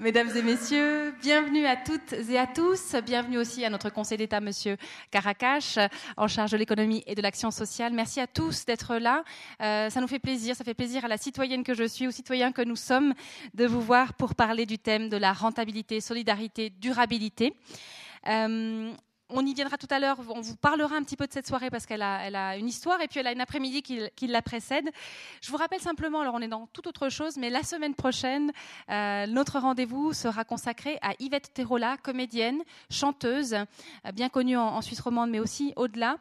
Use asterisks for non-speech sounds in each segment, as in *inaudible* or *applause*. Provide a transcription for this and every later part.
Mesdames et messieurs, bienvenue à toutes et à tous. Bienvenue aussi à notre conseil d'État, Monsieur Caracas, en charge de l'économie et de l'action sociale. Merci à tous d'être là. Euh, ça nous fait plaisir, ça fait plaisir à la citoyenne que je suis, aux citoyens que nous sommes, de vous voir pour parler du thème de la rentabilité, solidarité, durabilité. Euh, on y viendra tout à l'heure, on vous parlera un petit peu de cette soirée parce qu'elle a, une histoire et puis elle a une après-midi qui, la précède. Je vous rappelle simplement, alors on est dans toute autre chose, mais la semaine prochaine, euh, notre rendez-vous sera consacré à Yvette Terola, comédienne, chanteuse, euh, bien connue en, Suisse romande, mais aussi au-delà.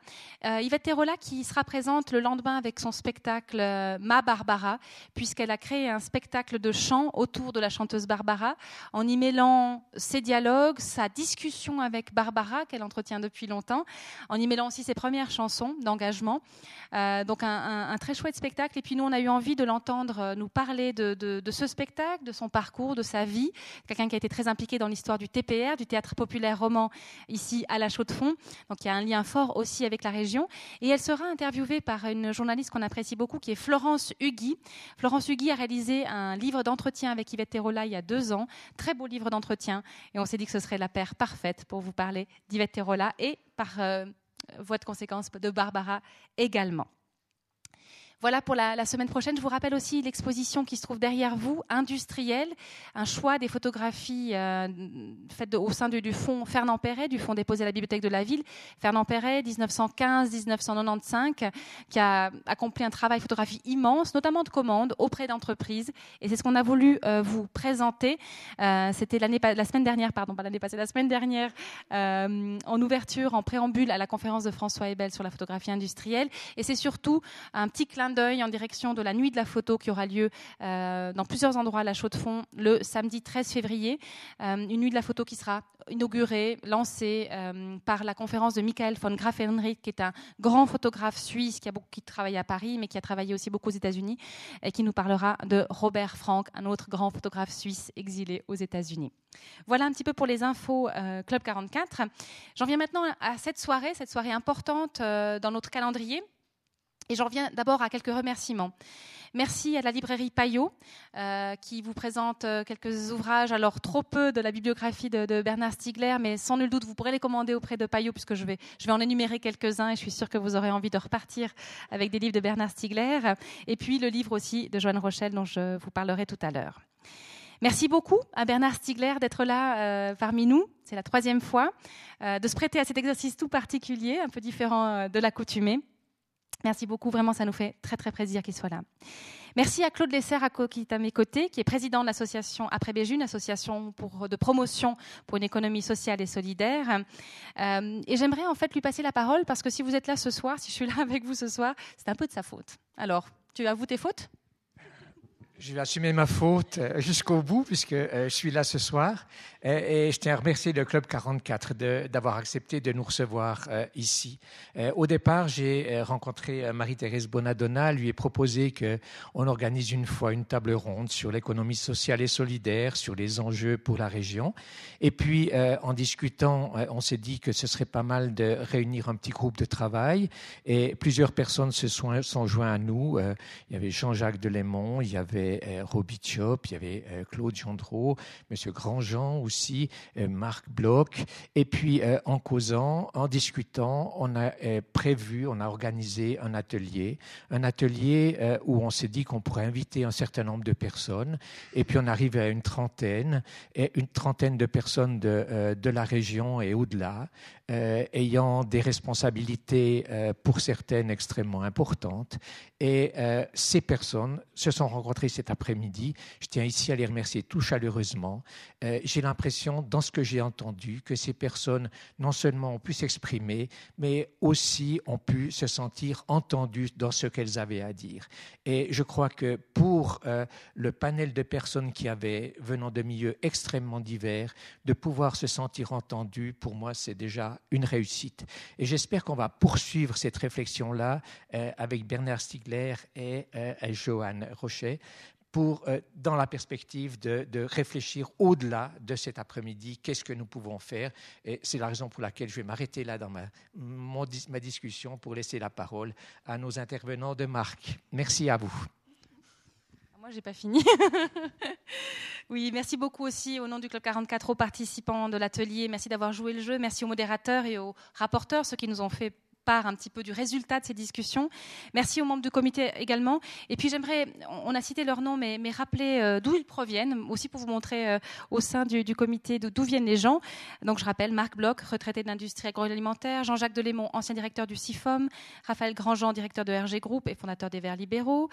Euh, Yvette Terola qui sera présente le lendemain avec son spectacle Ma Barbara, puisqu'elle a créé un spectacle de chant autour de la chanteuse Barbara, en y mêlant ses dialogues, sa discussion avec Barbara qu'elle entre tient depuis longtemps, en y mêlant aussi ses premières chansons d'engagement. Euh, donc un, très chouette spectacle. Et puis nous, on a eu envie de l'entendre euh, nous parler de, ce spectacle, de son parcours, de sa vie. Quelqu'un qui a été très impliqué dans l'histoire du TPR, du théâtre populaire roman, ici à la Chaux-de-Fonds. Donc il y a un lien fort aussi avec la région. Et elle sera interviewée par une journaliste qu'on apprécie beaucoup, qui est Florence Hugui. Florence Hugui a réalisé un livre d'entretien avec Yvette Terola il y a deux ans. Très beau livre d'entretien. Et on s'est dit que ce serait la paire parfaite pour vous parler d'Yvette Et par euh, voie de conséquence de Barbara également. Voilà pour la, semaine prochaine. Je vous rappelle aussi l'exposition qui se trouve derrière vous, industrielle, un choix des photographies euh, faites au sein du, fonds Fernand Perret, du fonds déposé à la Bibliothèque de la Ville. Fernand Perret, 1915-1995, qui a accompli un travail photographie immense, notamment de commandes auprès d'entreprises. Et c'est ce qu'on a voulu euh, vous présenter. Euh, c'était la semaine dernière, pardon, pas l'année passée, la semaine dernière, en ouverture, en préambule à la conférence de François Ebel sur la photographie industrielle. Et c'est surtout un petit clin d'œil en direction de la nuit de la photo qui aura lieu euh, dans plusieurs endroits à la Chaux-de-Fonds le samedi 13 février. Euh, une nuit de la photo qui sera inaugurée, lancée euh, par la conférence de Michael von Grafenried, qui est un grand photographe suisse qui a beaucoup qui travaille à Paris, mais qui a travaillé aussi beaucoup aux États-Unis, et qui nous parlera de Robert Frank, un autre grand photographe suisse exilé aux États-Unis. Voilà un petit peu pour les infos Club 44. J'en viens maintenant à cette soirée, cette soirée importante dans notre calendrier. Et j'en reviens d'abord à quelques remerciements. Merci à la librairie Payot, euh, qui vous présente euh, quelques ouvrages, alors trop peu de la bibliographie de, Bernard Stiegler, mais sans nul doute, vous pourrez les commander auprès de Payot, puisque je vais, je vais en énumérer quelques-uns, et je suis sûre que vous aurez envie de repartir avec des livres de Bernard Stiegler, et puis le livre aussi de Joanne Rochelle, dont je vous parlerai tout à l'heure. Merci beaucoup à Bernard Stiegler d'être là euh, parmi nous. C'est la troisième fois, de se prêter à cet exercice tout particulier, un peu différent de l'accoutumée. Merci beaucoup, vraiment, ça nous fait très très plaisir qu'il soit là. Merci à Claude Lesser qui est à mes côtés, qui est président de l'association Après Béju, une association pour, de promotion pour une économie sociale et solidaire. Euh, et j'aimerais en fait lui passer la parole parce que si vous êtes là ce soir, si je suis là avec vous ce soir, c'est un peu de sa faute. Alors, tu avoues tes fautes? Je vais assumer ma faute euh, jusqu'au bout puisque euh, je suis là ce soir et je tiens à remercier le Club 44 d'avoir accepté de nous recevoir euh, ici. Au départ, j'ai rencontré Marie-Thérèse Bonadonna, lui ai proposé qu'on organise une fois une table ronde sur l'économie sociale et solidaire, sur les enjeux pour la région. Et puis, en discutant, on s'est dit que ce serait pas mal de réunir un petit groupe de travail et plusieurs personnes se sont, sont joints à nous. Il y avait Jean-Jacques Delémont, il y avait avait euh, il y avait euh, Claude Gendreau, M. Grandjean aussi, euh, Marc Bloch. Et puis, en causant, en discutant, on a prévu, on a organisé un atelier, un atelier où on s'est dit qu'on pourrait inviter un certain nombre de personnes. Et puis, on arrive à une trentaine, une trentaine de personnes de, de la région et au-delà, ayant des responsabilités pour certaines extrêmement importantes. Et ces personnes se sont rencontrées cet après-midi. Je tiens ici à les remercier tout chaleureusement. Euh, j'ai l'impression, dans ce que j'ai entendu, que ces personnes non seulement ont pu s'exprimer, mais aussi ont pu se sentir entendues dans ce qu'elles avaient à dire. Et je crois que pour euh, le panel de personnes qui avaient, venant de milieux extrêmement divers, de pouvoir se sentir entendues, pour moi, c'est déjà une réussite. Et j'espère qu'on va poursuivre cette réflexion-là euh, avec Bernard Stiegler et Joanne Rochet pour, euh, dans la perspective de, réfléchir au-delà de cet après-midi, qu'est-ce que nous pouvons faire. Et c'est la raison pour laquelle je vais m'arrêter là dans ma, ma discussion pour laisser la parole à nos intervenants de marque. Merci à vous. Moi, j'ai pas fini. *laughs* oui, merci beaucoup aussi au nom du Club 44 aux participants de l'atelier. Merci d'avoir joué le jeu. Merci aux modérateurs et aux rapporteurs, ceux qui nous ont fait un petit peu du résultat de ces discussions. Merci aux membres du comité également. Et puis j'aimerais, on a cité leur nom, mais, rappeler euh, d'où ils proviennent, aussi pour vous montrer euh, au sein du, comité d'où viennent les gens. Donc je rappelle Marc Bloch, retraité de l'industrie agroalimentaire, Jean-Jacques Delémont, ancien directeur du CIFOM, Raphaël Grandjean, directeur de RG Group et fondateur des Verts libéraux,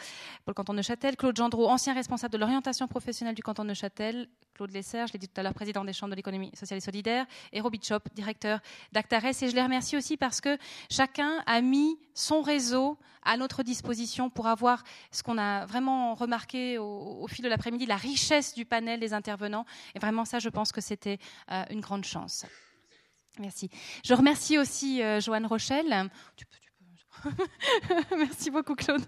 pour le canton de Neuchâtel, Claude Gendreau, ancien responsable de l'orientation professionnelle du canton de Neuchâtel, Claude Lesser, je l'ai dit tout à l'heure, président des chambres de l'économie sociale et solidaire, et Roby Chop, directeur d'Actares. Et je les remercie aussi parce que chacun a mis son réseau à notre disposition pour avoir ce qu'on a vraiment remarqué au, fil de l'après-midi, la richesse du panel des intervenants. Et vraiment, ça, je pense que c'était euh, une grande chance. Merci. Je remercie aussi euh, Joanne Rochelle. *laughs* Merci beaucoup, Claude.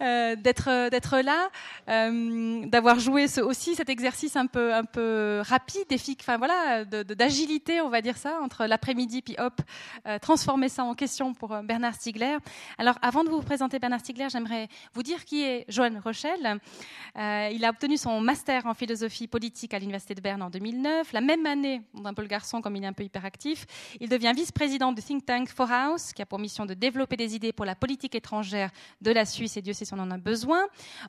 Euh, d'être d'être là, euh, d'avoir joué aussi cet exercice un peu un peu rapide, enfin voilà, d'agilité, on va dire ça, entre l'après-midi puis hop, euh, transformer ça en question pour euh, Bernard Stiegler. Alors, avant de vous présenter Bernard Stiegler, j'aimerais vous dire qui est Joanne Rochelle. Euh, il a obtenu son master en philosophie politique à l'université de Berne en 2009. La même année, un peu le garçon comme il est un peu hyperactif, il devient vice-président du think tank House, qui a pour mission de développer des idées pour la politique étrangère de la Suisse et Dieu sait si on en a besoin.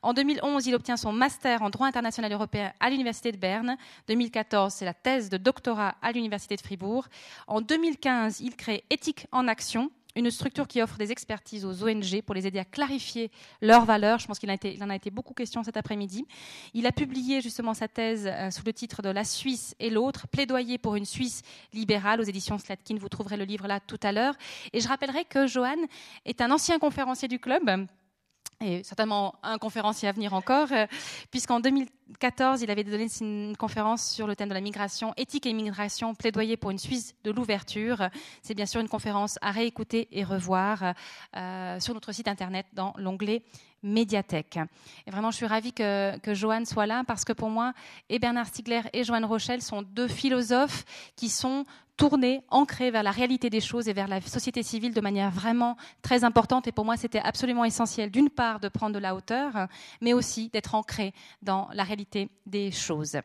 En 2011, il obtient son master en droit international européen à l'Université de Berne. 2014, c'est la thèse de doctorat à l'Université de Fribourg. En 2015, il crée Éthique en action, une structure qui offre des expertises aux ONG pour les aider à clarifier leurs valeurs. Je pense qu'il en a été beaucoup question cet après-midi. Il a publié justement sa thèse euh, sous le titre de La Suisse et l'autre, plaidoyer pour une Suisse libérale aux éditions Slatkin. Vous trouverez le livre là tout à l'heure. Et je rappellerai que Johan est un ancien conférencier du club et certainement un conférencier à venir encore, euh, puisqu'en 2014, il avait donné une conférence sur le thème de la migration, éthique et immigration, plaidoyer pour une Suisse de l'ouverture. C'est bien sûr une conférence à réécouter et revoir euh, sur notre site internet dans l'onglet médiathèque. Et vraiment, je suis ravie que, que Joanne soit là parce que pour moi, et Bernard Stiegler et Joanne Rochelle sont deux philosophes qui sont tourner, ancré vers la réalité des choses et vers la société civile de manière vraiment très importante. Et pour moi, c'était absolument essentiel, d'une part, de prendre de la hauteur, mais aussi d'être ancré dans la réalité des choses.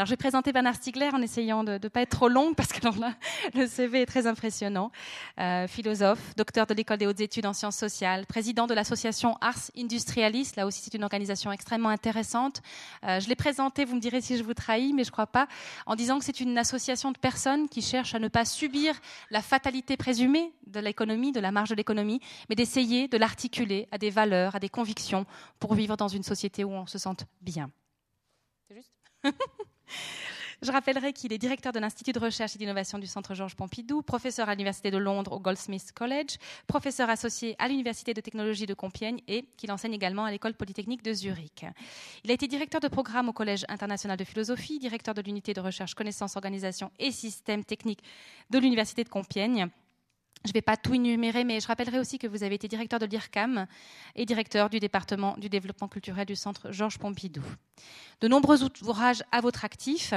Alors, je vais présenter Bernard Stiegler en essayant de ne pas être trop longue parce que *laughs* le CV est très impressionnant. Euh, philosophe, docteur de l'école des hautes études en sciences sociales, président de l'association Ars Industrialis. Là aussi, c'est une organisation extrêmement intéressante. Euh, je l'ai présenté, vous me direz si je vous trahis, mais je crois pas, en disant que c'est une association de personnes qui cherchent à ne pas subir la fatalité présumée de l'économie, de la marge de l'économie, mais d'essayer de l'articuler à des valeurs, à des convictions pour vivre dans une société où on se sente bien. C'est juste? *laughs* *laughs* Je rappellerai qu'il est directeur de l'Institut de recherche et d'innovation du Centre Georges Pompidou, professeur à l'Université de Londres au Goldsmiths College, professeur associé à l'Université de technologie de Compiègne et qu'il enseigne également à l'École polytechnique de Zurich. Il a été directeur de programme au Collège international de philosophie, directeur de l'unité de recherche connaissances, organisation et systèmes techniques de l'Université de Compiègne je ne vais pas tout énumérer, mais je rappellerai aussi que vous avez été directeur de l'IRCAM et directeur du département du développement culturel du Centre Georges Pompidou. De nombreux ouvrages à votre actif.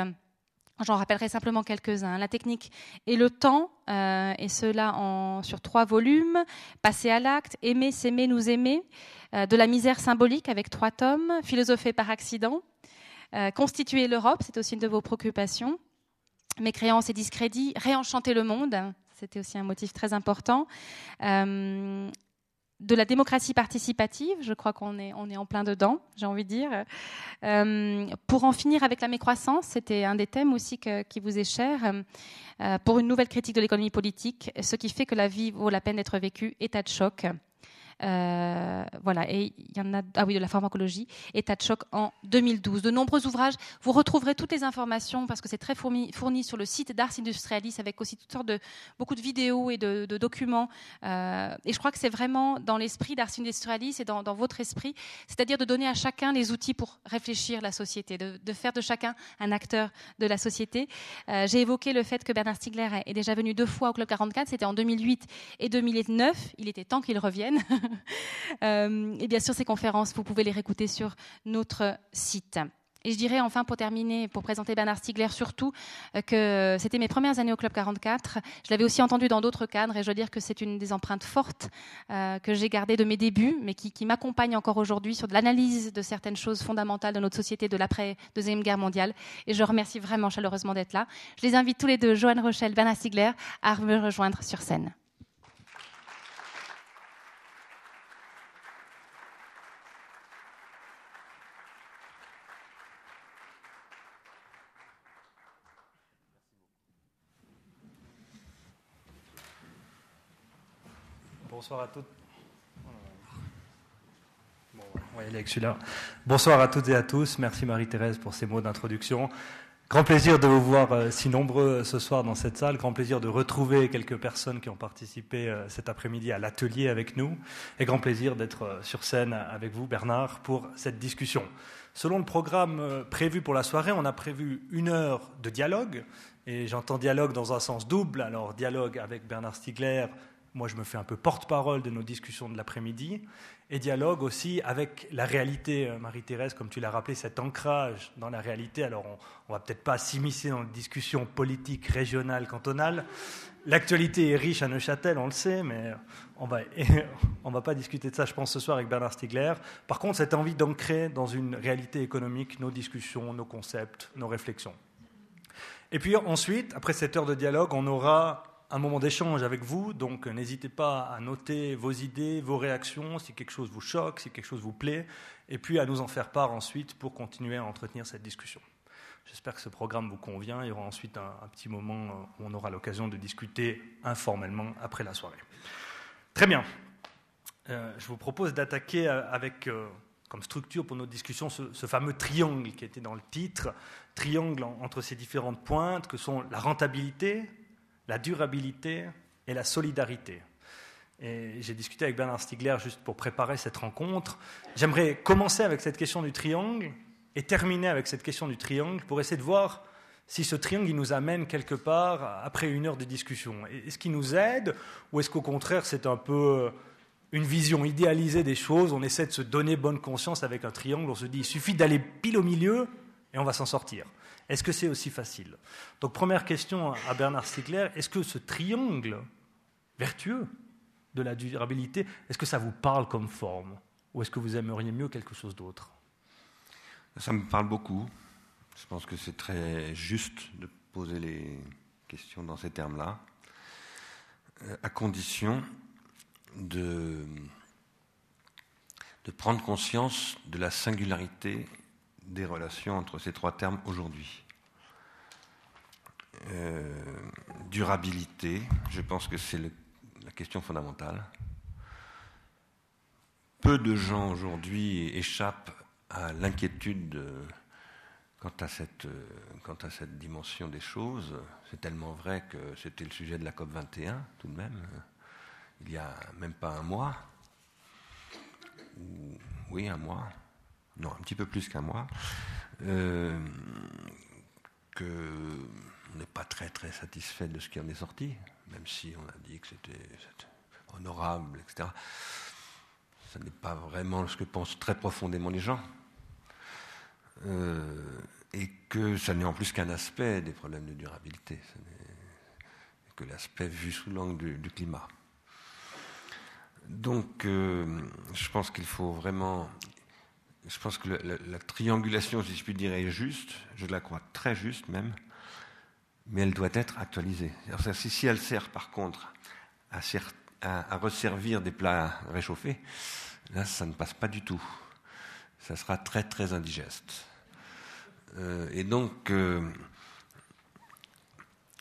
J'en rappellerai simplement quelques-uns. La technique et le temps, euh, et cela en, sur trois volumes. Passer à l'acte, aimer, s'aimer, nous aimer. Euh, de la misère symbolique avec trois tomes. Philosopher par accident. Euh, constituer l'Europe, c'est aussi une de vos préoccupations. Mes créances et discrédits. Réenchanter le monde, c'était aussi un motif très important. Euh, de la démocratie participative, je crois qu'on est, en plein dedans, j'ai envie de dire. Euh, pour en finir avec la mécroissance, c'était un des thèmes aussi qui vous est cher. Euh, pour une nouvelle critique de l'économie politique, ce qui fait que la vie vaut la peine d'être vécue, état de choc. Euh, voilà, et il y en a, ah oui, de la pharmacologie, état de choc en 2012. De nombreux ouvrages, vous retrouverez toutes les informations parce que c'est très fourni, fourni, sur le site d'Ars Industrialis avec aussi toutes sortes de, beaucoup de vidéos et de, documents. Euh, et je crois que c'est vraiment dans l'esprit d'Ars Industrialis et dans, votre esprit, c'est-à-dire de donner à chacun les outils pour réfléchir la société, de, faire de chacun un acteur de la société. Euh, j'ai évoqué le fait que Bernard Stiegler est déjà venu deux fois au Club 44, c'était en 2008 et 2009. Il était temps qu'il revienne. *laughs* *laughs* Euh, et bien sûr, ces conférences, vous pouvez les réécouter sur notre site. Et je dirais enfin, pour terminer, pour présenter Bernard Stiegler surtout, euh, que c'était mes premières années au Club 44. Je l'avais aussi entendu dans d'autres cadres et je dois dire que c'est une des empreintes fortes euh, que j'ai gardées de mes débuts, mais qui, qui m'accompagne encore aujourd'hui sur de l'analyse de certaines choses fondamentales de notre société de l'après-deuxième guerre mondiale. Et je remercie vraiment chaleureusement d'être là. Je les invite tous les deux, Joanne Rochelle, Bernard Stiegler, à me rejoindre sur scène. Bonsoir à toutes. Bonsoir à toutes et à tous. Merci Marie-Thérèse pour ces mots d'introduction. Grand plaisir de vous voir euh, si nombreux ce soir dans cette salle. Grand plaisir de retrouver quelques personnes qui ont participé euh, cet après-midi à l'atelier avec nous. Et grand plaisir d'être euh, sur scène avec vous, Bernard, pour cette discussion. Selon le programme prévu pour la soirée, on a prévu une heure de dialogue. Et j'entends dialogue dans un sens double. Alors, dialogue avec Bernard Stiegler, moi, je me fais un peu porte-parole de nos discussions de l'après-midi et dialogue aussi avec la réalité, euh, Marie-Thérèse, comme tu l'as rappelé, cet ancrage dans la réalité. Alors, on ne va peut-être pas s'immiscer dans une discussion politique régionale, cantonale. L'actualité est riche à Neuchâtel, on le sait, mais on va, *laughs* on va pas discuter de ça, je pense, ce soir avec Bernard Stiegler. Par contre, cette envie d'ancrer dans une réalité économique nos discussions, nos concepts, nos réflexions. Et puis ensuite, après cette heure de dialogue, on aura un moment d'échange avec vous, donc euh, n'hésitez pas à noter vos idées, vos réactions, si quelque chose vous choque, si quelque chose vous plaît, et puis à nous en faire part ensuite pour continuer à entretenir cette discussion. J'espère que ce programme vous convient. Il y aura ensuite un, petit moment euh, où on aura l'occasion de discuter informellement après la soirée. Très bien. Euh, je vous propose d'attaquer avec comme structure pour notre discussion ce, ce, fameux triangle qui était dans le titre, triangle entre ces différentes pointes que sont la rentabilité, la durabilité et la solidarité. Et j'ai discuté avec Bernard Stiegler juste pour préparer cette rencontre. J'aimerais commencer avec cette question du triangle et terminer avec cette question du triangle pour essayer de voir si ce triangle nous amène quelque part après une heure de discussion. Est-ce qu'il nous aide ou est-ce qu'au contraire c'est un peu une vision idéalisée des choses? On essaie de se donner bonne conscience avec un triangle, on se dit il suffit d'aller pile au milieu et on va s'en sortir. Est-ce que c'est aussi facile? Donc première question à Bernard Stiegler, est-ce que ce triangle vertueux de la durabilité, est-ce que ça vous parle comme forme? Ou est-ce que vous aimeriez mieux quelque chose d'autre? Ça me parle beaucoup. Je pense que c'est très juste de poser les questions dans ces termes-là, euh, à condition de, de prendre conscience de la singularité des relations entre ces trois termes aujourd'hui. Euh, durabilité, je pense que c'est la question fondamentale. Peu de gens aujourd'hui échappent à l'inquiétude quant à, cette, quant à cette dimension des choses. C'est tellement vrai que c'était le sujet de la COP 21, tout de même, il y a même pas un mois. Oui, un mois non, un petit peu plus qu'un mois, euh, qu'on n'est pas très très satisfait de ce qui en est sorti, même si on a dit que c'était honorable, etc. Ce n'est pas vraiment ce que pensent très profondément les gens. Euh, et que ça n'est en plus qu'un aspect des problèmes de durabilité, que l'aspect vu sous l'angle du, climat. Donc, euh, je pense qu'il faut vraiment je pense que la, triangulation, si je puis dire, est juste, je la crois très juste même, mais elle doit être actualisée. Si, elle sert par contre à, à, resservir des plats réchauffés, là ça ne passe pas du tout. Ça sera très très indigeste. Euh, et donc, euh,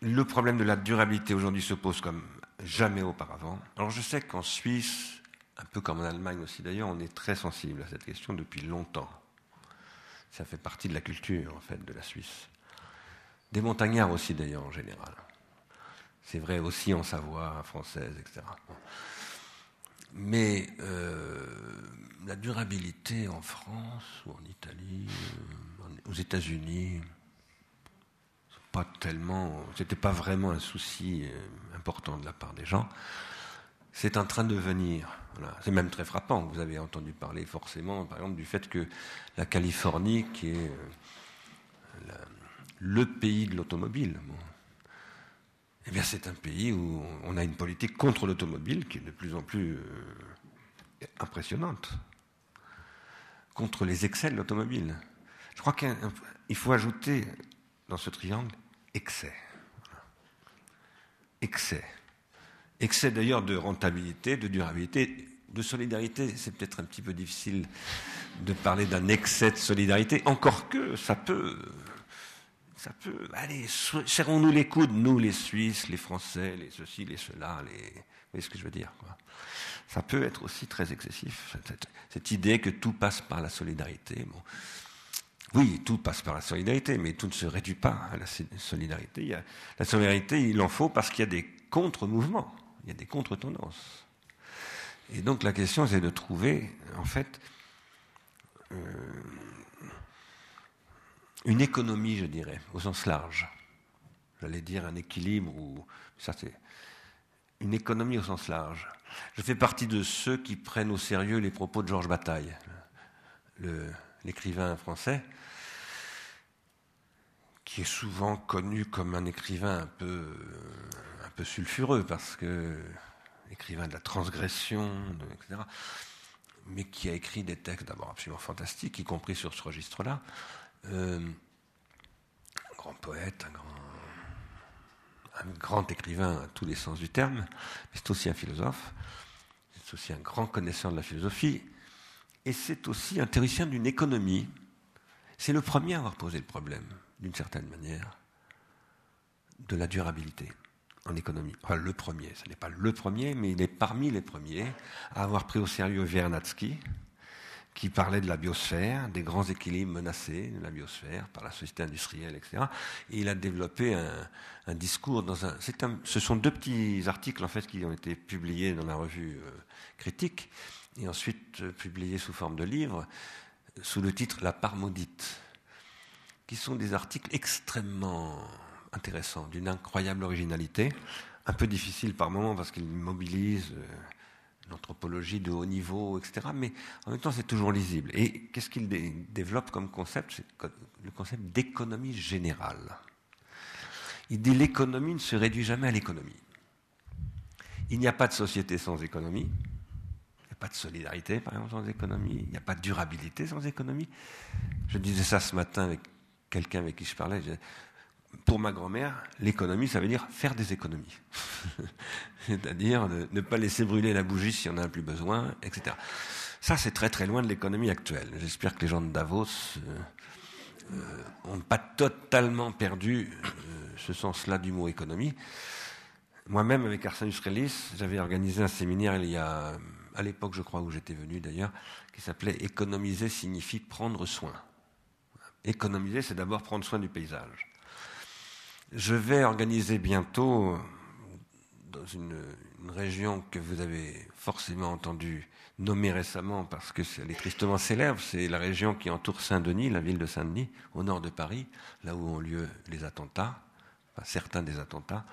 le problème de la durabilité aujourd'hui se pose comme jamais auparavant. Alors je sais qu'en Suisse, un peu comme en Allemagne aussi d'ailleurs, on est très sensible à cette question depuis longtemps. Ça fait partie de la culture, en fait, de la Suisse. Des montagnards aussi, d'ailleurs, en général. C'est vrai aussi en Savoie, française, etc. Mais euh, la durabilité en France ou en Italie, euh, aux États-Unis, pas tellement, pas vraiment un souci euh, important de la part des gens. c'est en train de venir. C'est même très frappant. Vous avez entendu parler forcément, par exemple, du fait que la Californie, qui est euh, le pays de l'automobile, eh bien, c'est un pays où on a une politique contre l'automobile qui est de plus en plus euh, impressionnante, contre les excès de l'automobile. Je crois qu'il faut ajouter dans ce triangle excès. Excès. Excès d'ailleurs de rentabilité, de durabilité, de solidarité. C'est peut-être un petit peu difficile de parler d'un excès de solidarité, encore que ça peut ça peut. Allez, serrons-nous les coudes, nous, les Suisses, les Français, les ceci, les cela, les. Vous voyez ce que je veux dire. Ça peut être aussi très excessif, cette, idée que tout passe par la solidarité. Bon. Oui, tout passe par la solidarité, mais tout ne se réduit pas à la solidarité. La solidarité, il en faut parce qu'il y a des contre-mouvements, il y a des contre-tendances. Et donc la question, c'est de trouver, en fait, euh, une économie, je dirais, au sens large. J'allais dire un équilibre ou ça c'est une économie au sens large. Je fais partie de ceux qui prennent au sérieux les propos de Georges Bataille, l'écrivain français, qui est souvent connu comme un écrivain un peu, un peu sulfureux, parce que écrivain de la transgression, etc., mais qui a écrit des textes d'abord absolument fantastiques, y compris sur ce registre-là, euh, un grand poète, un grand, un grand écrivain à tous les sens du terme, mais c'est aussi un philosophe, c'est aussi un grand connaisseur de la philosophie, et c'est aussi un théoricien d'une économie. C'est le premier à avoir posé le problème, d'une certaine manière, de la durabilité en économie. Le premier, ce n'est pas le premier, mais il est parmi les premiers à avoir pris au sérieux Vernadsky, qui parlait de la biosphère, des grands équilibres menacés de la biosphère par la société industrielle, etc. Et il a développé un, discours dans un, Ce sont deux petits articles en fait qui ont été publiés dans la revue euh, Critique et ensuite euh, publiés sous forme de livres sous le titre La part maudite, qui sont des articles extrêmement intéressants, d'une incroyable originalité, un peu difficile par moments parce qu'ils mobilisent euh, l'anthropologie de haut niveau, etc. Mais en même temps, c'est toujours lisible. Et qu'est-ce qu'il développe comme concept? C'est le concept d'économie générale. Il dit l'économie ne se réduit jamais à l'économie. Il n'y a pas de société sans économie. Il n'y a pas de solidarité, par exemple, sans économie. Il n'y a pas de durabilité sans économie. Je disais ça ce matin avec quelqu'un avec qui je parlais pour ma grand-mère, l'économie, ça veut dire faire des économies. *laughs* C'est-à-dire ne, pas laisser brûler la bougie si on en a plus besoin, etc. Ça, c'est très très loin de l'économie actuelle. J'espère que les gens de Davos n'ont euh, euh, pas totalement perdu euh, ce sens-là du mot économie. Moi-même, avec Arsène Usrelis, j'avais organisé un séminaire il y a, à l'époque, je crois, où j'étais venu d'ailleurs, qui s'appelait Économiser signifie prendre soin. Économiser, c'est d'abord prendre soin du paysage. Je vais organiser bientôt, dans une, région que vous avez forcément entendu nommer récemment parce qu'elle est tristement célèbre, c'est la région qui entoure Saint-Denis, la ville de Saint-Denis, au nord de Paris, là où ont lieu les attentats, certains des attentats.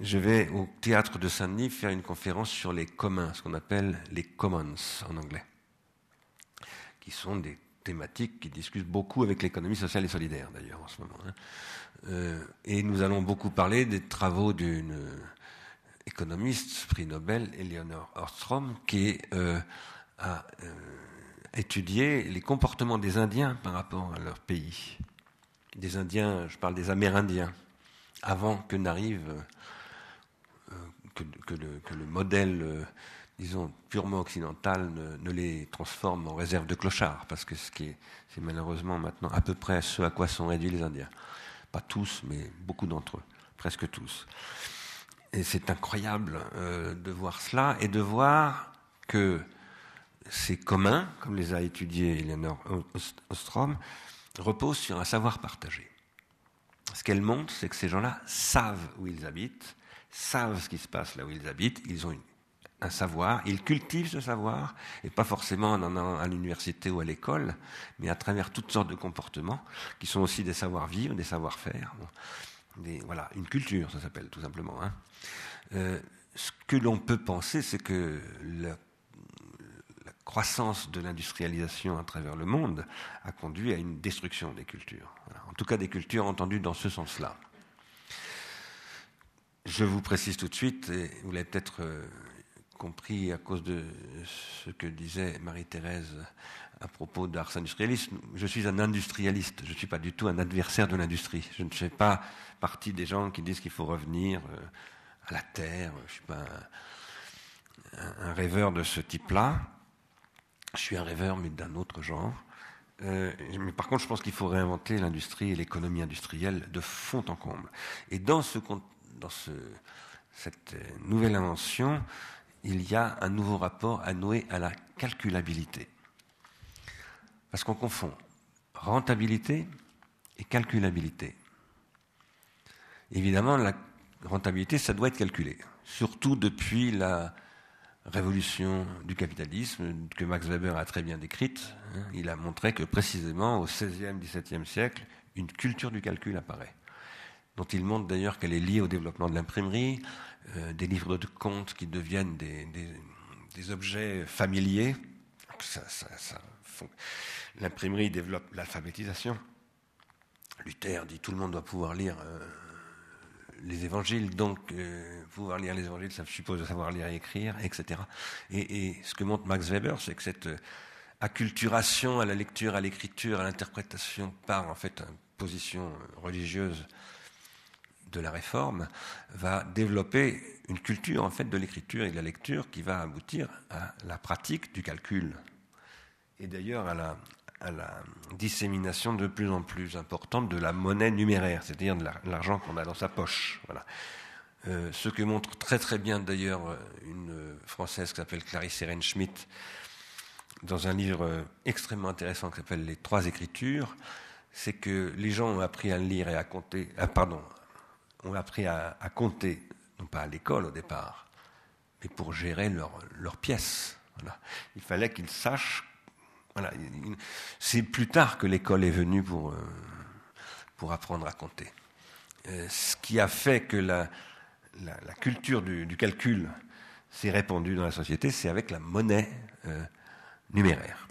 Je vais au théâtre de Saint-Denis faire une conférence sur les communs, ce qu'on appelle les commons en anglais, qui sont des thématiques qui discutent beaucoup avec l'économie sociale et solidaire d'ailleurs en ce moment. Hein. Euh, et nous allons beaucoup parler des travaux d'une économiste, prix Nobel, Eleanor Ostrom, qui euh, a euh, étudié les comportements des Indiens par rapport à leur pays. Des Indiens, je parle des Amérindiens, avant que n'arrive que, le, modèle, disons, purement occidental ne, les transforme en réserve de clochards, parce que ce qui est, c'est malheureusement maintenant à peu près ce à quoi sont réduits les Indiens. Pas tous, mais beaucoup d'entre eux, presque tous. Et c'est incroyable euh, de voir cela et de voir que ces communs, comme les a étudiés Eleanor Ostrom, reposent sur un savoir partagé. Ce qu'elle montre, c'est que ces gens-là savent où ils habitent, savent ce qui se passe là où ils habitent, ils ont une un savoir, ils cultivent ce savoir, et pas forcément à l'université ou à l'école, mais à travers toutes sortes de comportements, qui sont aussi des savoir-vivre, des savoir-faire. voilà, une culture, ça s'appelle tout simplement. Hein. Euh, ce que l'on peut penser, c'est que la, croissance de l'industrialisation à travers le monde a conduit à une destruction des cultures. En tout cas, des cultures entendues dans ce sens-là. Je vous précise tout de suite, et vous l'avez peut-être euh, compris à cause de ce que disait Marie-Thérèse à propos d'Ars Industrialis, je suis un industrialiste, je ne suis pas du tout un adversaire de l'industrie. Je ne fais pas partie des gens qui disent qu'il faut revenir euh, à la terre, je ne suis pas un, rêveur de ce type-là. Je suis un rêveur, mais d'un autre genre. Euh, mais par contre, je pense qu'il faut réinventer l'industrie et l'économie industrielle de fond en comble. Et dans, ce, dans ce, cette nouvelle invention, il y a un nouveau rapport à nouer à la calculabilité. Parce qu'on confond rentabilité et calculabilité. Évidemment, la rentabilité, ça doit être calculé, surtout depuis la révolution du capitalisme que Max Weber a très bien décrite. Hein. Il a montré que précisément au XVIe, XVIIe siècle, une culture du calcul apparaît, dont il montre d'ailleurs qu'elle est liée au développement de l'imprimerie, euh, des livres de comptes qui deviennent des, objets familiers. L'imprimerie développe l'alphabétisation. Luther dit tout le monde doit pouvoir lire euh, les évangiles, donc euh, pouvoir lire les évangiles, ça suppose de savoir lire et écrire, etc. Et, ce que montre Max Weber, c'est que cette acculturation à la lecture, à l'écriture, à l'interprétation par en fait une position religieuse de la réforme va développer une culture en fait de l'écriture et de la lecture qui va aboutir à la pratique du calcul et d'ailleurs à la, dissémination de plus en plus importante de la monnaie numéraire, c'est-à-dire de l'argent qu'on a dans sa poche. Voilà. Euh, ce que montre très très bien d'ailleurs une Française qui s'appelle Clarisse Ehrenschmidt dans un livre extrêmement intéressant qui s'appelle Les Trois Écritures, c'est que les gens ont appris à lire et à compter, ah, pardon, ont appris à, compter, non pas à l'école au départ, mais pour gérer leurs leur pièces. Il fallait qu'ils sachent. C'est plus tard que l'école est venue pour, euh, pour apprendre à compter. Euh, ce qui a fait que la, la, culture du, calcul s'est répandue dans la société, c'est avec la monnaie euh, numéraire.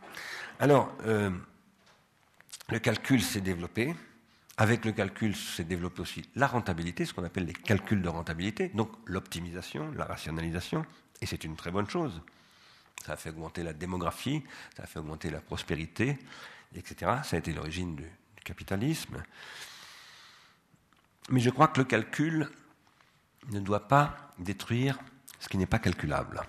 Alors, le calcul s'est développé. Avec le calcul, s'est développé aussi la rentabilité, ce qu'on appelle les calculs de rentabilité, donc l'optimisation, la rationalisation, et c'est une très bonne chose. Ça a fait augmenter la démographie, ça a fait augmenter la prospérité, etc. Ça a été l'origine du, capitalisme. Mais je crois que le calcul ne doit pas détruire ce qui n'est pas calculable.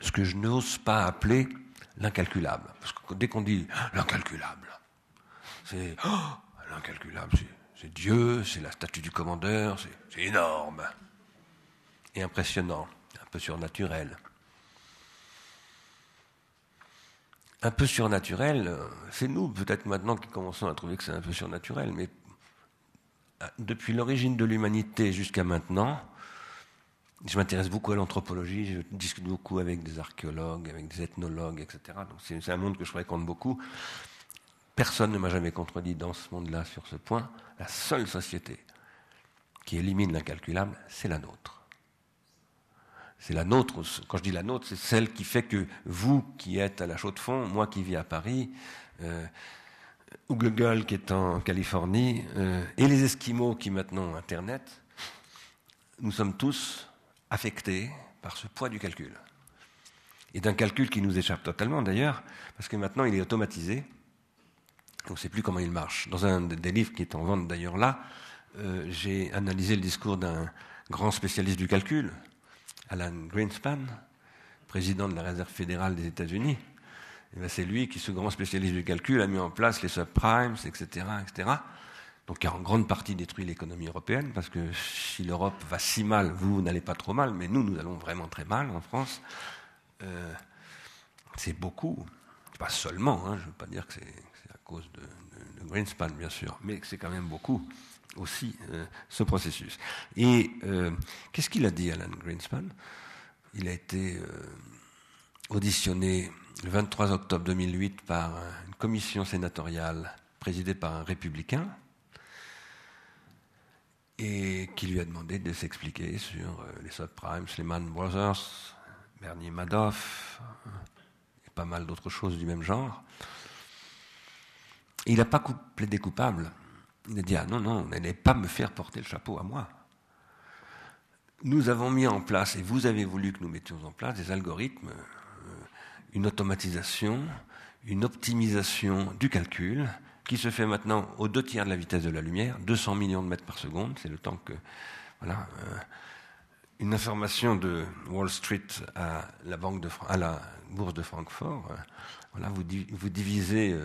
Ce que je n'ose pas appeler l'incalculable. Parce que dès qu'on dit l'incalculable, c'est oh, incalculable. C'est Dieu, c'est la statue du commandeur, c'est énorme et impressionnant, un peu surnaturel. Un peu surnaturel, c'est nous peut-être maintenant qui commençons à trouver que c'est un peu surnaturel, mais euh, depuis l'origine de l'humanité jusqu'à maintenant, je m'intéresse beaucoup à l'anthropologie, je discute beaucoup avec des archéologues, avec des ethnologues, etc. Donc c'est un monde que je fréquente beaucoup. Personne ne m'a jamais contredit dans ce monde-là sur ce point. La seule société qui élimine l'incalculable, c'est la nôtre. C'est la nôtre, quand je dis la nôtre, c'est celle qui fait que vous qui êtes à la Chaux-de-Fonds, moi qui vis à Paris, euh, ou Google qui est en Californie, euh, et les Esquimaux qui maintenant ont Internet, nous sommes tous affectés par ce poids du calcul. Et d'un calcul qui nous échappe totalement d'ailleurs, parce que maintenant il est automatisé, on ne sait plus comment il marche. Dans un des livres qui est en vente d'ailleurs là, euh, j'ai analysé le discours d'un grand spécialiste du calcul, Alan Greenspan, président de la Réserve fédérale des États-Unis. Ben, c'est lui qui, ce grand spécialiste du calcul, a mis en place les subprimes, etc., etc. Donc, qui a en grande partie détruit l'économie européenne, parce que si l'Europe va si mal, vous, n'allez pas trop mal, mais nous, nous allons vraiment très mal en France. Euh, c'est beaucoup. Pas seulement, hein, je ne veux pas dire que c'est cause de, Greenspan, bien sûr, mais c'est quand même beaucoup aussi euh, ce processus. Et euh, qu'est-ce qu'il a dit, Alan Greenspan? Il a été euh, auditionné le 23 octobre 2008 par une commission sénatoriale présidée par un républicain. et qui lui a demandé de s'expliquer sur les subprimes, Lehman Brothers, Bernier Madoff, et pas mal d'autres choses du même genre. Il n'a pas plaidé coupable. Il a dit Ah non, non, n'allez pas me faire porter le chapeau à moi. Nous avons mis en place, et vous avez voulu que nous mettions en place, des algorithmes, une automatisation, une optimisation du calcul, qui se fait maintenant aux deux tiers de la vitesse de la lumière, 200 millions de mètres par seconde, c'est le temps que... Voilà, euh, une information de Wall Street à la, bourse de Francfort, euh, voilà, vous divisez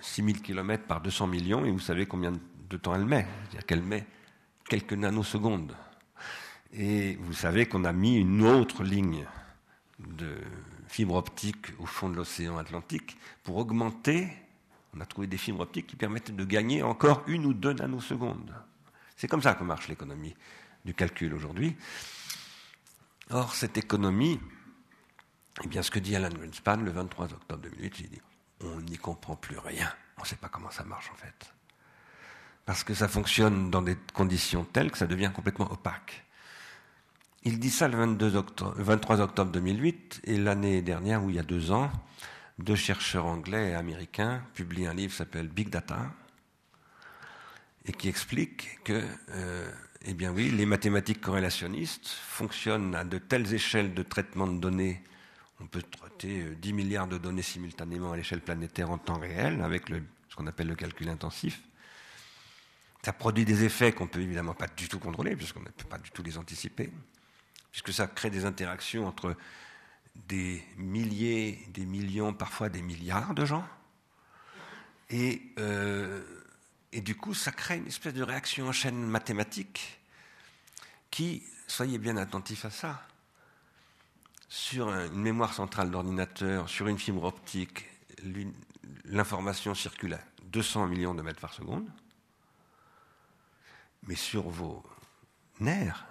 6000 euh, km par 200 millions et vous savez combien de temps elle met. C'est-à-dire qu'elle met quelques nanosecondes. Et vous savez qu'on a mis une autre ligne de fibre optique au fond de l'océan Atlantique pour augmenter on a trouvé des fibres optiques qui permettent de gagner encore une ou deux nanosecondes. C'est comme ça que marche l'économie du calcul aujourd'hui. Or, cette économie, eh bien, ce que dit Alan Greenspan le 23 octobre 2008, il dit on n'y comprend plus rien. On ne sait pas comment ça marche en fait. Parce que ça fonctionne dans des conditions telles que ça devient complètement opaque. Il dit ça le 22 octobre, 23 octobre 2008 et l'année dernière, ou il y a deux ans, deux chercheurs anglais et américains publient un livre qui s'appelle Big Data et qui explique que, euh, eh bien oui, les mathématiques corrélationnistes fonctionnent à de telles échelles de traitement de données. On peut traiter 10 euh, milliards de données simultanément à l'échelle planétaire en temps réel avec ce qu'on appelle le calcul intensif. Ça produit des effets qu'on ne peut évidemment pas du tout contrôler, puisqu'on ne peut pas du tout les anticiper, puisque ça crée des interactions entre des milliers, des millions, parfois des milliards de gens. Et, euh, et du coup, ça crée une espèce de réaction en chaîne mathématique qui, soyez bien attentifs à ça, sur une mémoire centrale d'ordinateur, sur une fibre optique, l'information circule à 200 millions de mètres par seconde, mais sur vos nerfs,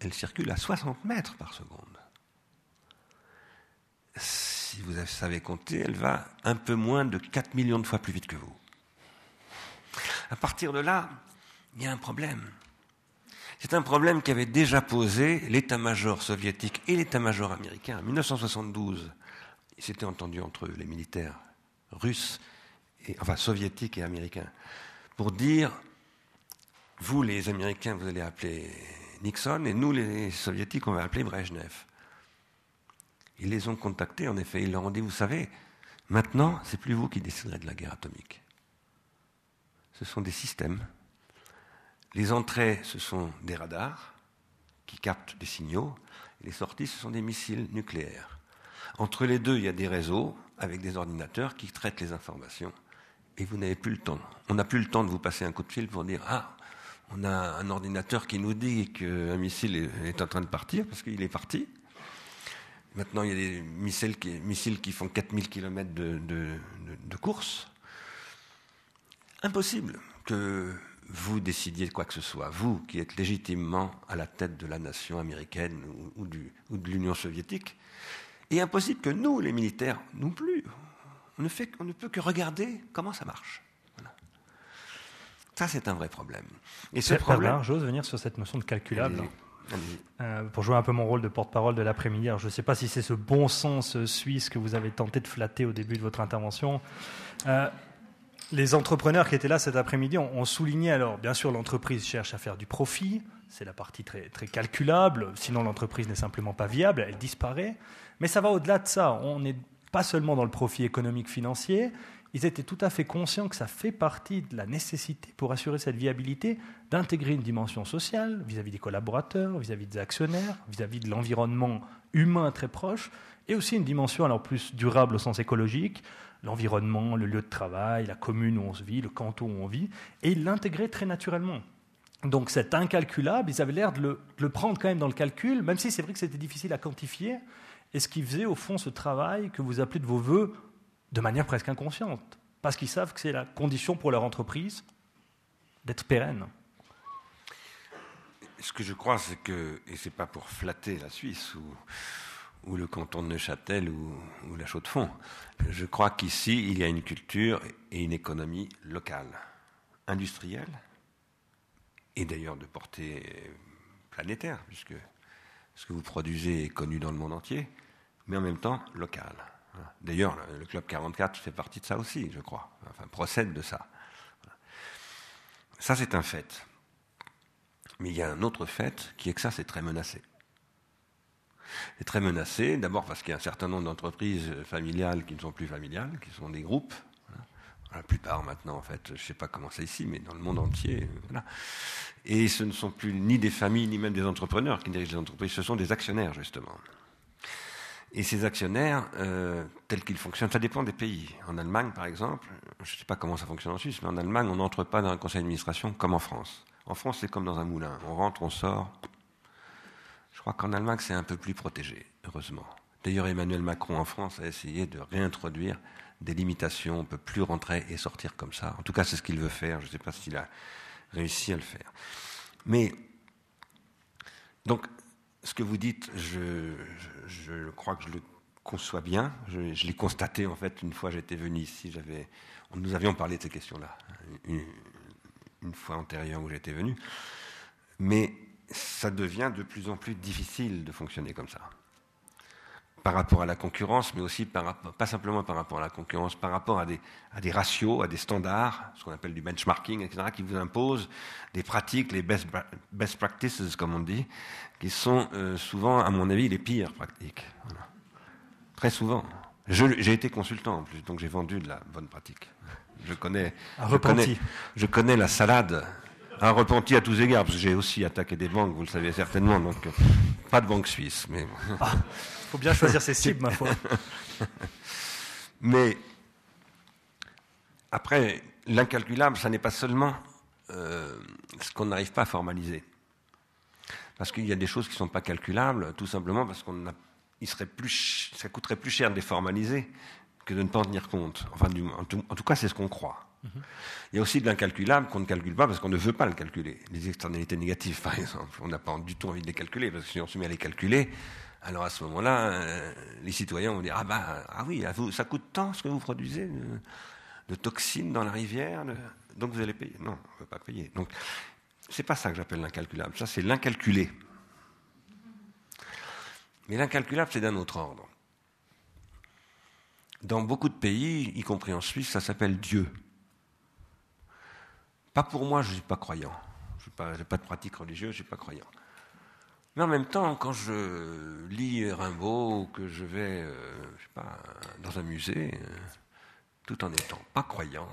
elle circule à 60 mètres par seconde si vous savez compter, elle va un peu moins de 4 millions de fois plus vite que vous. À partir de là, il y a un problème. C'est un problème qu'avait déjà posé l'état-major soviétique et l'état-major américain en 1972. Il s'était entendu entre eux, les militaires russes, enfin soviétiques et américains, pour dire vous, les Américains, vous allez appeler Nixon, et nous, les Soviétiques, on va appeler Brezhnev. Ils les ont contactés, en effet. Ils leur ont dit, vous savez, maintenant, c'est plus vous qui déciderez de la guerre atomique. Ce sont des systèmes. Les entrées, ce sont des radars qui captent des signaux. Les sorties, ce sont des missiles nucléaires. Entre les deux, il y a des réseaux avec des ordinateurs qui traitent les informations. Et vous n'avez plus le temps. On n'a plus le temps de vous passer un coup de fil pour dire Ah, on a un ordinateur qui nous dit qu'un missile est en train de partir parce qu'il est parti. Maintenant, il y a des missiles qui, font 4000 km de, de, course. Impossible que vous décidiez de quoi que ce soit, vous qui êtes légitimement à la tête de la nation américaine ou, de l'Union soviétique, et impossible que nous, les militaires, non plus. On ne, fait, on ne peut que regarder comment ça marche. Ça, c'est un vrai problème. Et ce problème. J'ose venir sur cette notion de calculable. Euh, pour jouer un peu mon rôle de porte-parole de l'après-midi. je ne sais pas si c'est ce bon sens suisse que vous avez tenté de flatter au début de votre intervention. Euh, les entrepreneurs qui étaient là cet après-midi ont, souligné alors, bien sûr, l'entreprise cherche à faire du profit, c'est la partie très, très calculable, sinon l'entreprise n'est simplement pas viable, elle disparaît. Mais ça va au-delà de ça. On n'est pas seulement dans le profit économique financier, ils étaient tout à fait conscients que ça fait partie de la nécessité pour assurer cette viabilité d'intégrer une dimension sociale vis-à-vis des collaborateurs, vis-à-vis des actionnaires, vis-à-vis de l'environnement humain très proche, et aussi une dimension alors plus durable au sens écologique, l'environnement, le lieu de travail, la commune où on se vit, le canton où on vit, et ils l'intégraient très naturellement. Donc c'est incalculable, ils avaient l'air de, le, prendre quand même dans le calcul, même si c'est vrai que c'était difficile à quantifier, et ce qui faisait au fond ce travail que vous appelez de vos voeux de manière presque inconsciente, parce qu'ils savent que c'est la condition pour leur entreprise d'être pérenne. Ce que je crois, c'est que, et ce n'est pas pour flatter la Suisse ou, ou le canton de Neuchâtel ou, la Chaux-de-Fonds, je crois qu'ici, il y a une culture et une économie locale, industrielle et d'ailleurs de portée planétaire, puisque ce que vous produisez est connu dans le monde entier, mais en même temps local. D'ailleurs, le Club 44 fait partie de ça aussi, je crois, enfin procède de ça. Ça, c'est un fait. Mais il y a un autre fait qui est que ça, c'est très menacé. C'est très menacé, d'abord parce qu'il y a un certain nombre d'entreprises familiales qui ne sont plus familiales, qui sont des groupes. La plupart maintenant, en fait, je ne sais pas comment c'est ici, mais dans le monde entier. Voilà. Et ce ne sont plus ni des familles, ni même des entrepreneurs qui dirigent les entreprises, ce sont des actionnaires, justement. Et ces actionnaires, euh, tels qu'ils fonctionnent, ça dépend des pays. En Allemagne, par exemple, je ne sais pas comment ça fonctionne en Suisse, mais en Allemagne, on n'entre pas dans un conseil d'administration comme en France. En France, c'est comme dans un moulin. On rentre, on sort. Crois qu'en Allemagne, c'est un peu plus protégé, heureusement. D'ailleurs, Emmanuel Macron en France a essayé de réintroduire des limitations. On ne peut plus rentrer et sortir comme ça. En tout cas, c'est ce qu'il veut faire. Je ne sais pas s'il a réussi à le faire. Mais, donc, ce que vous dites, je, crois que je le conçois bien. Je, l'ai constaté, en fait, une fois j'étais venu ici. nous avions parlé de ces questions-là, une, une, fois antérieure où j'étais venu. Mais ça devient de plus en plus difficile de fonctionner comme ça par rapport à la concurrence, mais aussi par, pas simplement par rapport à la concurrence, par rapport à des, à des ratios, à des standards, ce qu'on appelle du benchmarking, etc., qui vous imposent des pratiques, les best, best practices, comme on dit, qui sont euh, souvent, à mon avis, les pires pratiques. Très souvent. J'ai été consultant en plus, donc j'ai vendu de la bonne pratique. Je connais, je connais, je connais la salade un repenti à tous égards, parce que j'ai aussi attaqué des banques, vous le savez certainement, donc euh, pas de banque suisse. Mais ah faut bien choisir ses cibles, ma foi. *laughs* Mais après, l'incalculable, ça n'est pas seulement euh, ce qu'on n'arrive pas à formaliser. Parce qu'il y a des choses qui ne sont pas calculables, tout simplement parce qu'on a, il serait plus, ça coûterait plus cher de les formaliser que de ne pas en tenir compte. Enfin, en, tout, cas, c'est ce qu'on croit. Il y a aussi de l'incalculable qu'on ne calcule pas parce qu'on ne veut pas le calculer. Les externalités négatives, par exemple, on n'a pas du tout envie de les calculer parce que si on se met à les calculer, alors à ce moment-là, euh, les citoyens vont dire ah bah ah oui, ça coûte tant ce que vous produisez de, toxines dans la rivière, donc vous allez payer. Non, on ne veut pas payer. Donc c'est pas ça que j'appelle l'incalculable. Ça c'est l'incalculé. Mais l'incalculable c'est d'un autre ordre. Dans beaucoup de pays, y compris en Suisse, ça s'appelle Dieu. Pas pour moi, je ne suis pas croyant. Je n'ai pas, de pratique religieuse, je ne suis pas croyant. Mais en même temps, quand je lis Rimbaud ou que je vais euh, dans un musée, euh, tout en n'étant pas croyant,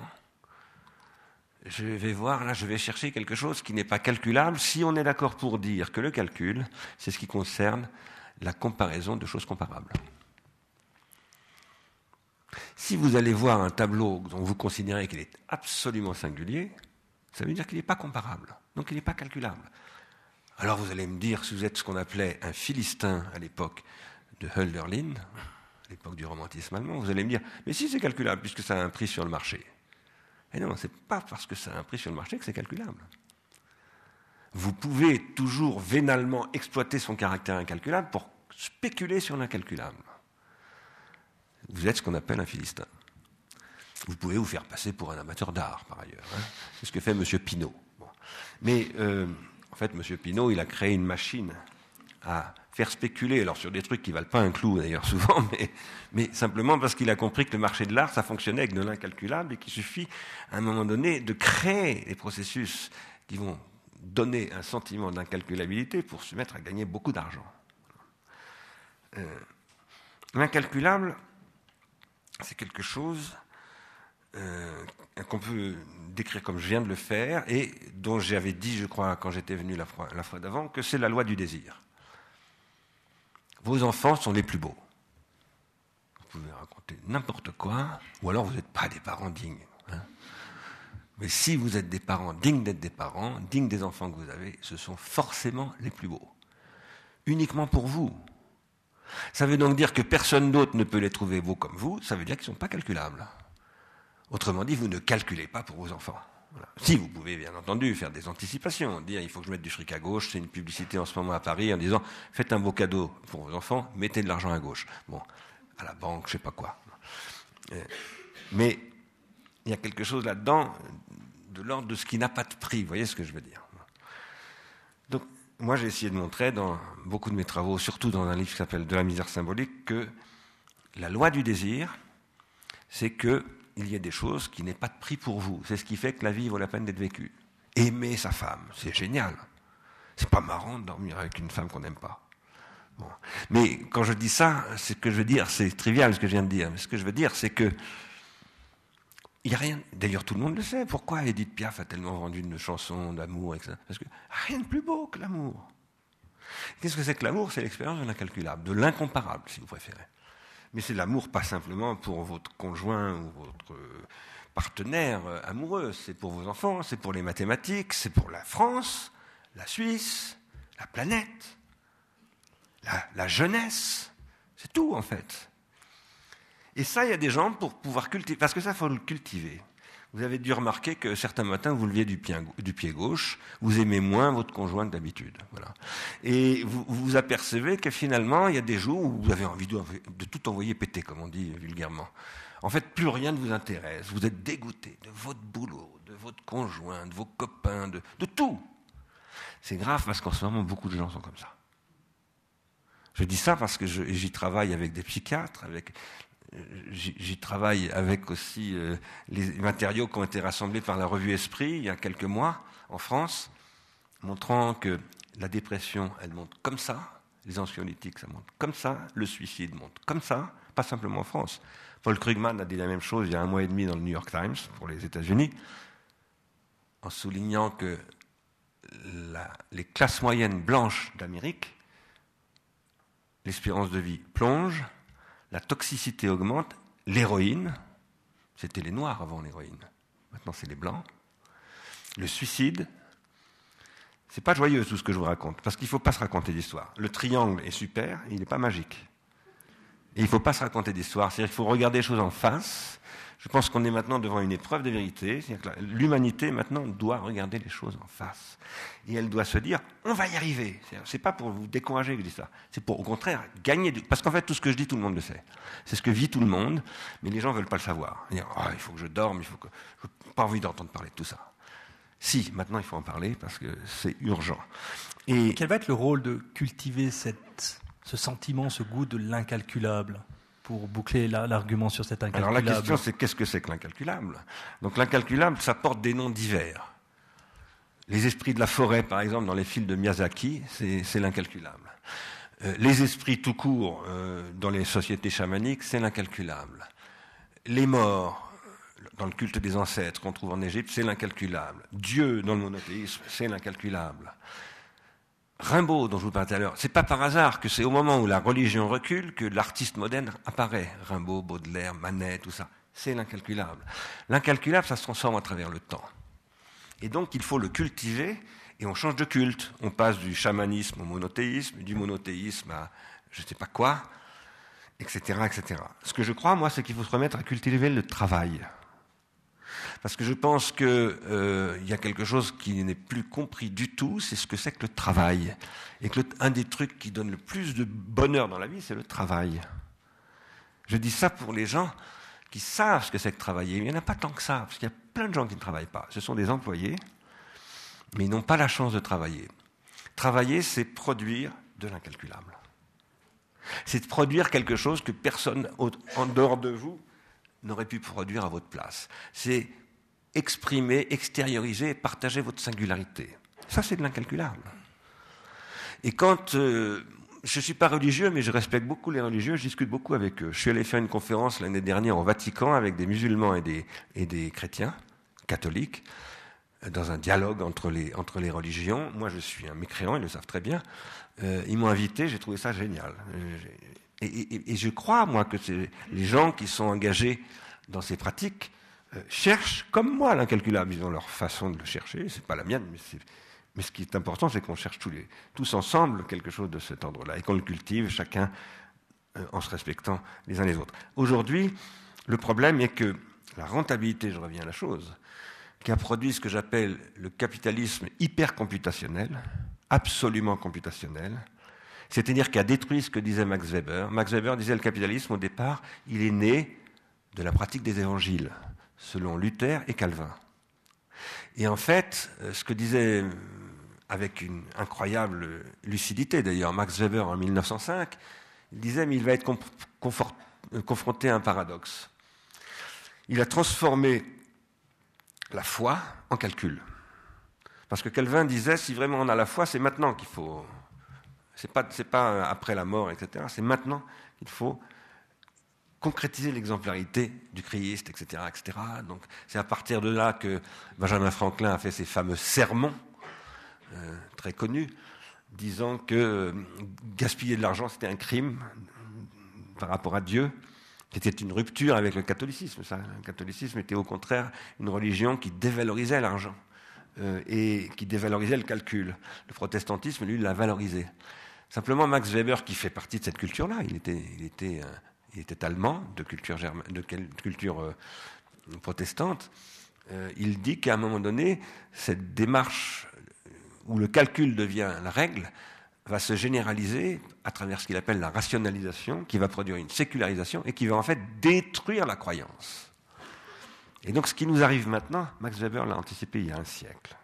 je vais voir, là, je vais chercher quelque chose qui n'est pas calculable si on est d'accord pour dire que le calcul, c'est ce qui concerne la comparaison de choses comparables. Si vous allez voir un tableau dont vous considérez qu'il est absolument singulier, ça veut dire qu'il n'est pas comparable, donc il n'est pas calculable. Alors vous allez me dire, si vous êtes ce qu'on appelait un philistin à l'époque de Hölderlin, à l'époque du romantisme allemand, vous allez me dire, mais si c'est calculable, puisque ça a un prix sur le marché. Et non, ce n'est pas parce que ça a un prix sur le marché que c'est calculable. Vous pouvez toujours vénalement exploiter son caractère incalculable pour spéculer sur l'incalculable. Vous êtes ce qu'on appelle un philistin. Vous pouvez vous faire passer pour un amateur d'art, par ailleurs. Hein. C'est ce que fait M. Pinault. Mais euh, en fait, M. Pinault, il a créé une machine à faire spéculer, alors sur des trucs qui valent pas un clou d'ailleurs *laughs* souvent, mais, simplement parce qu'il a compris que le marché de l'art, ça fonctionnait avec de l'incalculable et qu'il suffit à un moment donné de créer des processus qui vont donner un sentiment d'incalculabilité pour se mettre à gagner beaucoup d'argent. Euh, l'incalculable, c'est quelque chose qu'on peut décrire comme je viens de le faire et dont j'avais dit, je crois, quand j'étais venu la fois, la fois d'avant, que c'est la loi du désir. Vos enfants sont les plus beaux. Vous pouvez raconter n'importe quoi, ou alors vous n'êtes pas des parents dignes. Hein. Mais si vous êtes des parents dignes d'être des parents, dignes des enfants que vous avez, ce sont forcément les plus beaux. Uniquement pour vous. Ça veut donc dire que personne d'autre ne peut les trouver beaux comme vous, ça veut dire qu'ils ne sont pas calculables. Autrement dit, vous ne calculez pas pour vos enfants. Si vous pouvez bien entendu faire des anticipations, dire il faut que je mette du fric à gauche, c'est une publicité en ce moment à Paris en disant faites un beau cadeau pour vos enfants, mettez de l'argent à gauche. Bon, à la banque, je sais pas quoi. Euh, mais il y a quelque chose là-dedans de l'ordre de ce qui n'a pas de prix, vous voyez ce que je veux dire moi j'ai essayé de montrer dans beaucoup de mes travaux, surtout dans un livre qui s'appelle De la misère symbolique, que la loi du désir, c'est qu'il y a des choses qui n'est pas de prix pour vous. C'est ce qui fait que la vie vaut la peine d'être vécue. Aimer sa femme, c'est génial. C'est pas marrant de dormir avec une femme qu'on n'aime pas. Mais quand je dis ça, ce que je veux dire, c'est trivial ce que je viens de dire. Mais ce que je veux dire, c'est que il n'y a rien. D'ailleurs, tout le monde le sait. Pourquoi Edith Piaf a tellement vendu une chanson d'amour. Parce que rien de plus beau que l'amour. Qu'est-ce que c'est que l'amour? C'est l'expérience de l'incalculable, de l'incomparable, si vous préférez. Mais c'est l'amour pas simplement pour votre conjoint ou votre partenaire amoureux, c'est pour vos enfants, c'est pour les mathématiques, c'est pour la France, la Suisse, la planète, la, jeunesse. C'est tout en fait. Et ça, il y a des gens pour pouvoir cultiver, parce que ça, faut le cultiver. Vous avez dû remarquer que certains matins, vous leviez du pied, gauche, vous aimez moins votre conjoint que d'habitude. Voilà. Et vous vous apercevez que finalement, il y a des jours où vous avez envie de, de tout envoyer péter, comme on dit vulgairement. En fait, plus rien ne vous intéresse. Vous êtes dégoûté de votre boulot, de votre conjoint, de vos copains, de, de tout. C'est grave parce qu'en ce moment, beaucoup de gens sont comme ça. Je dis ça parce que j'y travaille avec des psychiatres, avec j'y travaille avec aussi euh, les matériaux qui ont été rassemblés par la revue Esprit il y a quelques mois en France, montrant que la dépression, elle monte comme ça, les anxiolytiques, ça monte comme ça, le suicide monte comme ça, pas simplement en France. Paul Krugman a dit la même chose il y a un mois et demi dans le New York Times pour les États-Unis, en soulignant que les classes moyennes blanches d'Amérique, l'espérance de vie plonge, la toxicité augmente, l'héroïne, c'était les noirs avant l'héroïne, maintenant c'est les blancs, le suicide, c'est pas joyeux tout ce que je vous raconte, parce qu'il ne faut pas se raconter d'histoire. Le triangle est super, il n'est pas magique. Et il ne faut pas se raconter d'histoire, c'est-à-dire qu'il faut regarder les choses en face, je pense qu'on est maintenant devant une épreuve de vérité. L'humanité maintenant doit regarder les choses en face. Et elle doit se dire, on va y arriver. C'est pas pour vous décourager que je dis ça. C'est pour, au contraire, gagner. Du... Parce qu'en fait, tout ce que je dis, tout le monde le sait. C'est ce que vit tout le monde, mais les gens veulent pas le savoir. Oh, il faut que je dorme, il faut que. Je n'ai pas envie d'entendre parler de tout ça. Si, maintenant il faut en parler parce que c'est urgent. Et quel va être le rôle de cultiver cette, ce sentiment, ce goût de l'incalculable? Pour boucler l'argument sur cet incalculable Alors la question c'est qu'est-ce que c'est que l'incalculable? Donc l'incalculable, ça porte des noms divers. Les esprits de la forêt, par exemple, dans les films de Miyazaki, c'est l'incalculable. Euh, les esprits tout court euh, dans les sociétés chamaniques, c'est l'incalculable. Les morts dans le culte des ancêtres qu'on trouve en Égypte, c'est l'incalculable. Dieu dans le monothéisme, c'est l'incalculable. Rimbaud, dont je vous parlais tout à l'heure, c'est pas par hasard que c'est au moment où la religion recule que l'artiste moderne apparaît. Rimbaud, Baudelaire, Manet, tout ça. C'est l'incalculable. L'incalculable, ça se transforme à travers le temps. Et donc, il faut le cultiver et on change de culte. On passe du chamanisme au monothéisme, du monothéisme à je ne sais pas quoi, etc., etc. Ce que je crois, moi, c'est qu'il faut se remettre à cultiver le travail. Parce que je pense qu'il euh, y a quelque chose qui n'est plus compris du tout, c'est ce que c'est que le travail. Et que un des trucs qui donne le plus de bonheur dans la vie, c'est le travail. Je dis ça pour les gens qui savent ce que c'est que travailler. Il n'y en a pas tant que ça, parce qu'il y a plein de gens qui ne travaillent pas. Ce sont des employés, mais ils n'ont pas la chance de travailler. Travailler, c'est produire de l'incalculable. C'est produire quelque chose que personne en dehors de vous n'aurait pu produire à votre place. C'est exprimer, extérioriser et partager votre singularité. Ça, c'est de l'incalculable. Et quand euh, je ne suis pas religieux, mais je respecte beaucoup les religieux, je discute beaucoup avec eux. Je suis allé faire une conférence l'année dernière au Vatican avec des musulmans et des, et des chrétiens catholiques, dans un dialogue entre les, entre les religions. Moi, je suis un mécréant, ils le savent très bien. Euh, ils m'ont invité, j'ai trouvé ça génial. Et, et, je crois, moi, que les gens qui sont engagés dans ces pratiques euh, cherchent, comme moi, l'incalculable. Ils ont leur façon de le chercher, c'est pas la mienne, mais, ce qui est important, c'est qu'on cherche tous, les, ensemble quelque chose de cet ordre-là et qu'on le cultive chacun euh, en se respectant les uns les autres. Aujourd'hui, le problème est que la rentabilité, je reviens à la chose, qui a produit ce que j'appelle le capitalisme hypercomputationnel, absolument computationnel, c'est-à-dire qui a détruit ce que disait Max Weber. Max Weber disait le capitalisme, au départ, il est né de la pratique des évangiles, selon Luther et Calvin. Et en fait, euh, ce que disait avec une incroyable lucidité d'ailleurs. Max Weber en 1905, il disait, mais il va être confronté à un paradoxe. Il a transformé la foi en calcul. Parce que Calvin disait, si vraiment on a la foi, c'est maintenant qu'il faut. C'est pas, pas après la mort, etc. C'est maintenant qu'il faut concrétiser l'exemplarité du Christ, etc., etc. Donc, c'est à partir de là que Benjamin Franklin a fait ses fameux sermons, euh, très connus, disant que euh, gaspiller de l'argent, c'était un crime par rapport à Dieu. C'était une rupture avec le catholicisme. Le catholicisme était au contraire une religion qui dévalorisait l'argent euh, et qui dévalorisait le calcul. Le protestantisme, lui, l'a valorisé. Simplement, Max Weber, qui fait partie de cette culture-là, il était, il était, il était allemand, de culture, culture euh, protestante, euh, il dit qu'à un moment donné, cette démarche où le calcul devient la règle va se généraliser à travers ce qu'il appelle la rationalisation, qui va produire une sécularisation et qui va en fait détruire la croyance. Et donc ce qui nous arrive maintenant, Max Weber l'a anticipé il y a un siècle.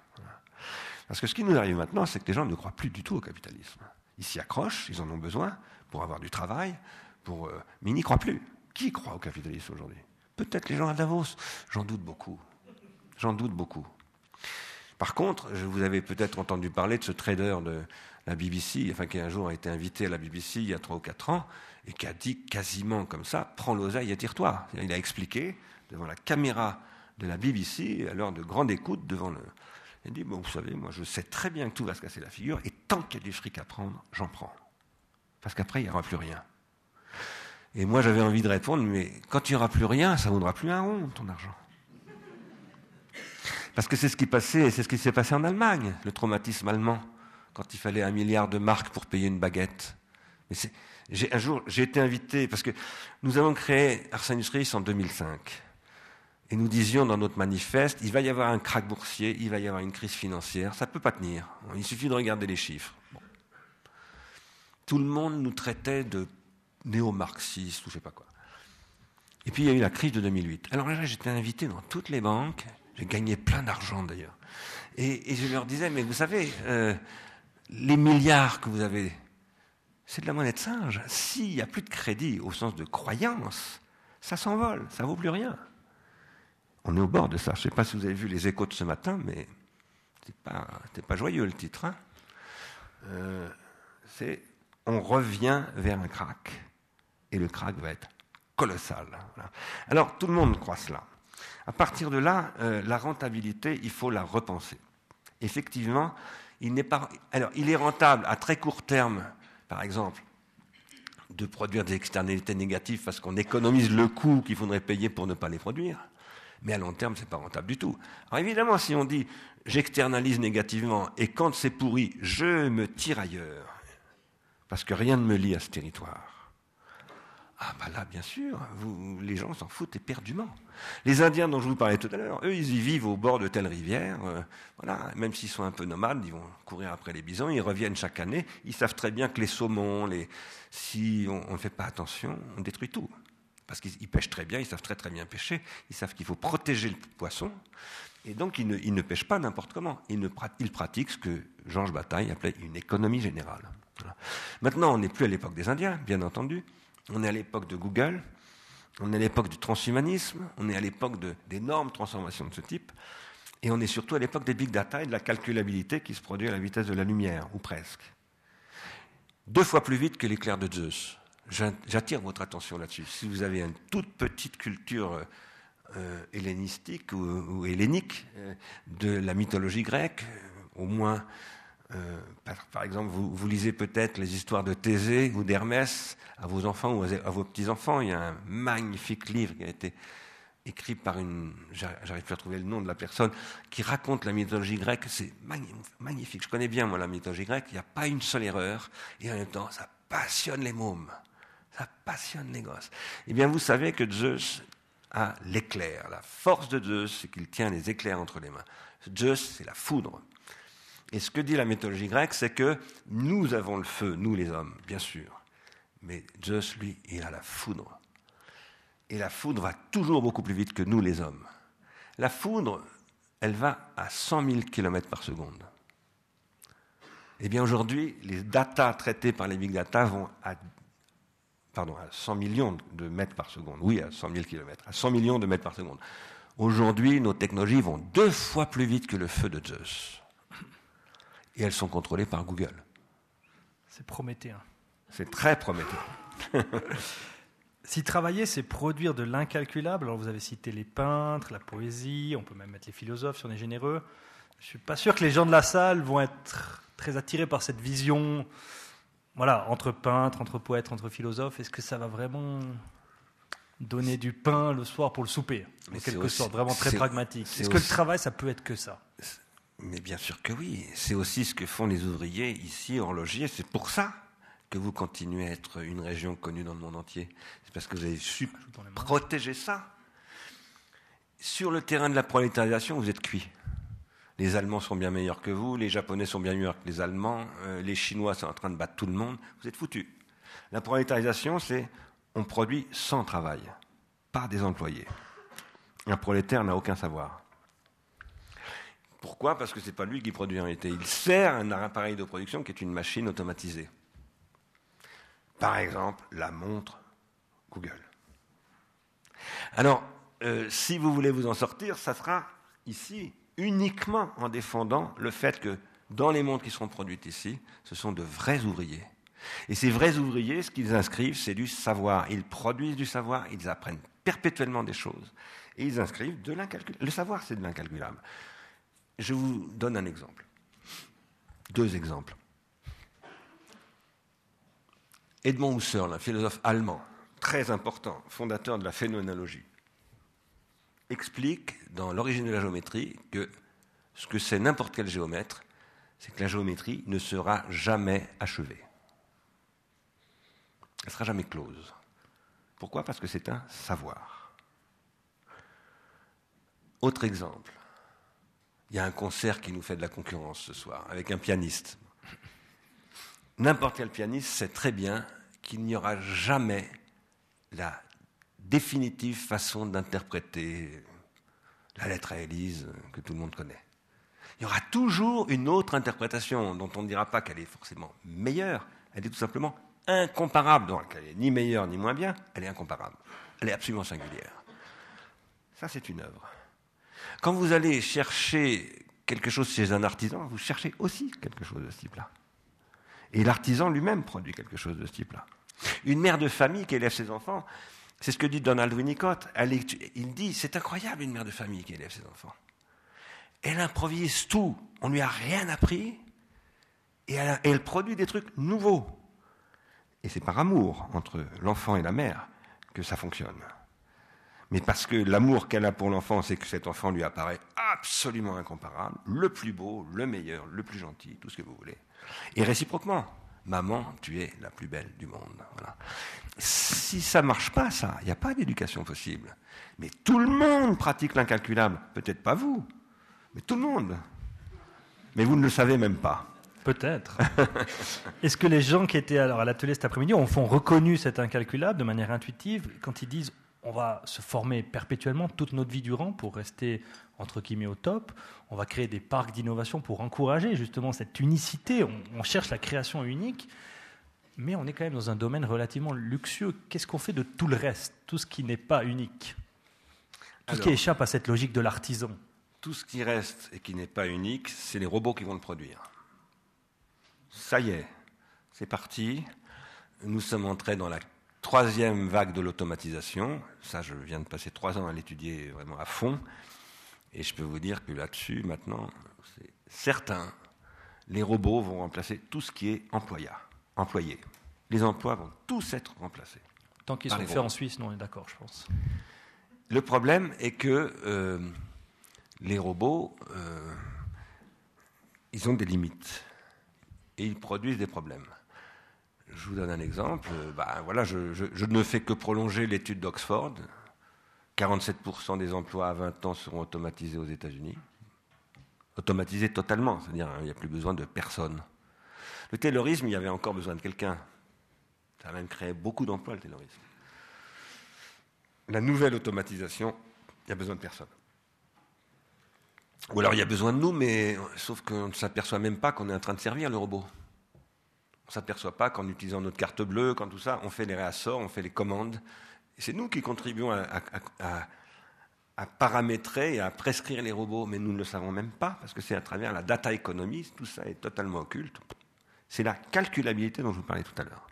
Parce que ce qui nous arrive maintenant, c'est que les gens ne croient plus du tout au capitalisme. Ils s'y accrochent, ils en ont besoin pour avoir du travail, pour, euh, mais ils n'y croient plus. Qui croit au capitalisme aujourd'hui? Peut-être les gens à Davos. J'en doute beaucoup. J'en doute beaucoup. Par contre, je vous avais peut-être entendu parler de ce trader de la BBC, enfin qui un jour a été invité à la BBC il y a trois ou quatre ans, et qui a dit quasiment comme ça, prends l'oseille et tire-toi. Il a expliqué devant la caméra de la BBC, à l'heure de grande écoute devant le... Il a dit, bon, vous savez, moi je sais très bien que tout va se casser la figure, et tant qu'il y a du fric à prendre, j'en prends. Parce qu'après, il n'y aura plus rien. Et moi, j'avais envie de répondre, mais quand il n'y aura plus rien, ça ne vaudra plus un rond, ton argent. Parce que c'est ce qui passait, c'est ce qui s'est passé en Allemagne, le traumatisme allemand, quand il fallait un milliard de marques pour payer une baguette. Mais un jour, j'ai été invité, parce que nous avons créé Arsenius Reis en 2005. Et nous disions dans notre manifeste, il va y avoir un krach boursier, il va y avoir une crise financière, ça ne peut pas tenir. Il suffit de regarder les chiffres. Tout le monde nous traitait de néo-marxiste ou je sais pas quoi. Et puis il y a eu la crise de 2008. Alors là, j'étais invité dans toutes les banques, j'ai gagné plein d'argent d'ailleurs. Et, je leur disais, mais vous savez, euh, les milliards que vous avez, c'est de la monnaie de singe. S'il n'y a plus de crédit au sens de croyance, ça s'envole, ça vaut plus rien. On est au bord de ça. Je ne sais pas si vous avez vu les échos de ce matin, mais c'est pas, pas joyeux le titre. Hein. Euh, c'est on revient vers un crack et le krach va être colossal. Alors tout le monde croit cela. À partir de là, euh, la rentabilité, il faut la repenser. Effectivement, il n'est pas. Alors, il est rentable à très court terme, par exemple, de produire des externalités négatives parce qu'on économise le coût qu'il faudrait payer pour ne pas les produire. Mais à long terme, ce n'est pas rentable du tout. Alors évidemment, si on dit j'externalise négativement et quand c'est pourri, je me tire ailleurs, parce que rien ne me lie à ce territoire. Ah bah là, bien sûr, les gens s'en foutent éperdument. Les Indiens dont je vous parlais tout à l'heure, eux, ils y vivent au bord de telle rivière. Euh, voilà, même s'ils sont un peu nomades, ils vont courir après les bisons, ils reviennent chaque année. Ils savent très bien que les saumons, si on ne fait pas attention, on détruit tout. Parce qu'ils pêchent très bien, ils savent très très bien pêcher, ils savent qu'il faut protéger le poisson, et donc ils ne, pêchent pas n'importe comment. Ils pratiquent ce que Georges Bataille appelait une économie générale. Maintenant, on n'est plus à l'époque des Indiens, bien entendu. On est à l'époque de Google, on est à l'époque du transhumanisme, on est à l'époque d'énormes transformations de ce type, et on est surtout à l'époque des big data et de la calculabilité qui se produit à la vitesse de la lumière, ou presque. Deux fois plus vite que l'éclair de Zeus. J'attire votre attention là-dessus. Si vous avez une toute petite culture euh, hellénistique ou, hellénique euh, de la mythologie grecque, au moins euh, par, exemple, vous, lisez peut-être les histoires de Thésée ou d'Hermès à vos enfants ou à, vos petits-enfants. Il y a un magnifique livre qui a été écrit par une, j'arrive plus à trouver le nom de la personne, qui raconte la mythologie grecque. C'est magnifique. Je connais bien, moi, la mythologie grecque. Il n'y a pas une seule erreur. Et en même temps, ça passionne les mômes. Ça passionne les gosses. Eh bien, vous savez que Zeus a l'éclair. La force de Zeus, c'est qu'il tient les éclairs entre les mains. Zeus, c'est la foudre. Et ce que dit la mythologie grecque, c'est que nous avons le feu, nous les hommes, bien sûr. Mais Zeus, lui, il a la foudre. Et la foudre va toujours beaucoup plus vite que nous les hommes. La foudre, elle va à 100 000 km par seconde. Eh bien aujourd'hui, les datas traitées par les big data vont à, pardon, à 100 millions de mètres par seconde. Oui, à 100 000 kilomètres, à 100 millions de mètres par seconde. Aujourd'hui, nos technologies vont deux fois plus vite que le feu de Zeus. Et elles sont contrôlées par Google. C'est prometteur. C'est très prometteur. *laughs* si travailler, c'est produire de l'incalculable, alors vous avez cité les peintres, la poésie, on peut même mettre les philosophes si on est généreux. Je ne suis pas sûr que les gens de la salle vont être très attirés par cette vision, voilà, entre peintres, entre poètes, entre philosophes. Est-ce que ça va vraiment donner du pain le soir pour le souper, en quelque sorte, vraiment très pragmatique Est-ce que le travail, ça peut être que ça? Mais bien sûr que oui. C'est aussi ce que font les ouvriers ici, horlogiers. C'est pour ça que vous continuez à être une région connue dans le monde entier. C'est parce que vous avez su protéger ça. Sur le terrain de la prolétarisation, vous êtes cuit. Les Allemands sont bien meilleurs que vous, les Japonais sont bien meilleurs que les Allemands, euh, les Chinois sont en train de battre tout le monde. Vous êtes foutus. La prolétarisation, c'est on produit sans travail, par des employés. Un prolétaire n'a aucun savoir. Pourquoi? Parce que ce n'est pas lui qui produit en réalité. Il sert un appareil de production qui est une machine automatisée. Par exemple, la montre Google. Alors, euh, si vous voulez vous en sortir, ça sera ici uniquement en défendant le fait que dans les montres qui seront produites ici, ce sont de vrais ouvriers. Et ces vrais ouvriers, ce qu'ils inscrivent, c'est du savoir. Ils produisent du savoir, ils apprennent perpétuellement des choses. Et ils inscrivent de l'incalculable. Le savoir, c'est de l'incalculable. Je vous donne un exemple. Deux exemples. Edmond Husserl, un philosophe allemand très important, fondateur de la phénoménologie, explique dans l'origine de la géométrie que ce que c'est n'importe quel géomètre, c'est que la géométrie ne sera jamais achevée. Elle ne sera jamais close. Pourquoi? Parce que c'est un savoir. Autre exemple. Il y a un concert qui nous fait de la concurrence ce soir, avec un pianiste n'importe quel pianiste sait très bien qu'il n'y aura jamais la définitive façon d'interpréter la lettre à Élise que tout le monde connaît. Il y aura toujours une autre interprétation dont on ne dira pas qu'elle est forcément meilleure, elle est tout simplement incomparable. Donc elle n'est ni meilleure ni moins bien, elle est incomparable. Elle est absolument singulière. Ça, c'est une œuvre. Quand vous allez chercher quelque chose chez un artisan, vous cherchez aussi quelque chose de ce type-là. Et l'artisan lui-même produit quelque chose de ce type-là. Une mère de famille qui élève ses enfants, c'est ce que dit Donald Winnicott. il dit, c'est incroyable une mère de famille qui élève ses enfants. Elle improvise tout, on ne lui a rien appris, et elle, elle produit des trucs nouveaux. Et c'est par amour entre l'enfant et la mère que ça fonctionne. Mais parce que l'amour qu'elle a pour l'enfant, c'est que cet enfant lui apparaît absolument incomparable, le plus beau, le meilleur, le plus gentil, tout ce que vous voulez. Et réciproquement, maman, tu es la plus belle du monde. Si ça marche pas, ça, il n'y a pas d'éducation possible. Mais tout le monde pratique l'incalculable. Peut-être pas vous, mais tout le monde. Mais vous ne le savez même pas. Peut-être. *laughs* Est-ce que les gens qui étaient alors à l'atelier cet après-midi ont reconnu cet incalculable de manière intuitive quand ils disent on va se former perpétuellement toute notre vie durant pour rester entre guillemets au top. On va créer des parcs d'innovation pour encourager justement cette unicité. On, cherche la création unique, mais on est quand même dans un domaine relativement luxueux. Qu'est-ce qu'on fait de tout le reste, tout ce qui n'est pas unique, tout ce qui échappe à cette logique de l'artisan Tout ce qui reste et qui n'est pas unique, c'est les robots qui vont le produire. Ça y est, c'est parti. Nous sommes entrés dans la Troisième vague de l'automatisation, ça je viens de passer trois ans à l'étudier vraiment à fond, et je peux vous dire que là-dessus, maintenant, c'est certain, les robots vont remplacer tout ce qui est employé. Les emplois vont tous être remplacés. Tant qu'ils sont faits en Suisse, non, on est d'accord, je pense. Le problème est que euh, les robots, euh, ils ont des limites et ils produisent des problèmes. Je vous donne un exemple. Bah, voilà, je, ne fais que prolonger l'étude d'Oxford. 47% des emplois à 20 ans seront automatisés aux États-Unis. Automatisés totalement, c'est-à-dire hein, il n'y a plus besoin de personne. Le terrorisme, il y avait encore besoin de quelqu'un. Ça a même créé beaucoup d'emplois, le terrorisme. La nouvelle automatisation, il y a besoin de personne. Ou alors il y a besoin de nous, mais sauf qu'on ne s'aperçoit même pas qu'on est en train de servir le robot. On ne s'aperçoit pas qu'en utilisant notre carte bleue, quand tout ça, on fait les réassorts, on fait les commandes. C'est nous qui contribuons à, paramétrer et à prescrire les robots, mais nous ne le savons même pas, parce que c'est à travers la data economy, tout ça est totalement occulte. C'est la calculabilité dont je vous parlais tout à l'heure.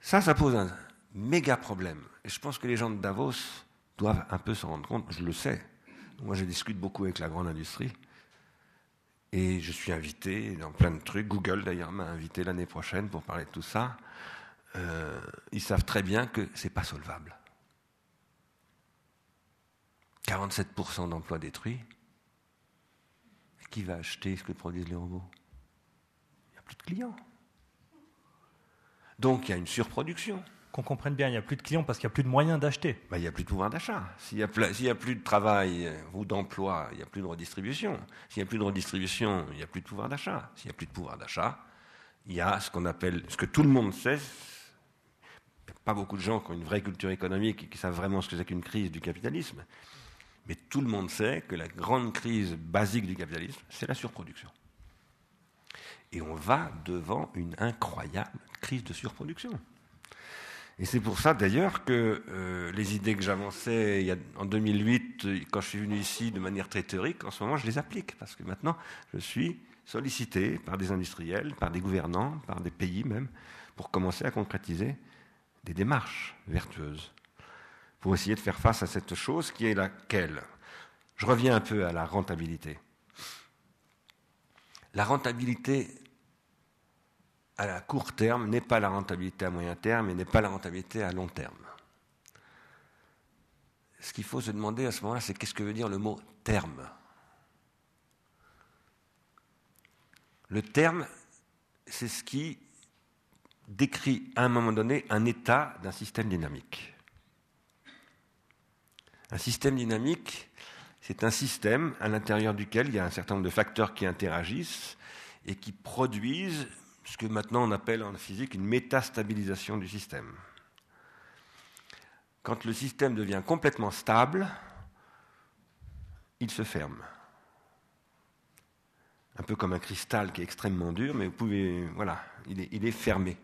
Ça, ça pose un méga problème. Je pense que les gens de Davos doivent un peu s'en rendre compte, je le sais. Moi, je discute beaucoup avec la grande industrie. Et je suis invité dans plein de trucs. Google, d'ailleurs, m'a invité l'année prochaine pour parler de tout ça. Euh, ils savent très bien que ce n'est pas solvable. 47% d'emplois détruits. Qui va acheter ce que produisent les robots? Il n'y a plus de clients. Donc il y a une surproduction qu'on comprenne bien, il n'y a plus de clients parce qu'il n'y a plus de moyens d'acheter. Ben, il n'y a plus de pouvoir d'achat. S'il n'y a, plus de travail euh, ou d'emploi, il n'y a plus de redistribution. S'il n'y a plus de redistribution, il n'y a plus de pouvoir d'achat. S'il n'y a plus de pouvoir d'achat, il y a ce qu'on appelle, ce que tout le monde sait, pas beaucoup de gens qui ont une vraie culture économique et qui savent vraiment ce que c'est qu'une crise du capitalisme, mais tout le monde sait que la grande crise basique du capitalisme, c'est la surproduction. Et on va devant une incroyable crise de surproduction. Et c'est pour ça d'ailleurs que euh, les idées que j'avançais en 2008, quand je suis venu ici de manière très théorique, en ce moment je les applique, parce que maintenant je suis sollicité par des industriels, par des gouvernants, par des pays même, pour commencer à concrétiser des démarches vertueuses, pour essayer de faire face à cette chose qui est laquelle Je reviens un peu à la rentabilité. La rentabilité à court terme n'est pas la rentabilité à moyen terme et n'est pas la rentabilité à long terme. Ce qu'il faut se demander à ce moment-là, c'est qu'est-ce que veut dire le mot terme? Le terme, c'est ce qui décrit à un moment donné un état d'un système dynamique. Un système dynamique, c'est un système à l'intérieur duquel il y a un certain nombre de facteurs qui interagissent et qui produisent ce que maintenant on appelle en physique une métastabilisation du système. Quand le système devient complètement stable, il se ferme. Un peu comme un cristal qui est extrêmement dur, mais vous pouvez, voilà, il est, fermé.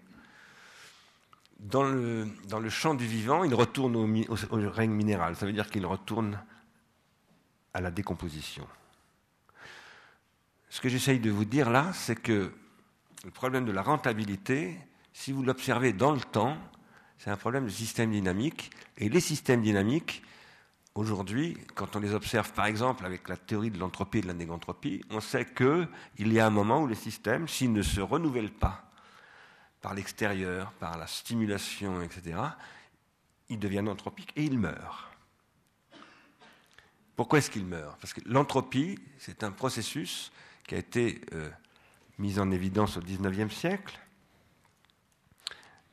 Dans le, champ du vivant, il retourne au, au règne minéral. Ça veut dire qu'il retourne à la décomposition. Ce que j'essaye de vous dire là, c'est que le problème de la rentabilité, si vous l'observez dans le temps, c'est un problème de système dynamique. Et les systèmes dynamiques, aujourd'hui, quand on les observe par exemple avec la théorie de l'entropie et de la négantropie, on sait qu'il y a un moment où les systèmes, s'ils ne se renouvellent pas par l'extérieur, par la stimulation, etc., ils deviennent anthropiques et ils meurent. Pourquoi est-ce qu'ils meurent? Parce que l'entropie, c'est un processus qui a été euh, mise en évidence au XIXe siècle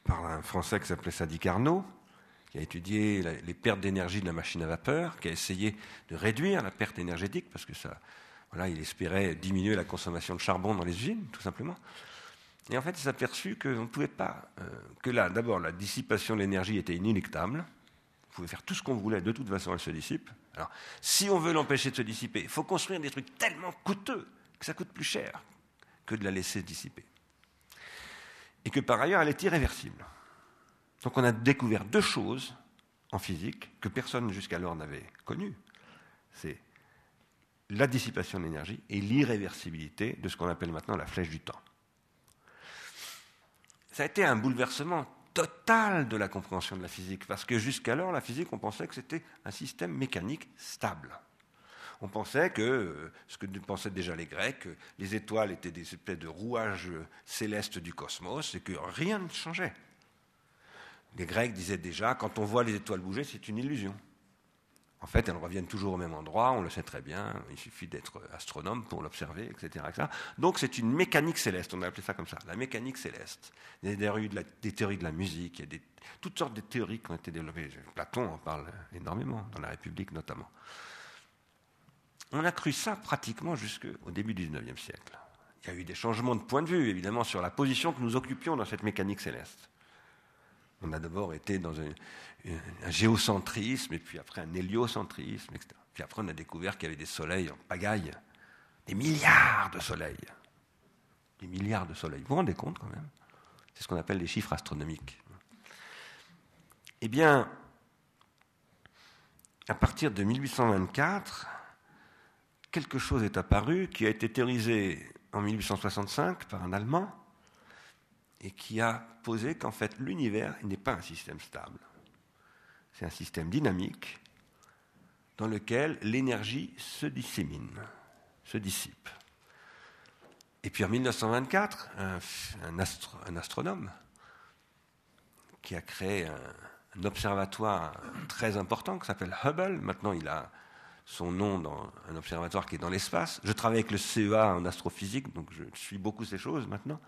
par un Français qui s'appelait Sadi Carnot, qui a étudié les pertes d'énergie de la machine à vapeur, qui a essayé de réduire la perte énergétique, parce que ça, voilà, il espérait diminuer la consommation de charbon dans les usines, tout simplement. Et en fait, il s'est aperçu qu'on ne pouvait pas, euh, que là, d'abord, la dissipation de l'énergie était inéluctable. Vous pouvez faire tout ce qu'on voulait, de toute façon, elle se dissipe. Alors, si on veut l'empêcher de se dissiper, il faut construire des trucs tellement coûteux que ça coûte plus cher que de la laisser dissiper. Et que par ailleurs, elle est irréversible. Donc on a découvert deux choses en physique que personne jusqu'alors n'avait connues. C'est la dissipation d'énergie et l'irréversibilité de ce qu'on appelle maintenant la flèche du temps. Ça a été un bouleversement total de la compréhension de la physique, parce que jusqu'alors, la physique, on pensait que c'était un système mécanique stable on pensait que, ce que pensaient déjà les Grecs, les étoiles étaient des espèces de rouages célestes du cosmos et que rien ne changeait. Les Grecs disaient déjà, quand on voit les étoiles bouger, c'est une illusion. En fait, elles reviennent toujours au même endroit, on le sait très bien, il suffit d'être astronome pour l'observer, etc., Donc c'est une mécanique céleste, on a appelé ça comme ça, la mécanique céleste. Il y a des théories de la, musique, il y a toutes sortes de théories qui ont été développées. Platon en parle énormément, dans la République notamment. On a cru ça pratiquement jusqu'au début du XIXe siècle. Il y a eu des changements de point de vue, évidemment, sur la position que nous occupions dans cette mécanique céleste. On a d'abord été dans un, un, géocentrisme, et puis après un héliocentrisme, etc. Puis après, on a découvert qu'il y avait des soleils en pagaille, des milliards de soleils. Des milliards de soleils. Vous vous rendez compte quand même? C'est ce qu'on appelle les chiffres astronomiques. Eh bien, à partir de 1824, quelque chose est apparu qui a été théorisé en 1865 par un Allemand et qui a posé qu'en fait l'univers n'est pas un système stable. C'est un système dynamique dans lequel l'énergie se dissémine, se dissipe. Et puis en 1924, un, astronome qui a créé un observatoire très important qui s'appelle Hubble, maintenant il a son nom dans un observatoire qui est dans l'espace. Je travaille avec le CEA en astrophysique, donc je suis beaucoup ces choses maintenant.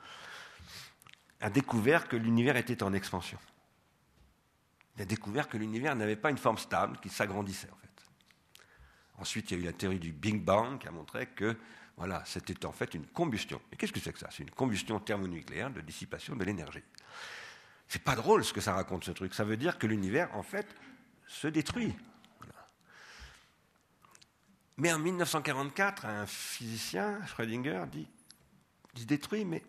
A découvert que l'univers était en expansion. Il a découvert que l'univers n'avait pas une forme stable, qu'il s'agrandissait en fait. Ensuite, il y a eu la théorie du Big Bang qui a montré que voilà, c'était en fait une combustion. Mais qu'est-ce que c'est que ça? C'est une combustion thermonucléaire de dissipation de l'énergie. C'est pas drôle ce que ça raconte ce truc. Ça veut dire que l'univers en fait se détruit. Mais en 1944, un physicien, Schrödinger, dit, il se détruit, mais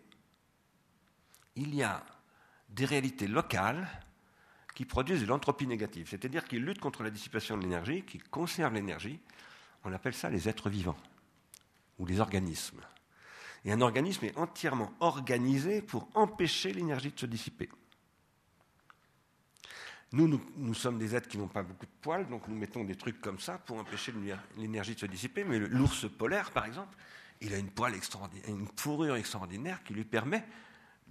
il y a des réalités locales qui produisent de l'entropie négative, c'est-à-dire qui luttent contre la dissipation de l'énergie, qui conservent l'énergie. On appelle ça les êtres vivants ou les organismes. Et un organisme est entièrement organisé pour empêcher l'énergie de se dissiper. Nous, nous, sommes des êtres qui n'ont pas beaucoup de poils, donc nous mettons des trucs comme ça pour empêcher l'énergie de se dissiper. Mais l'ours polaire, par exemple, il a une, poêle extraordinaire, une fourrure extraordinaire qui lui permet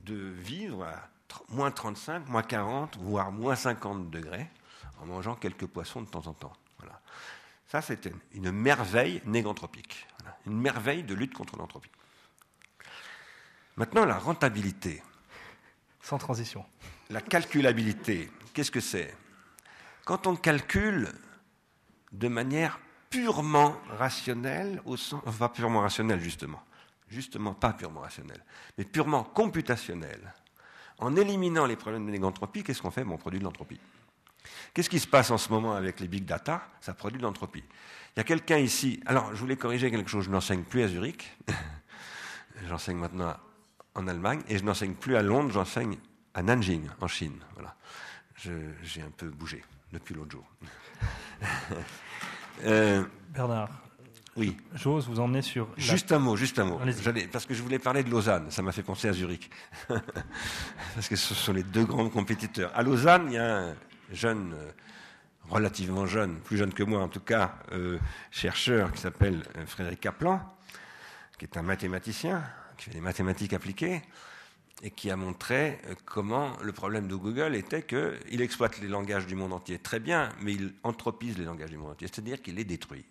de vivre à moins 35, moins 40, voire moins 50 degrés, en mangeant quelques poissons de temps en temps. Voilà. Ça, c'est une, merveille négantropique, une merveille de lutte contre l'entropie. Maintenant, la rentabilité. Sans transition. La calculabilité. Qu'est-ce que c'est? Quand on calcule de manière purement rationnelle, au sens, enfin pas purement rationnelle justement, justement pas purement rationnelle, mais purement computationnelle, en éliminant les problèmes de négantropie, qu'est-ce qu'on fait? On produit de l'entropie. Qu'est-ce qui se passe en ce moment avec les big data? Ça produit de l'entropie. Il y a quelqu'un ici, alors je voulais corriger quelque chose, je n'enseigne plus à Zurich, *laughs* j'enseigne maintenant en Allemagne, et je n'enseigne plus à Londres, j'enseigne à Nanjing, en Chine. Voilà j'ai un peu bougé depuis l'autre jour. *laughs* Euh, Bernard. Oui. J'ose vous emmener sur. Juste un mot, juste un mot. Parce que je voulais parler de Lausanne, ça m'a fait penser à Zurich. *laughs* parce que ce sont les deux grands compétiteurs. À Lausanne, il y a un jeune, euh, relativement jeune, plus jeune que moi en tout cas, euh, chercheur qui s'appelle Frédéric Kaplan, qui est un mathématicien, qui fait des mathématiques appliquées et qui a montré euh, comment le problème de Google était qu'il exploite les langages du monde entier très bien, mais il anthropise les langages du monde entier, c'est-à-dire qu'il les détruit.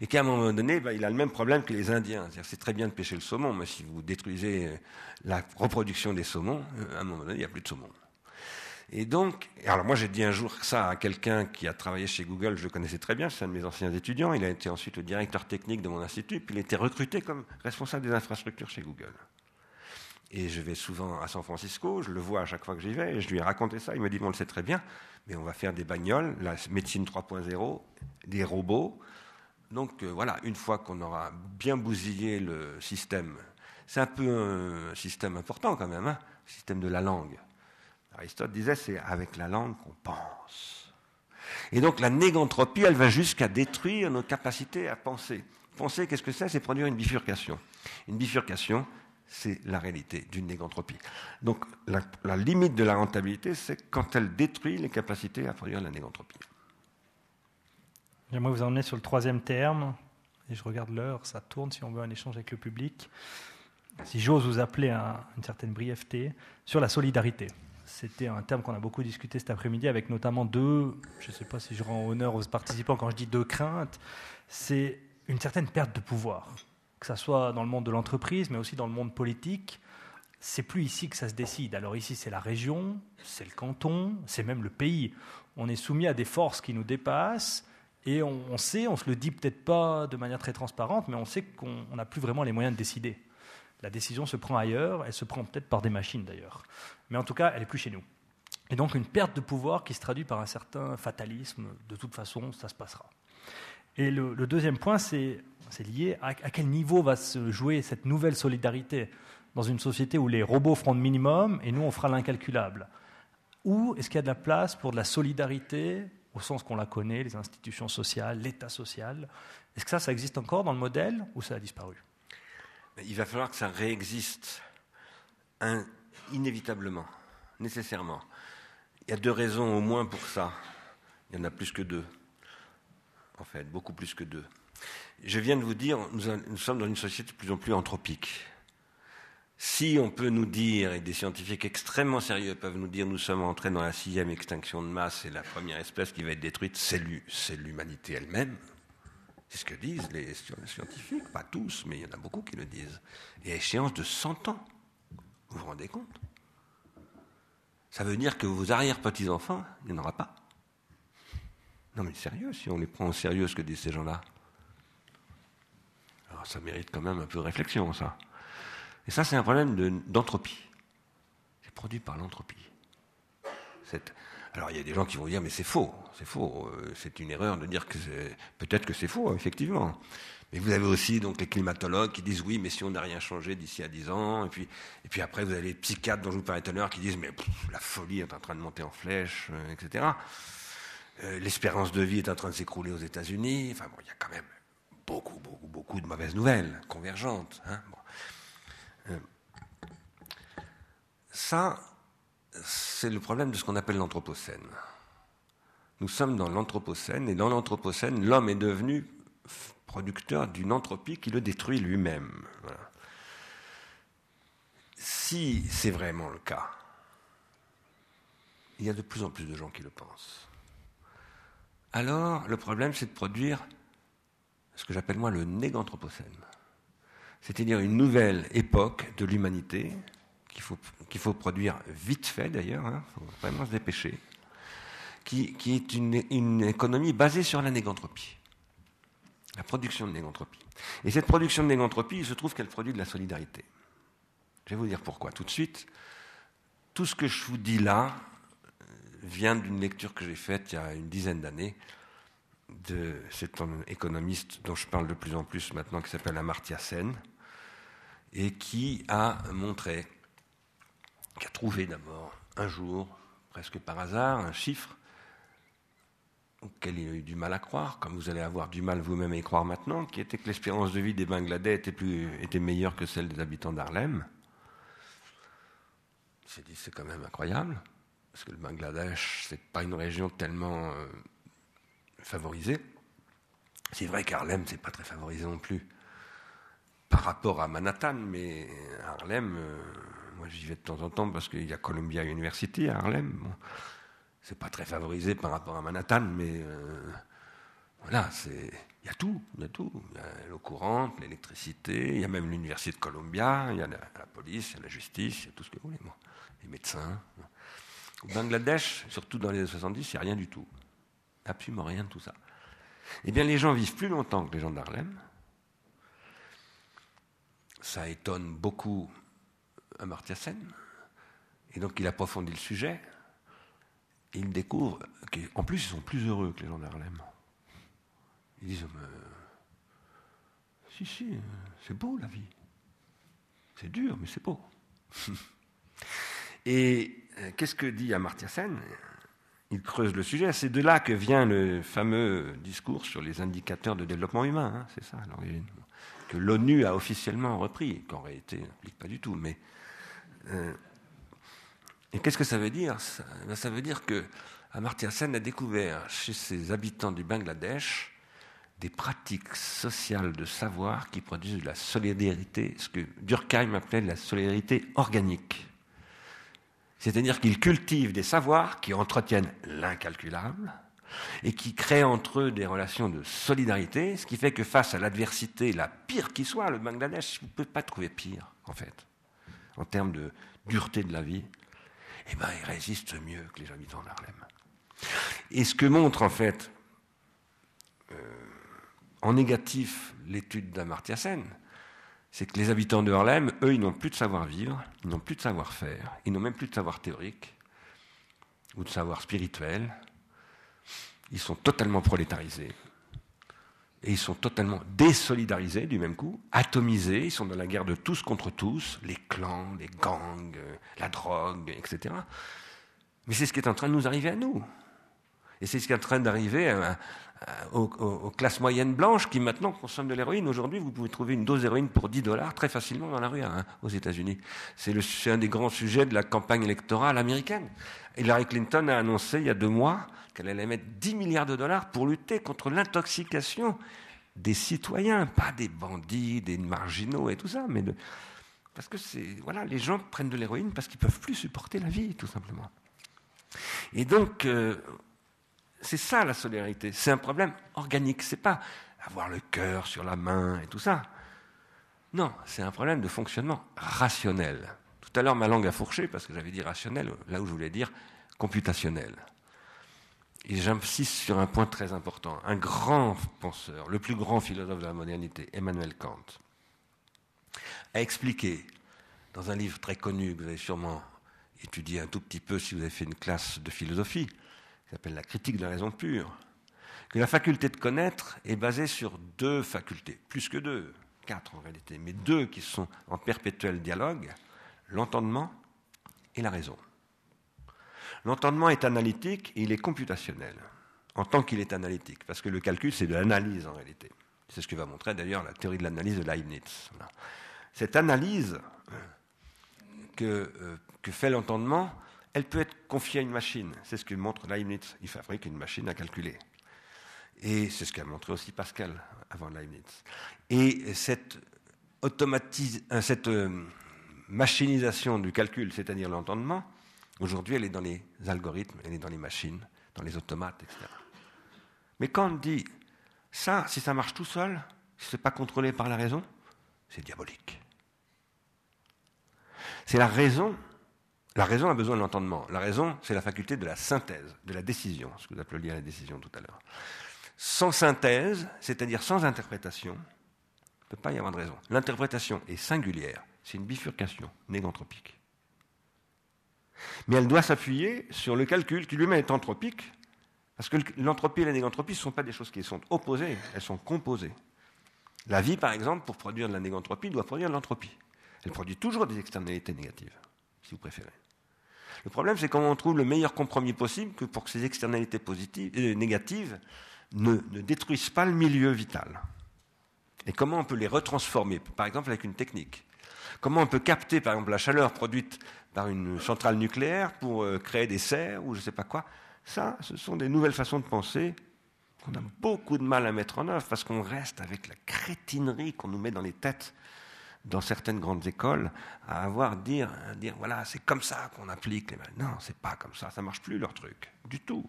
Et qu'à un moment donné, bah, il a le même problème que les Indiens. C'est très bien de pêcher le saumon, mais si vous détruisez euh, la reproduction des saumons, euh, à un moment donné, il n'y a plus de saumon. Et donc, alors moi j'ai dit un jour ça à quelqu'un qui a travaillé chez Google, je le connaissais très bien, c'est un de mes anciens étudiants, il a été ensuite le directeur technique de mon institut, puis il a été recruté comme responsable des infrastructures chez Google. Et je vais souvent à San Francisco, je le vois à chaque fois que j'y vais, et je lui ai raconté ça. Il me dit, on le sait très bien, mais on va faire des bagnoles, la médecine 3.0, des robots. Donc euh, voilà, une fois qu'on aura bien bousillé le système, c'est un peu un système important quand même, hein, le système de la langue. Aristote disait, c'est avec la langue qu'on pense. Et donc la négantropie, elle va jusqu'à détruire nos capacités à penser. Penser, qu'est-ce que c'est? C'est produire une bifurcation. Une bifurcation, c'est la réalité d'une négantropie. Donc la, limite de la rentabilité, c'est quand elle détruit les capacités à produire la négantropie. J'aimerais vous emmener sur le troisième terme, et je regarde l'heure, ça tourne si on veut un échange avec le public. Si j'ose vous appeler à une certaine brièveté, sur la solidarité. C'était un terme qu'on a beaucoup discuté cet après-midi avec notamment deux, je ne sais pas si je rends honneur aux participants quand je dis deux craintes, c'est une certaine perte de pouvoir que ce soit dans le monde de l'entreprise, mais aussi dans le monde politique, c'est plus ici que ça se décide. Alors ici, c'est la région, c'est le canton, c'est même le pays. On est soumis à des forces qui nous dépassent, et on, sait, on se le dit peut-être pas de manière très transparente, mais on sait qu'on n'a plus vraiment les moyens de décider. La décision se prend ailleurs, elle se prend peut-être par des machines d'ailleurs. Mais en tout cas, elle est plus chez nous. Et donc une perte de pouvoir qui se traduit par un certain fatalisme, de toute façon, ça se passera. Et le, deuxième point, c'est lié à, quel niveau va se jouer cette nouvelle solidarité dans une société où les robots feront le minimum et nous, on fera l'incalculable. Ou est-ce qu'il y a de la place pour de la solidarité, au sens qu'on la connaît, les institutions sociales, l'État social? Est-ce que ça, ça existe encore dans le modèle ou ça a disparu? Il va falloir que ça réexiste inévitablement, nécessairement. Il y a deux raisons au moins pour ça. Il y en a plus que deux, en fait, beaucoup plus que deux. Je viens de vous dire, nous, sommes dans une société de plus en plus anthropique. Si on peut nous dire, et des scientifiques extrêmement sérieux peuvent nous dire, nous sommes entrés dans la sixième extinction de masse et la première espèce qui va être détruite, c'est l'humanité elle-même. C'est ce que disent les scientifiques, pas tous, mais il y en a beaucoup qui le disent. Et à échéance de 100 ans, vous vous rendez compte? Ça veut dire que vos arrière-petits-enfants, il n'y en aura pas. Non mais sérieux, si on les prend au sérieux ce que disent ces gens-là. Alors ça mérite quand même un peu de réflexion, ça. Et ça, c'est un problème d'entropie. c'est produit par l'entropie. Alors, il y a des gens qui vont dire, mais c'est faux, c'est faux, euh, c'est une erreur de dire que peut-être que c'est faux, effectivement. Mais vous avez aussi donc les climatologues qui disent oui, mais si on n'a rien changé d'ici à 10 ans, et puis, et puis après vous avez les psychiatres dont je vous parlais tout à l'heure qui disent mais la folie est en train de monter en flèche, euh, etc. Euh, l'espérance de vie est en train de s'écrouler aux États-Unis. Enfin bon, il y a quand même beaucoup, beaucoup, beaucoup de mauvaises nouvelles convergentes. Hein. Euh, ça, c'est le problème de ce qu'on appelle l'Anthropocène. Nous sommes dans l'Anthropocène, et dans l'Anthropocène, l'homme est devenu producteur d'une entropie qui le détruit lui-même. Si c'est vraiment le cas, il y a de plus en plus de gens qui le pensent. Alors, le problème, c'est de produire ce que j'appelle moi le néganthropocène. C'est-à-dire une nouvelle époque de l'humanité qu'il faut, qu'il faut produire vite fait d'ailleurs, il hein, faut vraiment se dépêcher, qui, qui est une, une, économie basée sur la négantropie la production de négantropie. Et cette production de négantropie, il se trouve qu'elle produit de la solidarité. Je vais vous dire pourquoi tout de suite. Tout ce que je vous dis là euh, vient d'une lecture que j'ai faite il y a une dizaine d'années de cet économiste dont je parle de plus en plus maintenant, qui s'appelle Amartya Sen, et qui a montré, qui a trouvé d'abord un jour, presque par hasard, un chiffre auquel il a eu du mal à croire, comme vous allez avoir du mal vous-même à y croire maintenant, qui était que l'espérance de vie des Bangladais était, meilleure que celle des habitants d'Harlem. Il s'est dit, c'est quand même incroyable, parce que le Bangladesh, c'est pas une région tellement favorisée. C'est vrai qu'Harlem, c'est pas très favorisé non plus par rapport à Manhattan, mais Harlem, euh, moi j'y vais de temps en temps parce qu'il y a Columbia University à Harlem c'est pas très favorisé par rapport à Manhattan, mais euh, voilà, c'est il y a tout, il y a tout. Il y a l'eau courante, l'électricité, il y a même l'université de Columbia, il y a la, police, il y a la justice, il y a tout ce que vous voulez, les médecins. Au Bangladesh, surtout dans les années 70, il n'y a rien du tout. Absolument rien de tout ça. Eh bien, les gens vivent plus longtemps que les gens d'Harlem. Ça étonne beaucoup Amartya Sen. Et donc, il approfondit le sujet ils découvrent qu'en plus, ils sont plus heureux que les gens d'Harlem. Ils disent Si, si, c'est beau la vie. C'est dur, mais c'est beau. *laughs* Et euh, qu'est-ce que dit Amartya Sen? Il creuse le sujet. C'est de là que vient le fameux discours sur les indicateurs de développement humain. Hein, c'est ça l'origine. Que l'ONU a officiellement repris, qu'en réalité n'implique pas du tout. Mais euh, et qu'est-ce que ça veut dire ça, ben, ça veut dire que Amartya Sen a découvert chez ses habitants du Bangladesh des pratiques sociales de savoir qui produisent de la solidarité, ce que Durkheim appelait la solidarité organique. C'est-à-dire qu'ils cultivent des savoirs qui entretiennent l'incalculable et qui créent entre eux des relations de solidarité, ce qui fait que face à l'adversité, la pire qui soit, le Bangladesh, vous ne pouvez pas trouver pire, en fait, en termes de dureté de la vie, eh ben, ils résistent mieux que les habitants d'Harlem. Et ce que montre en fait euh, en négatif l'étude d'Amartya Sen, c'est que les habitants de Harlem, eux, ils n'ont plus de savoir-vivre, ils n'ont plus de savoir-faire, ils n'ont même plus de savoir théorique. ou de savoir spirituel, ils sont totalement prolétarisés. Et ils sont totalement désolidarisés du même coup, atomisés, ils sont dans la guerre de tous contre tous, les clans, les gangs, la drogue, etc. Mais c'est ce qui est en train de nous arriver à nous. Et c'est ce qui est en train d'arriver aux, classes moyennes blanches qui maintenant consomment de l'héroïne. Aujourd'hui, vous pouvez trouver une dose d'héroïne pour 10 dollars très facilement dans la rue hein, aux États-Unis. C'est un des grands sujets de la campagne électorale américaine. Hillary Clinton a annoncé il y a deux mois qu'elle allait mettre 10 milliards de dollars pour lutter contre l'intoxication des citoyens, pas des bandits, des marginaux et tout ça, mais parce que voilà, les gens prennent de l'héroïne parce qu'ils peuvent plus supporter la vie, tout simplement. Et donc, euh, c'est ça la solidarité. C'est un problème organique. C'est pas avoir le cœur sur la main et tout ça. Non, c'est un problème de fonctionnement rationnel. Tout à l'heure, ma langue a fourché parce que j'avais dit rationnel, là où je voulais dire computationnel. Et j'insiste sur un point très important. Un grand penseur, le plus grand philosophe de la modernité, Emmanuel Kant, a expliqué dans un livre très connu que vous avez sûrement étudié un tout petit peu si vous avez fait une classe de philosophie, qui s'appelle la critique de la raison pure, que la faculté de connaître est basée sur deux facultés, plus que deux, quatre en réalité, mais deux qui sont en perpétuel dialogue, l'entendement et la raison. L'entendement est analytique et il est computationnel, en tant qu'il est analytique, parce que le calcul, c'est de l'analyse en réalité. C'est ce que va montrer d'ailleurs la théorie de l'analyse de Leibniz. Cette analyse que, euh, que fait l'entendement, elle peut être confiée à une machine. C'est ce que montre Leibniz. Il fabrique une machine à calculer. Et c'est ce qu'a montré aussi Pascal avant Leibniz. Et cette, euh, cette euh, machinisation du calcul, c'est-à-dire l'entendement, aujourd'hui, elle est dans les algorithmes, elle est dans les machines, dans les automates, etc. Mais quand on dit ça, si ça marche tout seul, si ce n'est pas contrôlé par la raison, c'est diabolique. C'est la raison la raison a besoin de l'entendement. La raison, c'est la faculté de la synthèse, de la décision, ce que vous appeliez la décision tout à l'heure. Sans synthèse, c'est-à-dire sans interprétation, il ne peut pas y avoir de raison. L'interprétation est singulière, c'est une bifurcation négantropique. Mais elle doit s'appuyer sur le calcul qui lui-même est anthropique, parce que l'entropie et la négantropie ne sont pas des choses qui sont opposées, elles sont composées. La vie, par exemple, pour produire de la négantropie, doit produire de l'entropie. Elle produit toujours des externalités négatives, si vous préférez. Le problème, c'est comment on trouve le meilleur compromis possible pour que ces externalités positives, euh, négatives ne, détruisent pas le milieu vital. Et comment on peut les retransformer, par exemple avec une technique? Comment on peut capter, par exemple, la chaleur produite par une centrale nucléaire pour euh, créer des serres ou je ne sais pas quoi? Ça, ce sont des nouvelles façons de penser qu'on a beaucoup de mal à mettre en œuvre parce qu'on reste avec la crétinerie qu'on nous met dans les têtes dans certaines grandes écoles, à avoir dire, dire voilà, c'est comme ça qu'on applique les Non, c'est pas comme ça, ça marche plus leur truc, du tout.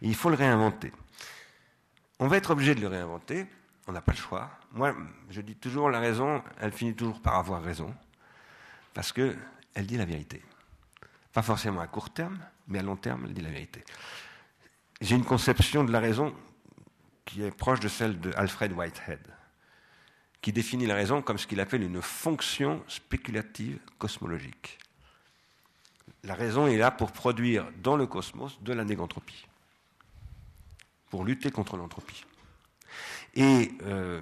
il faut le réinventer. On va être obligé de le réinventer, on n'a pas le choix. Moi, je dis toujours la raison, elle finit toujours par avoir raison, parce qu'elle dit la vérité. Pas forcément à court terme, mais à long terme, elle dit la vérité. J'ai une conception de la raison qui est proche de celle de Alfred Whitehead qui définit la raison comme ce qu'il appelle une fonction spéculative cosmologique. La raison est là pour produire dans le cosmos de la négantropie, pour lutter contre l'entropie. Et euh,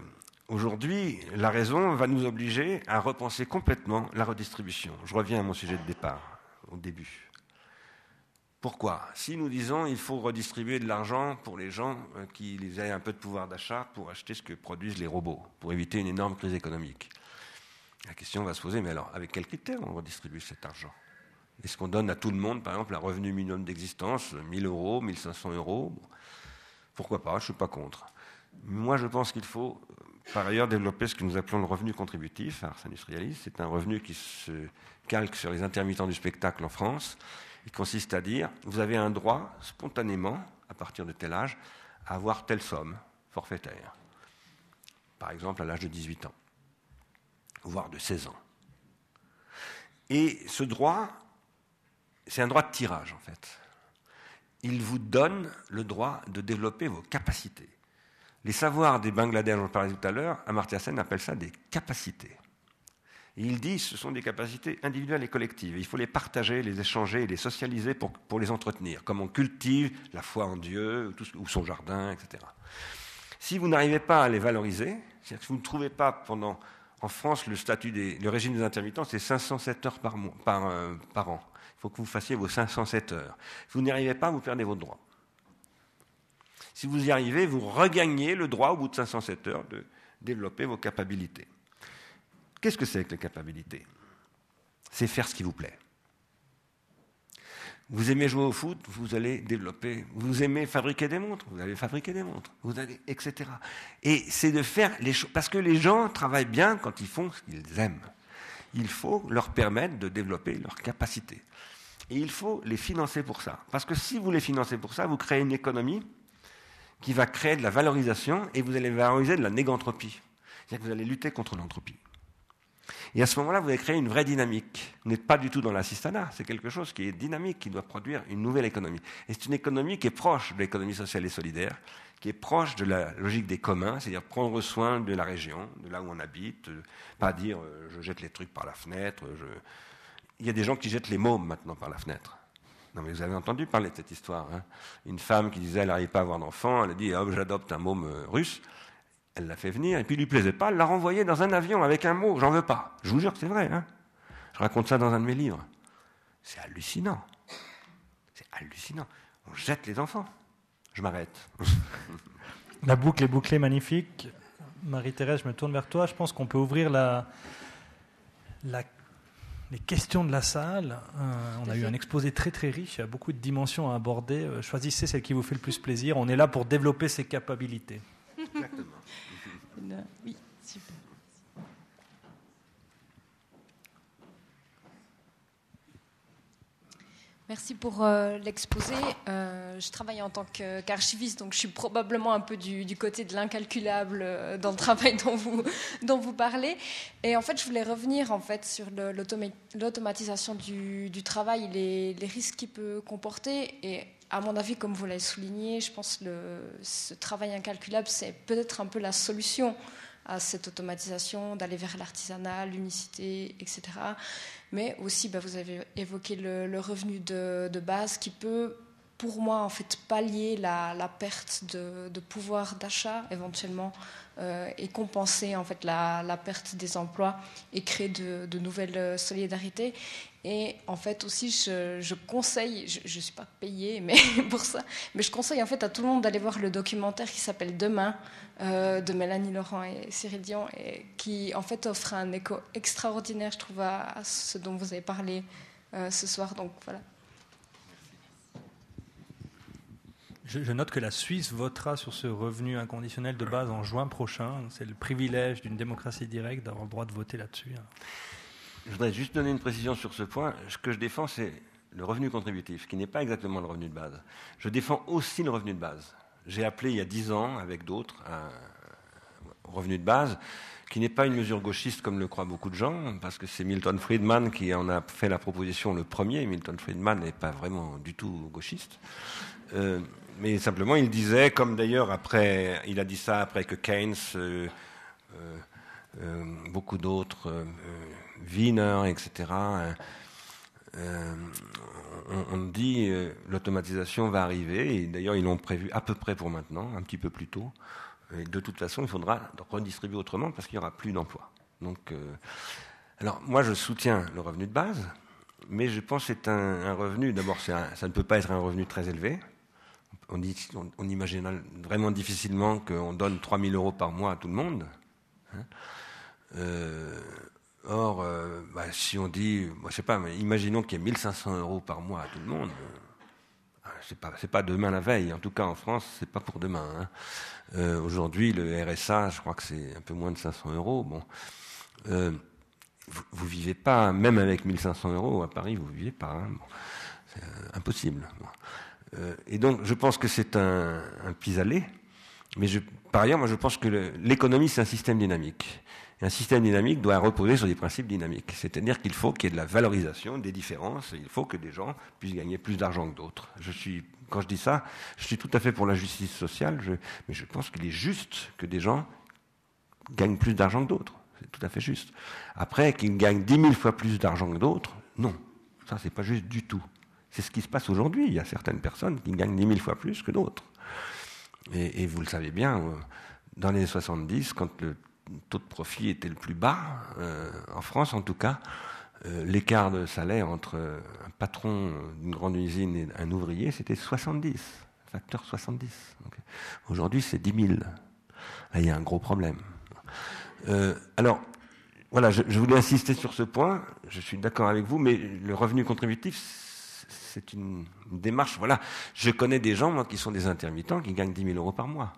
aujourd'hui, la raison va nous obliger à repenser complètement la redistribution. Je reviens à mon sujet de départ, au début. Pourquoi? Si nous disons qu'il faut redistribuer de l'argent pour les gens euh, qui aient un peu de pouvoir d'achat pour acheter ce que produisent les robots, pour éviter une énorme crise économique. La question va se poser, mais alors, avec quels critères on redistribue cet argent? Est-ce qu'on donne à tout le monde, par exemple, un revenu minimum d'existence, 1000 euros, 1500 euros? Pourquoi pas? Je ne suis pas contre. Moi, je pense qu'il faut, euh, par ailleurs, développer ce que nous appelons le revenu contributif. Ars Industrialis, c'est un revenu qui se calque sur les intermittents du spectacle en France il consiste à dire, vous avez un droit spontanément, à partir de tel âge, à avoir telle somme forfaitaire. Par exemple, à l'âge de 18 ans, voire de 16 ans. Et ce droit, c'est un droit de tirage, en fait. Il vous donne le droit de développer vos capacités. Les savoirs des Bangladais, dont je parlais tout à l'heure, Amartya Sen appelle ça des capacités. Il dit ce sont des capacités individuelles et collectives. Il faut les partager, les échanger les socialiser pour, les entretenir, comme on cultive la foi en Dieu ou son jardin, etc. Si vous n'arrivez pas à les valoriser, c'est-à-dire que vous ne trouvez pas pendant, en France, le statut des, le régime des intermittents, c'est 507 heures par, mois, par, euh, par an. Il faut que vous fassiez vos 507 heures. Si vous n'y arrivez pas, vous perdez votre droit. Si vous y arrivez, vous regagnez le droit au bout de 507 heures de développer vos capacités. Qu'est-ce que c'est que les capacités C'est faire ce qui vous plaît. Vous aimez jouer au foot, vous allez développer. Vous aimez fabriquer des montres, vous allez fabriquer des montres, vous allez, etc. Et c'est de faire les choses. Parce que les gens travaillent bien quand ils font ce qu'ils aiment. Il faut leur permettre de développer leurs capacités. Et il faut les financer pour ça. Parce que si vous les financez pour ça, vous créez une économie qui va créer de la valorisation et vous allez valoriser de la négantropie. C'est-à-dire que vous allez lutter contre l'entropie. Et à ce moment-là, vous allez créer une vraie dynamique. Vous n'êtes pas du tout dans l'assistanat, c'est quelque chose qui est dynamique, qui doit produire une nouvelle économie. Et c'est une économie qui est proche de l'économie sociale et solidaire, qui est proche de la logique des communs, c'est-à-dire prendre soin de la région, de là où on habite, pas dire euh, je jette les trucs par la fenêtre. Il y a des gens qui jettent les mômes maintenant par la fenêtre. Non, mais vous avez entendu parler de cette histoire. Hein Une femme qui disait elle n'arrive pas à avoir d'enfant, elle a dit j'adopte un môme euh, russe. Elle l'a fait venir, et puis il lui plaisait pas, elle l'a renvoyé dans un avion avec un mot, j'en veux pas. Je vous jure que c'est vrai. Hein Je raconte ça dans un de mes livres. C'est hallucinant. C'est hallucinant. On jette les enfants. Je m'arrête. *laughs* La boucle est bouclée, magnifique. Marie-Thérèse, je me tourne vers toi. Je pense qu'on peut ouvrir la, les questions de la salle. Euh, on a eu un exposé très très riche, il y a beaucoup de dimensions à aborder. Euh, choisissez celle qui vous fait le plus plaisir. On est là pour développer ses capacités. Merci pour euh, l'exposé. Euh, je travaille en tant qu'archiviste, donc je suis probablement un peu du, côté de l'incalculable euh, dans le travail dont vous, parlez. Et en fait, je voulais revenir en fait sur l'automatisation du, travail, les, les risques qu'il peut comporter. Et à mon avis, comme vous l'avez souligné, je pense que ce travail incalculable, c'est peut-être un peu la solution à cette automatisation, d'aller vers l'artisanat, l'unicité, etc. Mais aussi, bah, vous avez évoqué le, revenu de, base qui peut, pour moi, en fait, pallier la, perte de, pouvoir d'achat éventuellement euh, et compenser en fait la, perte des emplois et créer de, nouvelles solidarités. Et en fait aussi, je, conseille, je ne suis pas payée *laughs* mais pour ça, mais je conseille en fait à tout le monde d'aller voir le documentaire qui s'appelle Demain euh, de Mélanie Laurent et Cyril Dion, et qui en fait offre un écho extraordinaire, je trouve, à, ce dont vous avez parlé euh, ce soir. Donc voilà. Je, note que la Suisse votera sur ce revenu inconditionnel de base en juin prochain. C'est le privilège d'une démocratie directe d'avoir le droit de voter là-dessus. Je voudrais juste donner une précision sur ce point. Ce que je défends, c'est le revenu contributif, qui n'est pas exactement le revenu de base. Je défends aussi le revenu de base. J'ai appelé il y a dix ans, avec d'autres, un revenu de base, qui n'est pas une mesure gauchiste comme le croient beaucoup de gens, parce que c'est Milton Friedman qui en a fait la proposition le premier. Milton Friedman n'est pas vraiment du tout gauchiste. Euh, mais simplement, il disait, comme d'ailleurs après, il a dit ça après que Keynes, euh, euh, beaucoup d'autres, Wiener, etc. Euh, on, dit euh, l'automatisation va arriver, et d'ailleurs ils l'ont prévu à peu près pour maintenant, un petit peu plus tôt. Et de toute façon, il faudra redistribuer autrement parce qu'il n'y aura plus d'emplois. Donc, euh, alors moi je soutiens le revenu de base, mais je pense que c'est un, revenu. D'abord, ça ne peut pas être un revenu très élevé. On, imagine vraiment difficilement qu'on donne 3 000 euros par mois à tout le monde. Hein. Or, euh, bah, si on dit, moi, je sais pas, mais imaginons qu'il y ait 1500 euros par mois à tout le monde, euh, c'est pas, pas demain la veille. En tout cas, en France, c'est pas pour demain. Hein. Euh, Aujourd'hui, le RSA, je crois que c'est un peu moins de 500 euros. Bon, euh, vous, vous, vivez pas, même avec 1500 euros à Paris, vous vivez pas. Hein. C'est euh, impossible. Et donc, je pense que c'est un, pis-aller. Mais je, par ailleurs, moi, je pense que l'économie, c'est un système dynamique un système dynamique doit reposer sur des principes dynamiques. C'est-à-dire qu'il faut qu'il y ait de la valorisation des différences. Il faut que des gens puissent gagner plus d'argent que d'autres. Je suis, quand je dis ça, je suis tout à fait pour la justice sociale, mais je pense qu'il est juste que des gens gagnent plus d'argent que d'autres. C'est tout à fait juste. Après, qu'ils gagnent 10 000 fois plus d'argent que d'autres, non. Ça, c'est pas juste du tout. C'est ce qui se passe aujourd'hui. Il y a certaines personnes qui gagnent 10 000 fois plus que d'autres. Et, vous le savez bien, euh, dans les années 70, quand le taux de profit était le plus bas, euh, en France en tout cas, euh, l'écart de salaire entre un patron d'une grande usine et un ouvrier, c'était 70, facteur 70. Aujourd'hui, c'est 10 000. Là, il y a un gros problème. alors, voilà, je, voulais insister sur ce point. Je suis d'accord avec vous, mais le revenu contributif, c'est une, démarche. Voilà, je connais des gens, moi, qui sont des intermittents, qui gagnent 10 000 euros par mois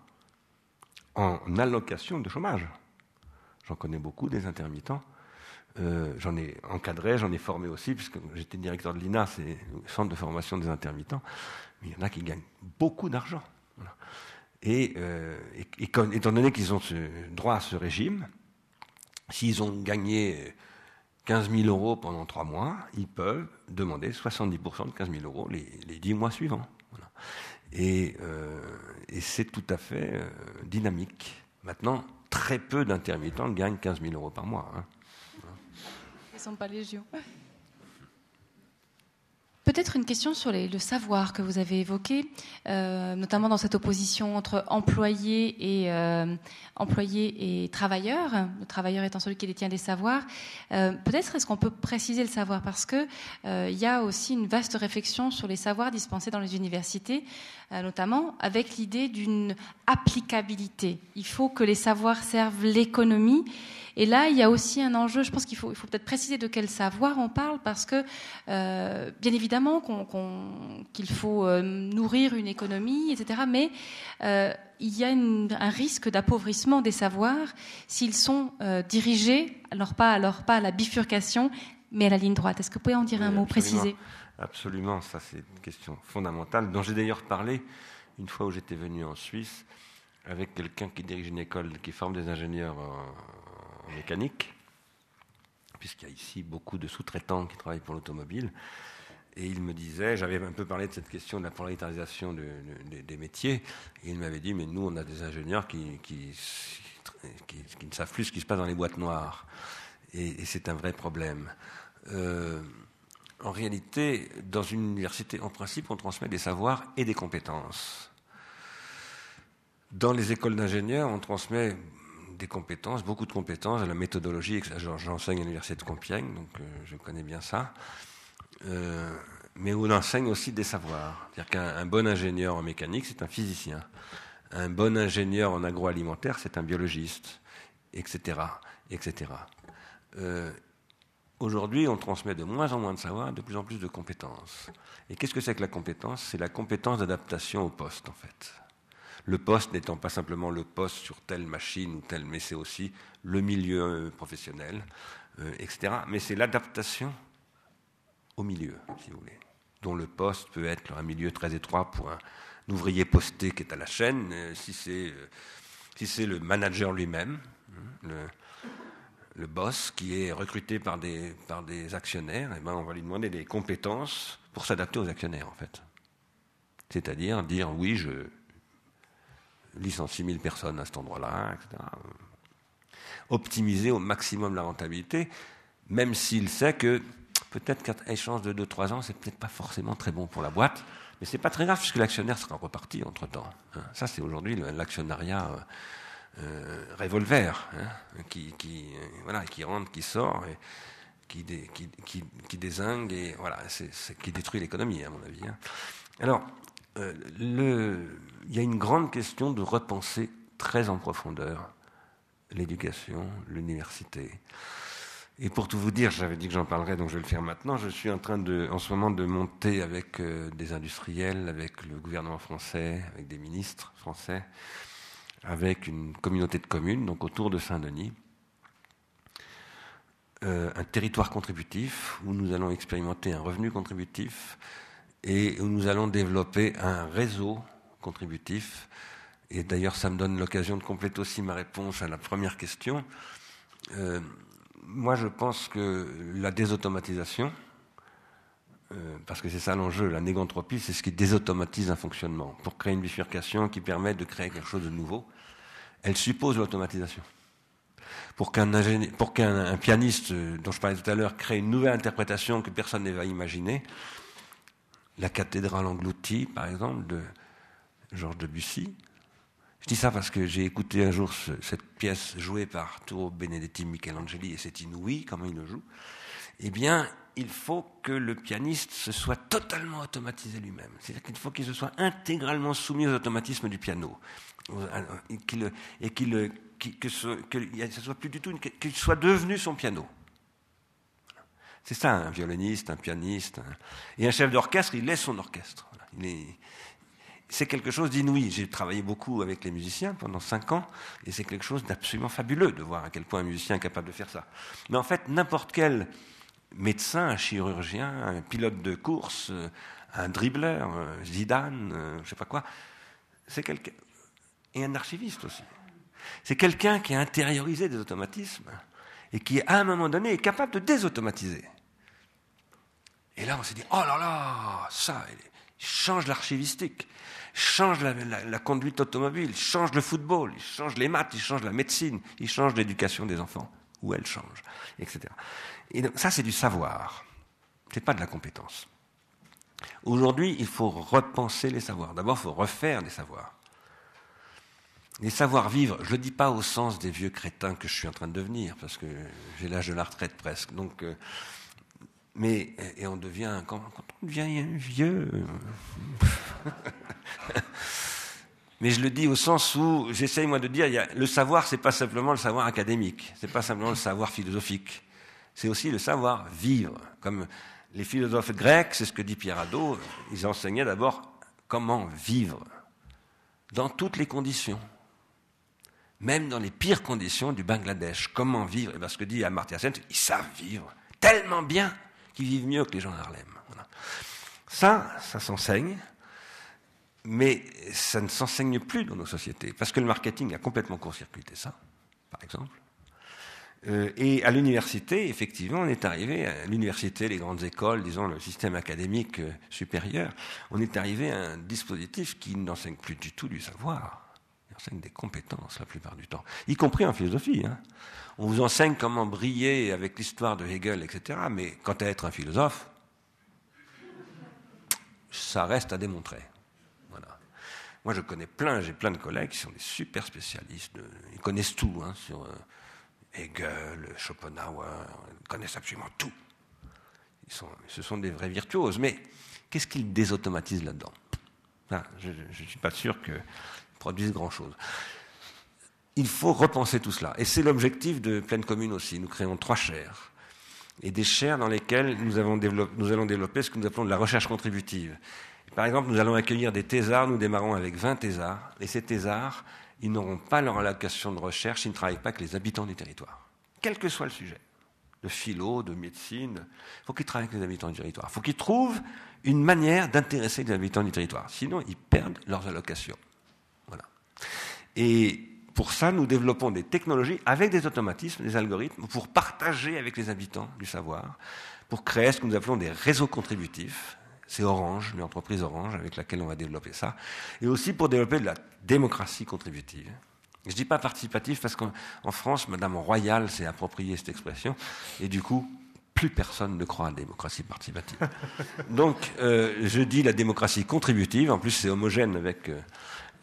en allocation de chômage. J'en connais beaucoup des intermittents. Euh, j'en ai encadré, j'en ai formé aussi, puisque j'étais directeur de l'INA, c'est le centre de formation des intermittents. Mais il y en a qui gagnent beaucoup d'argent. Et, euh, étant donné qu'ils ont droit à ce régime, s'ils ont gagné 15 000 euros pendant trois mois, ils peuvent demander 70% de 15 000 euros les, les 10 mois suivants. Et, euh, et c'est tout à fait euh, dynamique. Maintenant, très peu d'intermittents gagnent 15 000 euros par mois. Hein. Ils ne sont pas légion. Peut-être une question sur le savoir que vous avez évoqué, euh, notamment dans cette opposition entre employés et, euh, employés et travailleurs, le travailleur étant celui qui détient des savoirs. Euh, peut-être est-ce qu'on peut préciser le savoir parce que il y a aussi une vaste réflexion sur les savoirs dispensés dans les universités, notamment avec l'idée d'une applicabilité. Il faut que les savoirs servent l'économie et là, il y a aussi un enjeu, je pense qu'il faut, il faut peut-être préciser de quel savoir on parle, parce que, euh, bien évidemment, qu'il faut euh, nourrir une économie, etc., mais euh, il y a un risque d'appauvrissement des savoirs s'ils sont dirigés, alors pas, alors pas à la bifurcation, mais à la ligne droite. Est-ce que vous pouvez en dire un mot précisé? Absolument, ça c'est une question fondamentale, dont j'ai d'ailleurs parlé une fois où j'étais venu en Suisse avec quelqu'un qui dirige une école qui forme des ingénieurs mécanique, puisqu'il y a ici beaucoup de sous-traitants qui travaillent pour l'automobile. Et il me disait, j'avais un peu parlé de cette question de la polarisation des métiers, et il m'avait dit, mais nous, on a des ingénieurs qui, qui, ne savent plus ce qui se passe dans les boîtes noires. Et, c'est un vrai problème. Euh, en réalité, dans une université, en principe, on transmet des savoirs et des compétences. Dans les écoles d'ingénieurs, on transmet des compétences, beaucoup de compétences, la méthodologie. J'enseigne à l'université de Compiègne, donc euh, je connais bien ça. Euh, mais on enseigne aussi des savoirs. C'est-à-dire qu'un bon ingénieur en mécanique, c'est un physicien. Un bon ingénieur en agroalimentaire, c'est un biologiste, etc. etc. Euh, aujourd'hui, on transmet de moins en moins de savoir, de plus en plus de compétences. Et qu'est-ce que c'est que la compétence? C'est la compétence d'adaptation au poste, en fait. Le poste n'étant pas simplement le poste sur telle machine ou telle, mais c'est aussi le milieu euh, professionnel, euh, etc. Mais c'est l'adaptation au milieu, si vous voulez, dont le poste peut être un milieu très étroit pour un, ouvrier posté qui est à la chaîne, euh, si c'est le manager lui-même, hein, le, boss qui est recruté par des, par des actionnaires, eh ben on va lui demander des compétences pour s'adapter aux actionnaires en fait. C'est-à-dire dire oui, je, licencie 1000 personnes à cet endroit-là, etc. Optimiser au maximum la rentabilité, même s'il sait que peut-être qu'un échange de 2-3 ans, c'est peut-être pas forcément très bon pour la boîte, mais c'est pas très grave puisque l'actionnaire sera reparti entre-temps. Hein. Ça, c'est aujourd'hui l'actionnariat euh, euh, revolver, hein, qui, euh, voilà, qui rentre, qui sort, qui, qui désingue, et voilà, qui détruit l'économie, à mon avis. Hein. Alors, euh, il y a une grande question de repenser très en profondeur l'éducation, l'université. Et pour tout vous dire, j'avais dit que j'en parlerais, donc je vais le faire maintenant. Je suis en train de, en ce moment de monter avec euh, des industriels, avec le gouvernement français, avec des ministres français, avec une communauté de communes, donc autour de Saint-Denis, euh, un territoire contributif où nous allons expérimenter un revenu contributif et où nous allons développer un réseau contributif. Et d'ailleurs, ça me donne l'occasion de compléter aussi ma réponse à la première question. Euh, moi, je pense que la désautomatisation, euh, parce que c'est ça l'enjeu, la négantropie, c'est ce qui désautomatise un fonctionnement. Pour créer une bifurcation qui permet de créer quelque chose de nouveau, elle suppose l'automatisation. Pour qu'un pianiste euh, dont je parlais tout à l'heure crée une nouvelle interprétation que personne ne va imaginer, la cathédrale engloutie, par exemple, de Georges Debussy. Je dis ça parce que j'ai écouté un jour cette pièce jouée par Arturo Benedetti Michelangeli et c'est inouï comment il le joue. Eh bien, il faut que le pianiste se soit totalement automatisé lui-même. C'est-à-dire qu'il faut qu'il se soit intégralement soumis aux automatismes du piano. Et qu'il, soit qu'il soit devenu son piano. C'est ça, un violoniste, un pianiste. Et un chef d'orchestre, il est son orchestre. c'est quelque chose d'inouï. J'ai travaillé beaucoup avec les musiciens pendant cinq ans, et c'est quelque chose d'absolument fabuleux de voir à quel point un musicien est capable de faire ça. Mais en fait, n'importe quel médecin, un chirurgien, un pilote de course, un dribbleur, Zidane, je ne sais pas quoi, c'est quelqu'un. Et un archiviste aussi. C'est quelqu'un qui a intériorisé des automatismes et qui, à un moment donné, est capable de désautomatiser. Et là, on s'est dit, oh là là, ça, change l'archivistique, change la, conduite automobile, change le football, il change les maths, il change la médecine, il change l'éducation des enfants, ou elle change, etc. Et donc, ça, c'est du savoir, c'est pas de la compétence. Aujourd'hui, il faut repenser les savoirs. D'abord, il faut refaire des savoirs. Les savoir-vivre, je ne le dis pas au sens des vieux crétins que je suis en train de devenir, parce que j'ai l'âge de la retraite presque. Donc, euh, mais, et on devient, quand, on devient vieux. Euh, *laughs* mais je le dis au sens où j'essaye moi de dire, le savoir, c'est pas simplement le savoir académique, c'est pas simplement le savoir philosophique, c'est aussi le savoir vivre. Comme les philosophes grecs, c'est ce que dit Pierre Hadot, ils enseignaient d'abord comment vivre dans toutes les conditions même dans les pires conditions du Bangladesh. Comment vivre? Et bien, ce que dit Amartya Sen, ils savent vivre tellement bien qu'ils vivent mieux que les gens à Harlem. Ça, ça s'enseigne, mais ça ne s'enseigne plus dans nos sociétés, parce que le marketing a complètement court-circuité ça, par exemple. Euh, et à l'université, effectivement, on est arrivé, à l'université, les grandes écoles, disons le système académique euh, supérieur, on est arrivé à un dispositif qui n'enseigne plus du tout du savoir enseigne des compétences la plupart du temps, y compris en philosophie. Hein. On vous enseigne comment briller avec l'histoire de Hegel, etc. Mais quant à être un philosophe, ça reste à démontrer. Voilà. Moi, je connais plein, j'ai plein de collègues qui sont des super spécialistes. ils connaissent tout hein, sur euh, Hegel, Schopenhauer, ils connaissent absolument tout. Ils sont, ce sont des vrais virtuoses. Mais qu'est-ce qu'ils désautomatisent là-dedans? Je ne suis pas sûr que produisent grand-chose. Il faut repenser tout cela. Et c'est l'objectif de Pleine Commune aussi. Nous créons trois chaires. Et des chaires dans lesquelles nous, allons développer ce que nous appelons de la recherche contributive. Par exemple, nous allons accueillir des thésards. Nous démarrons avec 20 thésards. Et ces thésards, ils n'auront pas leur allocation de recherche s'ils ne travaillent pas avec les habitants du territoire. Quel que soit le sujet. De philo, de médecine. Il faut qu'ils travaillent avec les habitants du territoire. Il faut qu'ils trouvent une manière d'intéresser les habitants du territoire. Sinon, ils perdent leurs allocations. Et pour ça, nous développons des technologies avec des automatismes, des algorithmes, pour partager avec les habitants du savoir, pour créer ce que nous appelons des réseaux contributifs. C'est Orange, l'entreprise Orange avec laquelle on va développer ça. Et aussi pour développer de la démocratie contributive. Je ne dis pas participatif parce qu'en France, Madame Royal s'est approprié cette expression. Et du coup, plus personne ne croit à la démocratie participative. *laughs* Donc, euh, je dis la démocratie contributive. En plus, c'est homogène avec euh,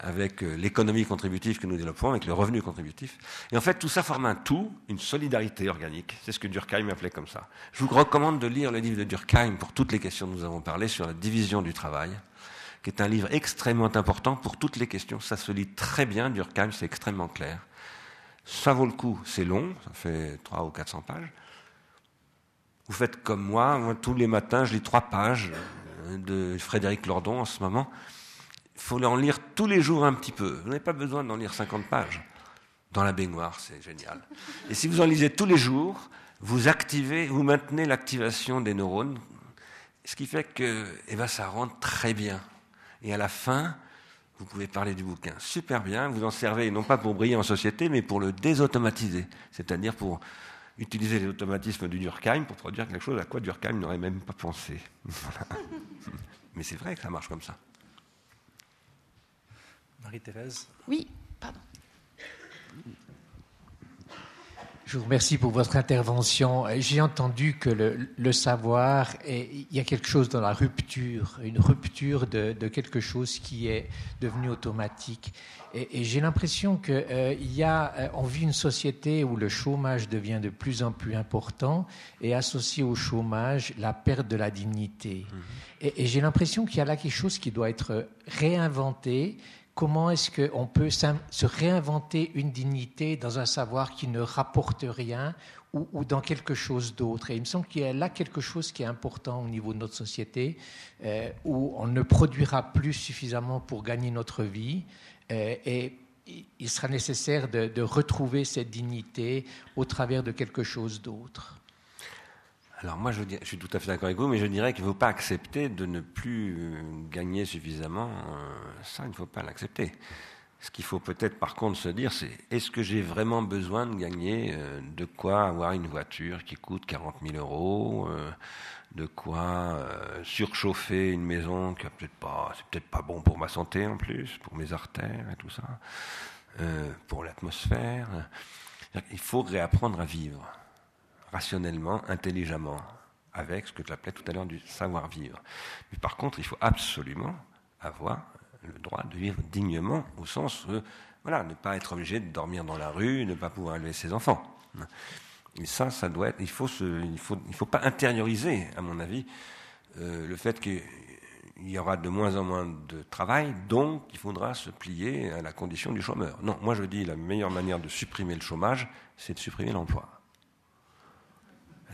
avec euh, l'économie contributive que nous développons, avec le revenu contributif. Et en fait, tout ça forme un tout, une solidarité organique. C'est ce que Durkheim appelait comme ça. Je vous recommande de lire le livre de Durkheim pour toutes les questions que nous avons parlé sur la division du travail, qui est un livre extrêmement important pour toutes les questions. Ça se lit très bien, Durkheim, c'est extrêmement clair. Ça vaut le coup, c'est long, ça fait 300 ou 400 pages. Vous faites comme moi, moi tous les matins, je lis trois pages de Frédéric Lordon en ce moment il faut en lire tous les jours un petit peu. Vous n'avez pas besoin d'en lire 50 pages. Dans la baignoire, c'est génial. Et si vous en lisez tous les jours, vous activez, vous maintenez l'activation des neurones, ce qui fait que eh ben, ça rentre très bien. Et à la fin, vous pouvez parler du bouquin super bien, vous en servez non pas pour briller en société, mais pour le désautomatiser, c'est-à-dire pour utiliser les automatismes du Durkheim pour produire quelque chose à quoi Durkheim n'aurait même pas pensé. *laughs* mais c'est vrai que ça marche comme ça. Marie-Thérèse Oui, pardon. Je vous remercie pour votre intervention. J'ai entendu que le, savoir, il y a quelque chose dans la rupture, une rupture de, quelque chose qui est devenu automatique. Et, j'ai l'impression qu'il euh, y a, euh, on vit une société où le chômage devient de plus en plus important et associé au chômage, la perte de la dignité. Mmh. Et, et j'ai l'impression qu'il y a là quelque chose qui doit être réinventé, comment est-ce qu'on peut se réinventer une dignité dans un savoir qui ne rapporte rien ou, dans quelque chose d'autre? Et il me semble qu'il y a là quelque chose qui est important au niveau de notre société, euh, où on ne produira plus suffisamment pour gagner notre vie. Euh, et il sera nécessaire de retrouver cette dignité au travers de quelque chose d'autre. Alors moi, je, suis tout à fait d'accord avec vous, mais je dirais qu'il ne faut pas accepter de ne plus euh, gagner suffisamment. Euh, ça, il ne faut pas l'accepter. Ce qu'il faut peut-être par contre se dire, c'est est-ce que j'ai vraiment besoin de gagner euh, de quoi avoir une voiture qui coûte 40 000 euros, de quoi surchauffer une maison qui peut-être pas, peut-être pas bon pour ma santé en plus, pour mes artères et tout ça, pour l'atmosphère? Il faut réapprendre à vivre rationnellement, intelligemment, avec ce que tu appelais tout à l'heure du savoir-vivre. Mais par contre, il faut absolument avoir le droit de vivre dignement, au sens, de voilà, ne pas être obligé de dormir dans la rue, ne pas pouvoir élever ses enfants. Et ça, ça doit être, il faut il faut, faut pas intérioriser, à mon avis, euh, le fait qu'il y aura de moins en moins de travail, donc il faudra se plier à la condition du chômeur. Non, moi je dis la meilleure manière de supprimer le chômage, c'est de supprimer l'emploi.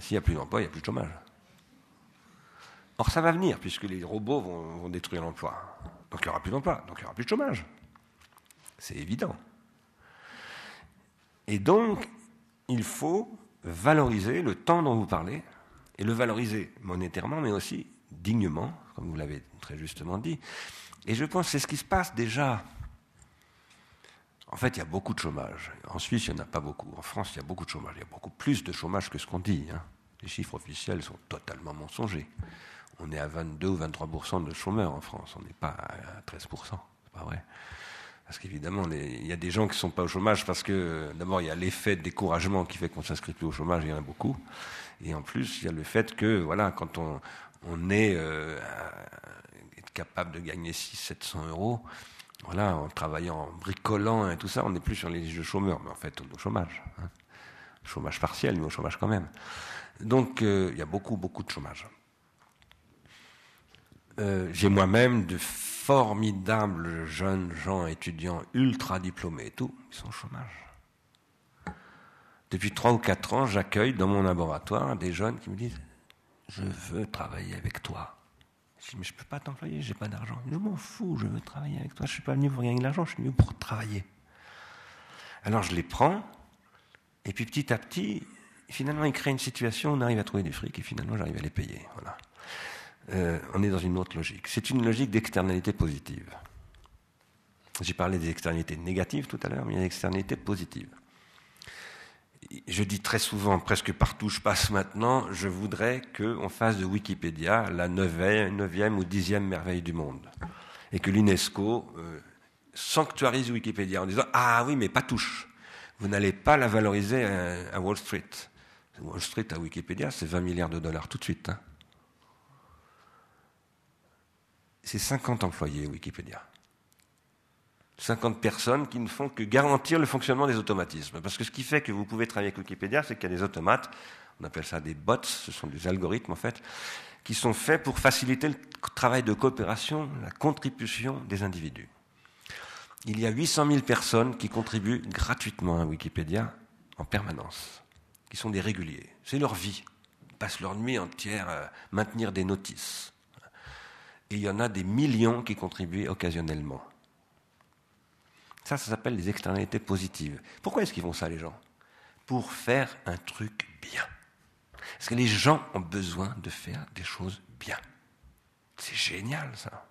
S'il n'y a plus d'emploi, il n'y a plus de chômage. Or, ça va venir, puisque les robots vont, détruire l'emploi. Donc, il n'y aura plus d'emploi, donc il n'y aura plus de chômage. C'est évident. Et donc, il faut valoriser le temps dont vous parlez, et le valoriser monétairement, mais aussi dignement, comme vous l'avez très justement dit. Et je pense que c'est ce qui se passe déjà. En fait, il y a beaucoup de chômage. En Suisse, il n'y en a pas beaucoup. En France, il y a beaucoup de chômage. Il y a beaucoup plus de chômage que ce qu'on dit. Hein. Les chiffres officiels sont totalement mensongers. On est à 22 ou 23% de chômeurs en France. On n'est pas à 13% C'est pas vrai. Parce qu'évidemment, il y a des gens qui ne sont pas au chômage parce que, d'abord, il y a l'effet de découragement qui fait qu'on ne s'inscrit plus au chômage, il y en a beaucoup. Et en plus, il y a le fait que, voilà, quand on, est euh, capable de gagner 600-700 euros, voilà, en travaillant, en bricolant et tout ça, on n'est plus sur les de chômeurs, mais en fait, on est au chômage. Hein. Chômage partiel, mais au chômage quand même. Donc, euh, il y a beaucoup, beaucoup de chômage. Euh, j'ai moi-même de formidables jeunes gens étudiants ultra diplômés et tout, ils sont au chômage. Depuis trois ou quatre ans, j'accueille dans mon laboratoire des jeunes qui me disent Je veux travailler avec toi. Je dis, mais je ne peux pas t'employer, je n'ai pas d'argent. Je m'en fous, je veux travailler avec toi. Je ne suis pas venu pour gagner de l'argent, je suis venu pour travailler. Alors je les prends, et puis petit à petit, finalement, ils créent une situation on arrive à trouver des fric, et finalement, j'arrive à les payer. Voilà. Euh, on est dans une autre logique. C'est une logique d'externalité positive. J'ai parlé des externalités négatives tout à l'heure, mais il y a des externalités positives je dis très souvent, presque partout où je passe maintenant, je voudrais qu'on fasse de Wikipédia la neuvième, ou dixième merveille du monde. Et que l'UNESCO euh, sanctuarise Wikipédia en disant Ah oui, mais pas touche. Vous n'allez pas la valoriser à, Wall Street. Wall Street à Wikipédia, c'est 20 milliards de dollars tout de suite. Hein. C'est 50 employés Wikipédia. 50 personnes qui ne font que garantir le fonctionnement des automatismes. Parce que ce qui fait que vous pouvez travailler avec Wikipédia, c'est qu'il y a des automates, on appelle ça des bots, ce sont des algorithmes en fait, qui sont faits pour faciliter le travail de coopération, la contribution des individus. Il y a 800 000 personnes qui contribuent gratuitement à Wikipédia en permanence, qui sont des réguliers. C'est leur vie. Ils passent leur nuit entière à maintenir des notices. Et il y en a des millions qui contribuent occasionnellement. Ça, ça s'appelle les externalités positives. Pourquoi est-ce qu'ils font ça, les gens? Pour faire un truc bien. Parce que les gens ont besoin de faire des choses bien. C'est génial, ça.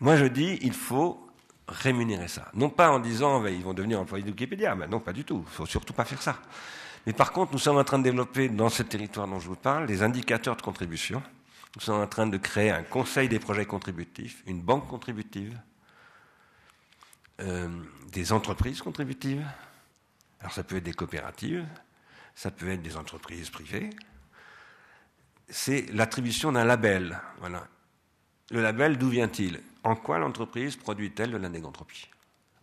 Moi, je dis, il faut rémunérer ça. Non pas en disant, ils vont devenir employés de Wikipédia, mais non, pas du tout. Il faut surtout pas faire ça. Mais par contre, nous sommes en train de développer dans ce territoire dont je vous parle des indicateurs de contribution. Nous sommes en train de créer un conseil des projets contributifs, une banque contributive, euh, des entreprises contributives, Alors ça peut être des coopératives, ça peut être des entreprises privées. C'est l'attribution d'un label. Voilà. Le label, d'où vient-il? En quoi l'entreprise produit-elle de la négantropie?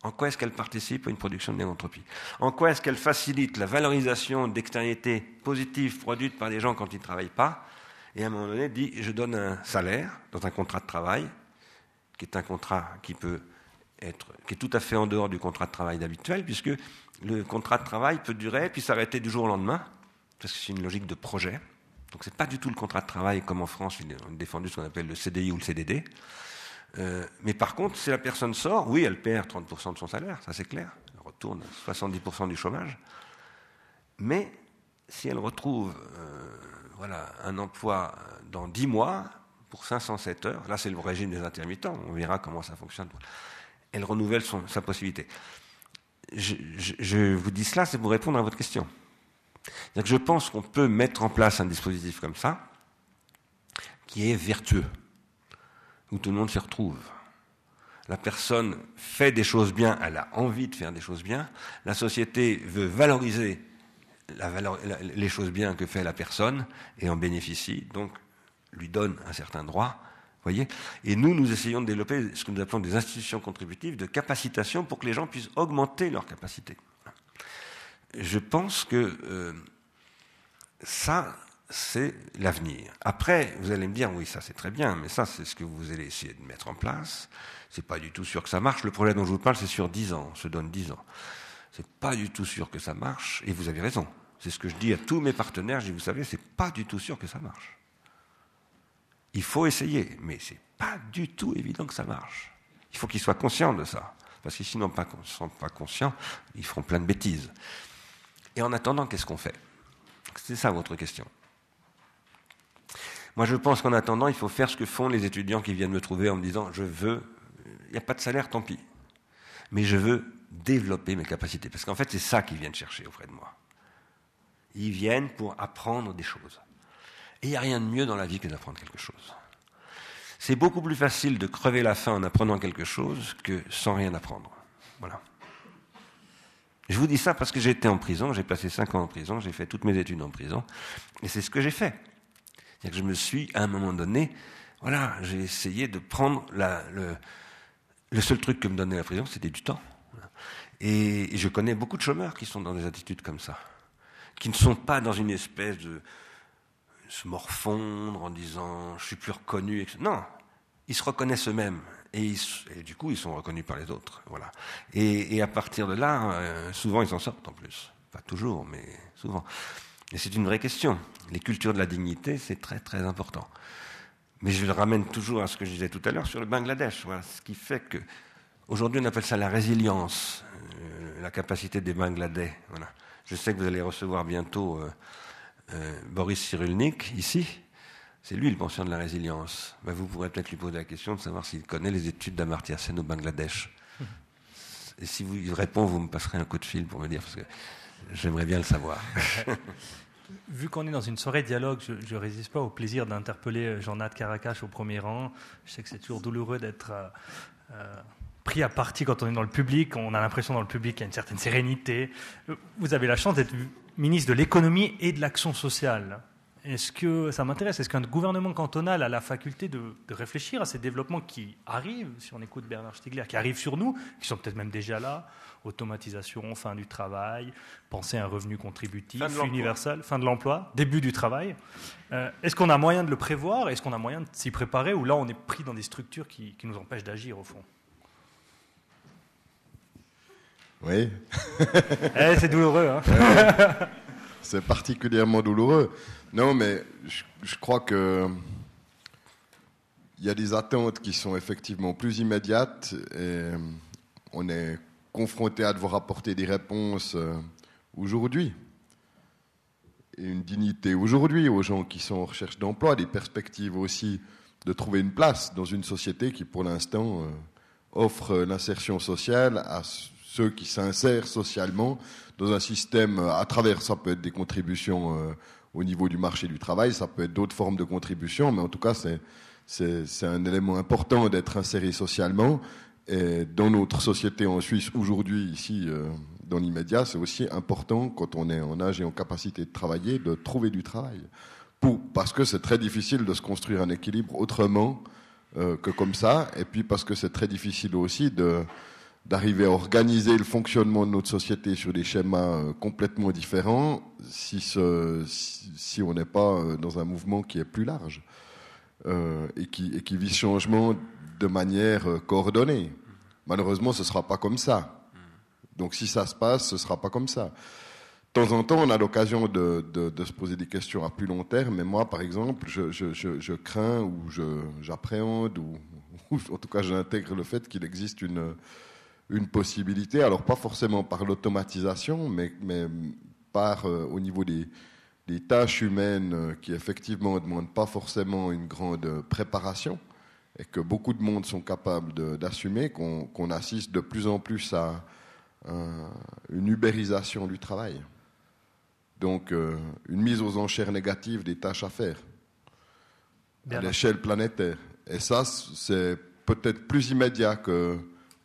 En quoi est-ce qu'elle participe à une production de négantropie? En quoi est-ce qu'elle facilite la valorisation d'externalités positives produites par des gens quand ils ne travaillent pas? Et à un moment donné, dit je donne un salaire dans un contrat de travail, qui est un contrat qui peut qui est tout à fait en dehors du contrat de travail habituel, puisque le contrat de travail peut durer puis s'arrêter du jour au lendemain, parce que c'est une logique de projet. Donc ce n'est pas du tout le contrat de travail comme en France, on a défendu ce qu'on appelle le CDI ou le CDD. Euh, mais par contre, si la personne sort, oui, elle perd 30% de son salaire, ça c'est clair. Elle retourne 70% du chômage. Mais si elle retrouve euh, voilà, un emploi dans 10 mois pour 507 heures, là c'est le régime des intermittents, on verra comment ça fonctionne. Elle renouvelle sa possibilité je, vous dis cela, c'est pour répondre à votre question. Que je pense qu'on peut mettre en place un dispositif comme ça, qui est vertueux, où tout le monde s'y retrouve. La personne fait des choses bien, elle a envie de faire des choses bien. La société veut valoriser les choses bien que fait la personne et en bénéficie, donc lui donne un certain droit et nous, nous essayons de développer ce que nous appelons des institutions contributives de capacitation pour que les gens puissent augmenter leur capacité. Je pense que euh, ça, c'est l'avenir. Après, vous allez me dire, oui, ça c'est très bien, mais ça c'est ce que vous allez essayer de mettre en place. C'est pas du tout sûr que ça marche. Le projet dont je vous parle, c'est sur 10 ans, on se donne 10 ans. C'est pas du tout sûr que ça marche, et vous avez raison. C'est ce que je dis à tous mes partenaires, je dis, vous savez, c'est pas du tout sûr que ça marche. Il faut essayer, mais ce n'est pas du tout évident que ça marche. Il faut qu'ils soient conscients de ça. Parce que sinon, ils ne sont pas conscients, ils feront plein de bêtises. Et en attendant, qu'est-ce qu'on fait? C'est ça votre question. Moi, je pense qu'en attendant, il faut faire ce que font les étudiants qui viennent me trouver en me disant Je veux, il n'y a pas de salaire, tant pis. Mais je veux développer mes capacités. Parce qu'en fait, c'est ça qu'ils viennent chercher auprès de moi. Ils viennent pour apprendre des choses. Et il n'y a rien de mieux dans la vie que d'apprendre quelque chose. C'est beaucoup plus facile de crever la faim en apprenant quelque chose que sans rien apprendre. Voilà. Je vous dis ça parce que j'ai été en prison, j'ai passé cinq ans en prison, j'ai fait toutes mes études en prison, et c'est ce que j'ai fait. cest que je me suis, à un moment donné, voilà, j'ai essayé de prendre le seul truc que me donnait la prison, c'était du temps. Et je connais beaucoup de chômeurs qui sont dans des attitudes comme ça, qui ne sont pas dans une espèce de, se morfondre en disant je suis plus reconnu. Non, ils se reconnaissent eux-mêmes. Et, du coup, ils sont reconnus par les autres. Voilà. Et, à partir de là, euh, souvent, ils s'en sortent en plus. Pas toujours, mais souvent. Et c'est une vraie question. Les cultures de la dignité, c'est très très important. Mais je le ramène toujours à ce que je disais tout à l'heure sur le Bangladesh. Voilà. Ce qui fait que, aujourd'hui, on appelle ça la résilience, euh, la capacité des Bangladais. Voilà. Je sais que vous allez recevoir bientôt. Euh, euh, Boris Cyrulnik, ici, c'est lui le pension de la résilience. Ben, vous pourrez peut-être lui poser la question de savoir s'il connaît les études d'Amartya Sen au Bangladesh. *laughs* Et si vous y répond, vous me passerez un coup de fil pour me dire, parce que j'aimerais bien le savoir. *laughs* Vu qu'on est dans une soirée dialogue, je ne résiste pas au plaisir d'interpeller euh, Jean-Nat Caracas au premier rang. Je sais que c'est toujours douloureux d'être euh, pris à partie quand on est dans le public. On a l'impression dans le public qu'il y a une certaine sérénité. Vous avez la chance d'être ministre de l'économie et de l'action sociale. Est-ce que ça m'intéresse? Est-ce qu'un gouvernement cantonal a la faculté de, réfléchir à ces développements qui arrivent, si on écoute Bernard Stiegler, qui arrivent sur nous, qui sont peut-être même déjà là? Automatisation, fin du travail, penser à un revenu contributif universel, fin de l'emploi, début du travail. Euh, est-ce qu'on a moyen de le prévoir? Est-ce qu'on a moyen de s'y préparer? Ou là, on est pris dans des structures qui, qui nous empêchent d'agir, au fond? Oui. *laughs* Eh, c'est douloureux. Hein. *laughs* c'est particulièrement douloureux. Non, mais je, crois que il y a des attentes qui sont effectivement plus immédiates et on est confronté à devoir apporter des réponses euh, aujourd'hui. Et une dignité aujourd'hui aux gens qui sont en recherche d'emploi, des perspectives aussi de trouver une place dans une société qui, pour l'instant, euh, offre l'insertion sociale à ceux qui s'insèrent socialement dans un système à travers, ça peut être des contributions euh, au niveau du marché du travail, ça peut être d'autres formes de contributions, mais en tout cas, c'est, c'est, un élément important d'être inséré socialement. Et dans notre société en Suisse, aujourd'hui, ici, euh, dans l'immédiat, c'est aussi important, quand on est en âge et en capacité de travailler, de trouver du travail. Pour, parce que c'est très difficile de se construire un équilibre autrement euh, que comme ça, et puis parce que c'est très difficile aussi de, d'arriver à organiser le fonctionnement de notre société sur des schémas euh, complètement différents si, on n'est pas euh, dans un mouvement qui est plus large euh, et, qui, et qui vit changement de manière coordonnée. Malheureusement, ce ne sera pas comme ça. Donc si ça se passe, ce ne sera pas comme ça. De temps en temps, on a l'occasion de, se poser des questions à plus long terme, mais moi, par exemple, je, crains ou j'appréhende, *laughs* ou, en tout cas j'intègre le fait qu'il existe une, une possibilité, alors pas forcément par l'automatisation, mais, mais par euh, au niveau des, des, tâches humaines euh, qui effectivement ne demandent pas forcément une grande préparation et que beaucoup de monde sont capables d'assumer, qu'on qu assiste de plus en plus à une ubérisation du travail. Donc euh, une mise aux enchères négatives des tâches à faire Bien à l'échelle planétaire. Et ça, c'est peut-être plus immédiat que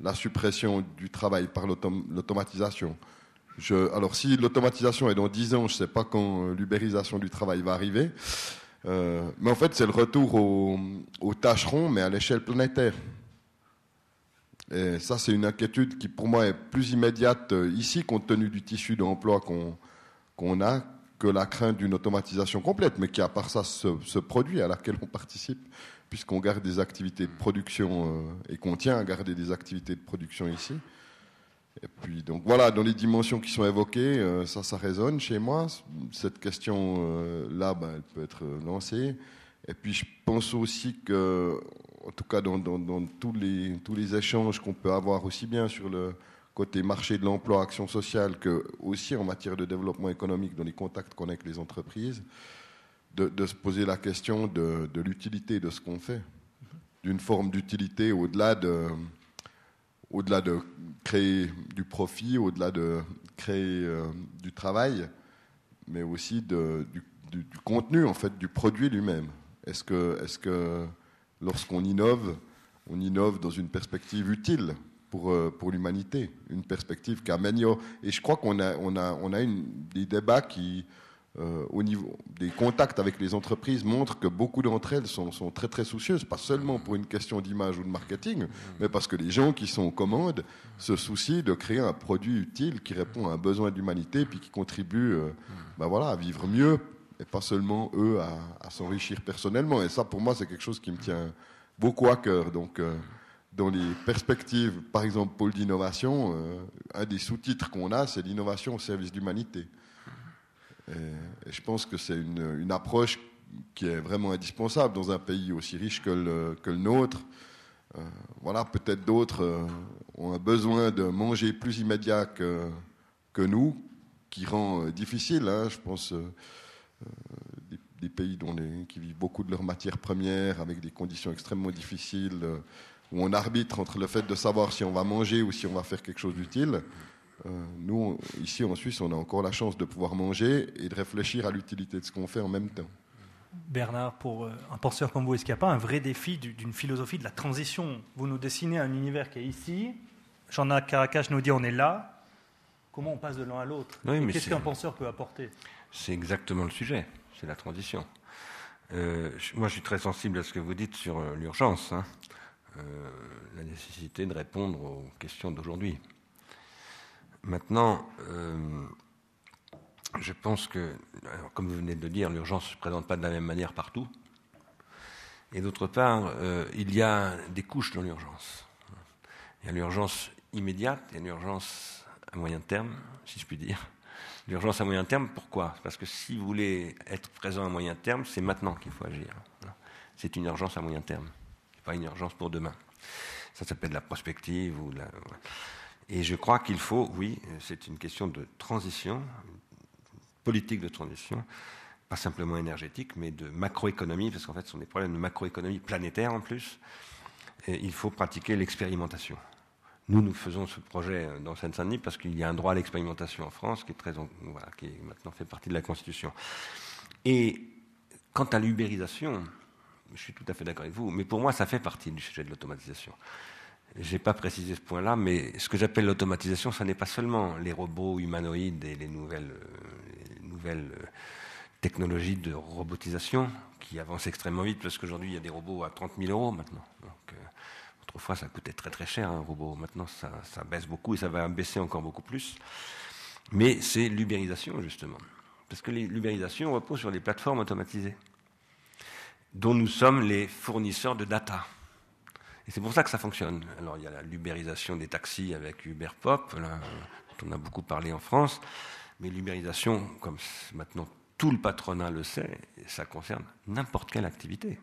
la suppression du travail par l'automatisation. alors si l'automatisation est dans 10 ans, je ne sais pas quand l'ubérisation du travail va arriver, euh, mais en fait c'est le retour aux tâcherons, mais à l'échelle planétaire. Et ça c'est une inquiétude qui pour moi est plus immédiate euh, ici, compte tenu du tissu d'emploi qu'on a, que la crainte d'une automatisation complète, mais qui à part ça se produit, à laquelle on participe puisqu'on garde des activités de production euh, et qu'on tient à garder des activités de production ici. Et puis, donc voilà, dans les dimensions qui sont évoquées, euh, ça, ça résonne chez moi. Cette question-là, euh, ben, elle peut être lancée. Et puis, je pense aussi que, en tout cas, dans, tous, les, tous les échanges qu'on peut avoir, aussi bien sur le côté marché de l'emploi, action sociale, que aussi en matière de développement économique, dans les contacts qu'on a avec les entreprises, de, se poser la question de, l'utilité de ce qu'on fait, d'une forme d'utilité au-delà de, au-delà de créer du profit, au-delà de créer euh, du travail, mais aussi du, contenu en fait, du produit lui-même. Est-ce que, est-ce que lorsqu'on innove, on innove dans une perspective utile pour, euh, pour l'humanité, une perspective qui améliore. Et je crois qu'on a, on a, on a des débats qui, euh, au niveau des contacts avec les entreprises montrent que beaucoup d'entre elles sont, très très soucieuses, pas seulement pour une question d'image ou de marketing, mais parce que les gens qui sont aux commandes se soucient de créer un produit utile qui répond à un besoin d'humanité puis qui contribue euh, ben voilà, à vivre mieux et pas seulement eux à, s'enrichir personnellement. Et ça, pour moi, c'est quelque chose qui me tient beaucoup à cœur. Donc, euh, dans les perspectives, par exemple, pôle d'innovation, un des sous-titres qu'on a, c'est l'innovation au service d'humanité. Et, et, je pense que c'est une, approche qui est vraiment indispensable dans un pays aussi riche que le, nôtre. Euh, voilà, peut-être d'autres euh, ont un besoin de manger plus immédiat que, nous, qui rend euh, difficile, hein, je pense, euh, des, pays dont les, qui vivent beaucoup de leurs matières premières, avec des conditions extrêmement difficiles, euh, où on arbitre entre le fait de savoir si on va manger ou si on va faire quelque chose d'utile. Euh, nous, ici en Suisse, on a encore la chance de pouvoir manger et de réfléchir à l'utilité de ce qu'on fait en même temps. Bernard, pour euh, un penseur comme vous, est-ce qu'il n'y a pas un vrai défi d'une philosophie de la transition? Vous nous dessinez un univers qui est ici, Jean-Jacques Caracas nous dit on est là, comment on passe de l'un à l'autre? Oui, Qu'est-ce qu'un penseur peut apporter? C'est exactement le sujet, c'est la transition. Euh, moi, je suis très sensible à ce que vous dites sur l'urgence, hein, euh, la nécessité de répondre aux questions d'aujourd'hui. Maintenant, euh, je pense que, comme vous venez de le dire, l'urgence ne se présente pas de la même manière partout. Et d'autre part, euh, il y a des couches dans l'urgence. Il y a l'urgence immédiate et l'urgence à moyen terme, si je puis dire. L'urgence à moyen terme, pourquoi? Parce que si vous voulez être présent à moyen terme, c'est maintenant qu'il faut agir. C'est une urgence à moyen terme, pas une urgence pour demain. Ça s'appelle la prospective ou la... Et je crois qu'il faut, oui, c'est une question de transition, politique de transition, pas simplement énergétique, mais de macroéconomie, parce qu'en fait, ce sont des problèmes de macroéconomie planétaire en plus. Il faut pratiquer l'expérimentation. Nous, nous faisons ce projet dans Seine-Saint-Denis parce qu'il y a un droit à l'expérimentation en France qui est, très, voilà, qui maintenant fait partie de la Constitution. Et quant à l'ubérisation, je suis tout à fait d'accord avec vous, mais pour moi, ça fait partie du sujet de l'automatisation. Je n'ai pas précisé ce point-là, mais ce que j'appelle l'automatisation, ce n'est pas seulement les robots humanoïdes et les nouvelles, euh, euh, technologies de robotisation qui avancent extrêmement vite, parce qu'aujourd'hui, il y a des robots à 30 000 euros maintenant. Donc, autrefois, ça coûtait très très cher un robot. Maintenant, ça, ça baisse beaucoup et ça va baisser encore beaucoup plus. Mais c'est l'ubérisation, justement. Parce que l'ubérisation repose sur des plateformes automatisées, dont nous sommes les fournisseurs de data. Et c'est pour ça que ça fonctionne. Alors il y a l'ubérisation des taxis avec Uber Pop, dont on a beaucoup parlé en France, mais l'ubérisation, comme maintenant tout le patronat le sait, ça concerne n'importe quelle activité.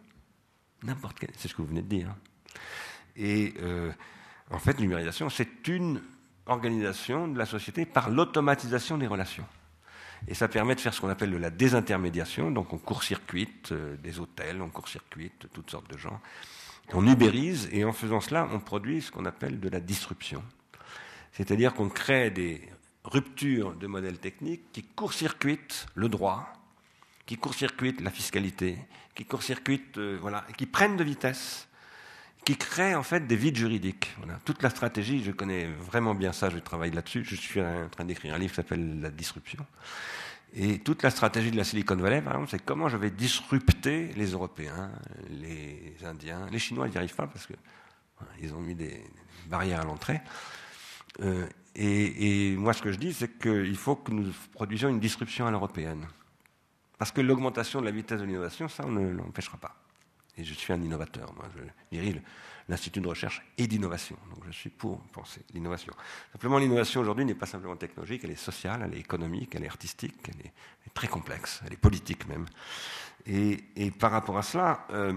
N'importe quelle, c'est ce que vous venez de dire. Et euh, en fait, l'ubérisation, c'est une organisation de la société par l'automatisation des relations. Et ça permet de faire ce qu'on appelle de la désintermédiation, donc on court-circuite euh, des hôtels, on court-circuite toutes sortes de gens, on ubérise, et en faisant cela, on produit ce qu'on appelle de la disruption. C'est-à-dire qu'on crée des ruptures de modèles techniques qui court-circuitent le droit, qui court-circuitent la fiscalité, qui court-circuitent, euh, voilà, qui prennent de vitesse qui crée en fait des vides juridiques. Toute la stratégie, je connais vraiment bien ça, je travaille là-dessus. Je suis en train d'écrire un livre qui s'appelle La disruption. Et toute la stratégie de la Silicon Valley, par exemple, c'est comment je vais disrupter les Européens, les Indiens. Les Chinois, ils n'y arrivent pas parce qu'ils ont mis des barrières à l'entrée. Euh, et, et, moi, ce que je dis, c'est qu'il faut que nous produisions une disruption à l'européenne. Parce que l'augmentation de la vitesse de l'innovation, ça, on ne l'empêchera pas. Et je suis un innovateur. Moi, je dirige l'Institut de recherche et d'innovation. Donc je suis pour penser l'innovation. Simplement, l'innovation aujourd'hui n'est pas simplement technologique, elle est sociale, elle est économique, elle est artistique, elle est, très complexe, elle est politique même. Et, par rapport à cela, euh,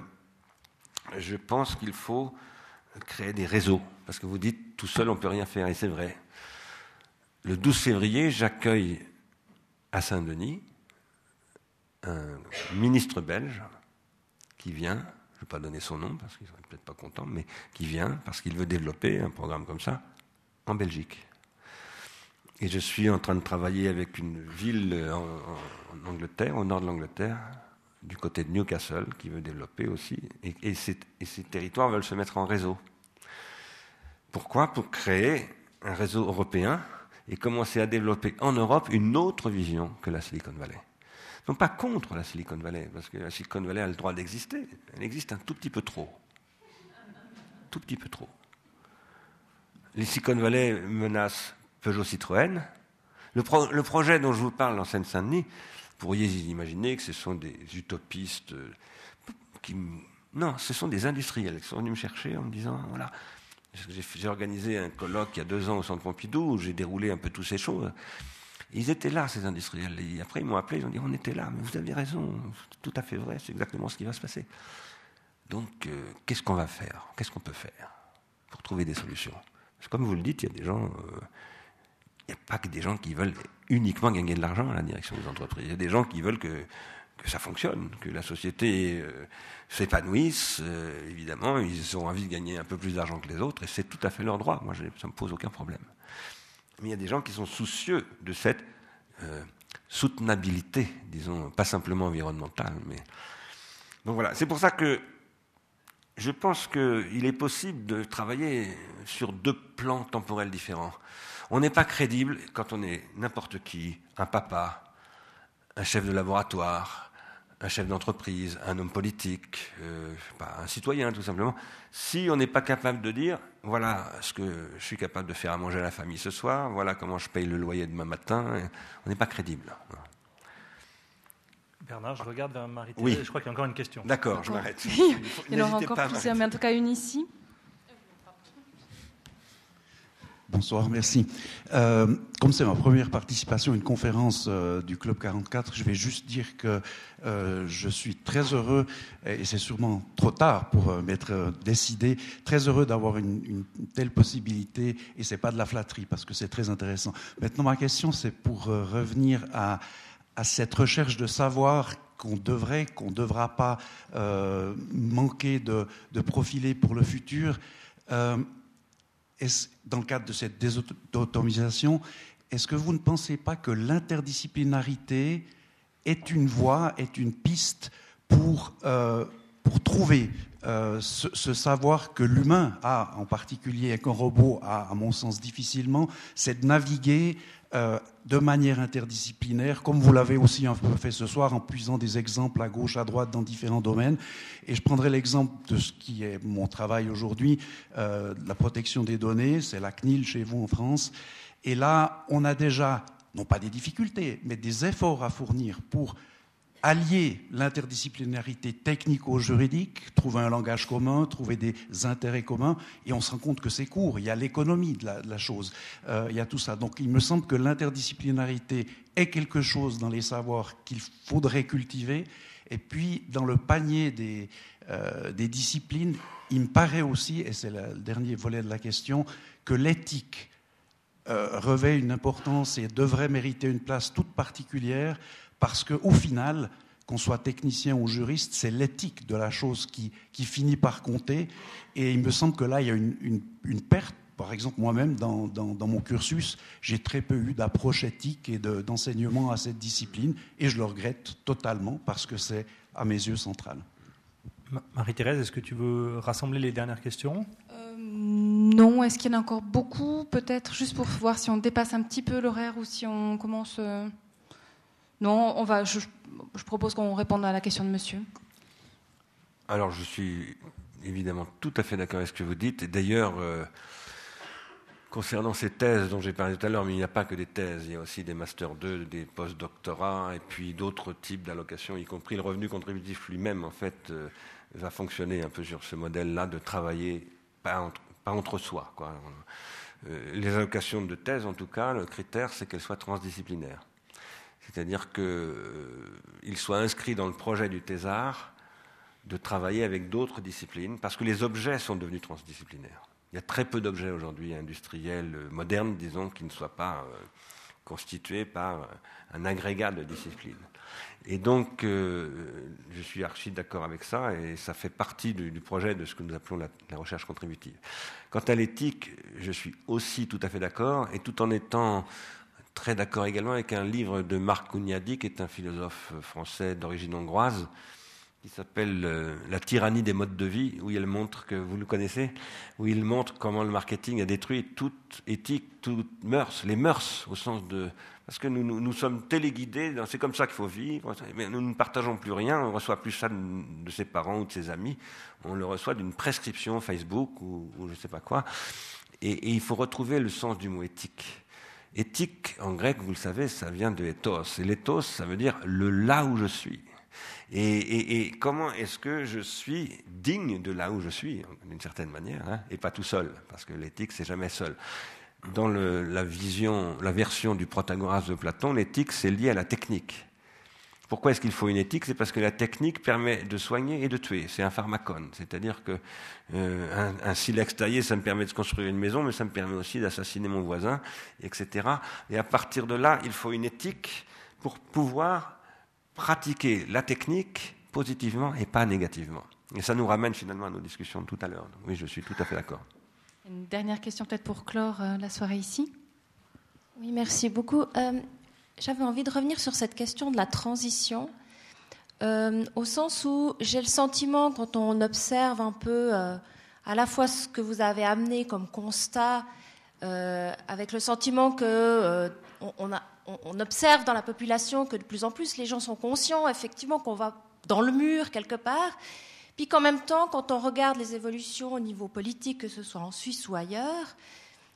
je pense qu'il faut créer des réseaux. Parce que vous dites, tout seul, on ne peut rien faire. Et c'est vrai. Le 12 février, j'accueille à Saint-Denis un ministre belge qui vient, je ne vais pas donner son nom parce qu'il ne serait peut-être pas content, mais qui vient parce qu'il veut développer un programme comme ça en Belgique. Et je suis en train de travailler avec une ville en, Angleterre, au nord de l'Angleterre, du côté de Newcastle, qui veut développer aussi. Et, et, ces, territoires veulent se mettre en réseau. Pourquoi? Pour créer un réseau européen et commencer à développer en Europe une autre vision que la Silicon Valley non pas contre la Silicon Valley, parce que la Silicon Valley a le droit d'exister. Elle existe un tout petit peu trop. Tout petit peu trop. Les Silicon Valley menacent Peugeot Citroën. Le, projet dont je vous parle en Seine-Saint-Denis, vous pourriez imaginer que ce sont des utopistes euh, qui. Non, ce sont des industriels qui sont venus me chercher en me disant voilà, j'ai organisé un colloque il y a deux ans au Centre Pompidou où j'ai déroulé un peu toutes ces choses. Ils étaient là, ces industriels. Et après, ils m'ont appelé, ils ont dit On était là, mais vous avez raison, tout à fait vrai, c'est exactement ce qui va se passer. Donc, euh, qu'est-ce qu'on va faire? Qu'est-ce qu'on peut faire pour trouver des solutions? Parce que, comme vous le dites, il y a des gens. Euh, n'y a pas que des gens qui veulent uniquement gagner de l'argent à la direction des entreprises. Il y a des gens qui veulent que, ça fonctionne, que la société euh, s'épanouisse. évidemment, ils ont envie de gagner un peu plus d'argent que les autres, et c'est tout à fait leur droit. Moi, ça ne me pose aucun problème mais il y a des gens qui sont soucieux de cette euh, soutenabilité, disons, pas simplement environnementale. Donc voilà, c'est pour ça que je pense qu'il est possible de travailler sur deux plans temporels différents. On n'est pas crédible quand on est n'importe qui, un papa, un chef de laboratoire, un chef d'entreprise, un homme politique, euh, un citoyen tout simplement, si on n'est pas capable de dire, voilà ce que je suis capable de faire à manger à la famille ce soir, voilà comment je paye le loyer demain matin, on n'est pas crédible. Bernard, je regarde vers marie oui. je crois qu'il y a encore une question. D'accord, je m'arrête. *laughs* Il y en aura encore plusieurs, mais en tout cas une ici. Bonsoir, merci. Euh, comme c'est ma première participation à une conférence euh, du Club 44, je vais juste dire que euh, je suis très heureux, et c'est sûrement trop tard pour m'être décidé, très heureux d'avoir une, telle possibilité, et c'est pas de la flatterie, parce que c'est très intéressant. Maintenant, ma question, c'est pour revenir à, cette recherche de savoir qu'on devrait, qu'on ne devra pas manquer de, profiler pour le futur dans le cadre de cette désautomisation, est-ce que vous ne pensez pas que l'interdisciplinarité est une voie, est une piste pour euh, trouver euh, ce, savoir que l'humain a, en particulier et qu'un robot a, à mon sens, difficilement, c'est de naviguer euh, de manière interdisciplinaire, comme vous l'avez aussi un peu fait ce soir, en puisant des exemples à gauche, à droite dans différents domaines. Et je prendrai l'exemple de ce qui est mon travail aujourd'hui, euh, la protection des données, c'est la CNIL chez vous en France. Et là, on a déjà, non pas des difficultés, mais des efforts à fournir pour allier l'interdisciplinarité technico-juridique, trouver un langage commun, trouver des intérêts communs, et on se rend compte que c'est court. Il y a l'économie de, la, chose, euh, il y a tout ça. Donc il me semble que l'interdisciplinarité est quelque chose dans les savoirs qu'il faudrait cultiver. Et puis dans le panier des, euh, disciplines, il me paraît aussi, et c'est le dernier volet de la question, que l'éthique euh, revêt une importance et devrait mériter une place toute particulière parce qu'au final, qu'on soit technicien ou juriste, c'est l'éthique de la chose qui, finit par compter. Et il me semble que là, il y a une, perte. Par exemple, moi-même, dans, mon cursus, j'ai très peu eu d'approche éthique et d'enseignement à cette discipline, et je le regrette totalement parce que c'est, à mes yeux, central. Marie-Thérèse, est-ce que tu veux rassembler les dernières questions? Euh, Non. Est-ce qu'il y en a encore beaucoup? Peut-être juste pour voir si on dépasse un petit peu l'horaire ou si on commence. Euh, non, on va, je, propose qu'on réponde à la question de monsieur. Alors, je suis évidemment tout à fait d'accord avec ce que vous dites. D'ailleurs, euh, concernant ces thèses dont j'ai parlé tout à l'heure, mais il n'y a pas que des thèses, il y a aussi des Master 2, des post-doctorats, et puis d'autres types d'allocations, y compris le revenu contributif lui-même, en fait, euh, va fonctionner un peu sur ce modèle-là de travailler pas entre, soi. Euh, les allocations de thèse, en tout cas, le critère, c'est qu'elles soient transdisciplinaires. C'est-à-dire qu'il euh, soit inscrit dans le projet du thésard de travailler avec d'autres disciplines, parce que les objets sont devenus transdisciplinaires. Il y a très peu d'objets aujourd'hui industriels euh, modernes, disons, qui ne soient pas euh, constitués par un agrégat de disciplines. Et donc, je suis archi d'accord avec ça, et ça fait partie du, projet de ce que nous appelons la recherche contributive. Quant à l'éthique, je suis aussi tout à fait d'accord, et tout en étant très d'accord également avec un livre de Marc Cugnadi, qui est un philosophe français d'origine hongroise, qui s'appelle euh, La tyrannie des modes de vie, où il montre que vous le connaissez, où il montre comment le marketing a détruit toute éthique, toute mœurs, les mœurs au sens de parce que nous, nous, sommes téléguidés, c'est comme ça qu'il faut vivre, mais nous ne partageons plus rien, on ne reçoit plus ça de, ses parents ou de ses amis, on le reçoit d'une prescription Facebook ou, je ne sais pas quoi, et il faut retrouver le sens du mot éthique. Éthique, en grec, vous le savez, ça vient de ethos. Et l'éthos, ça veut dire le là où je suis. Et, comment est-ce que je suis digne de là où je suis, d'une certaine manière, hein, et pas tout seul, parce que l'éthique, c'est jamais seul. Dans la vision, la version du Protagoras de Platon, l'éthique, c'est lié à la technique. Pourquoi est-ce qu'il faut une éthique? C'est parce que la technique permet de soigner et de tuer. C'est un pharmacone. C'est-à-dire que euh, un, silex taillé, ça me permet de construire une maison, mais ça me permet aussi d'assassiner mon voisin, etc. Et à partir de là, il faut une éthique pour pouvoir pratiquer la technique positivement et pas négativement. Et ça nous ramène finalement à nos discussions de tout à l'heure. Oui, je suis tout à fait d'accord. Une dernière question peut-être pour clore euh, la soirée ici. Oui, merci beaucoup. Euh, j'avais envie de revenir sur cette question de la transition, euh, au sens où j'ai le sentiment, quand on observe un peu euh, à la fois ce que vous avez amené comme constat, euh, avec le sentiment que on, observe dans la population que de plus en plus les gens sont conscients, effectivement, qu'on va dans le mur quelque part. Puis qu'en même temps, quand on regarde les évolutions au niveau politique, que ce soit en Suisse ou ailleurs,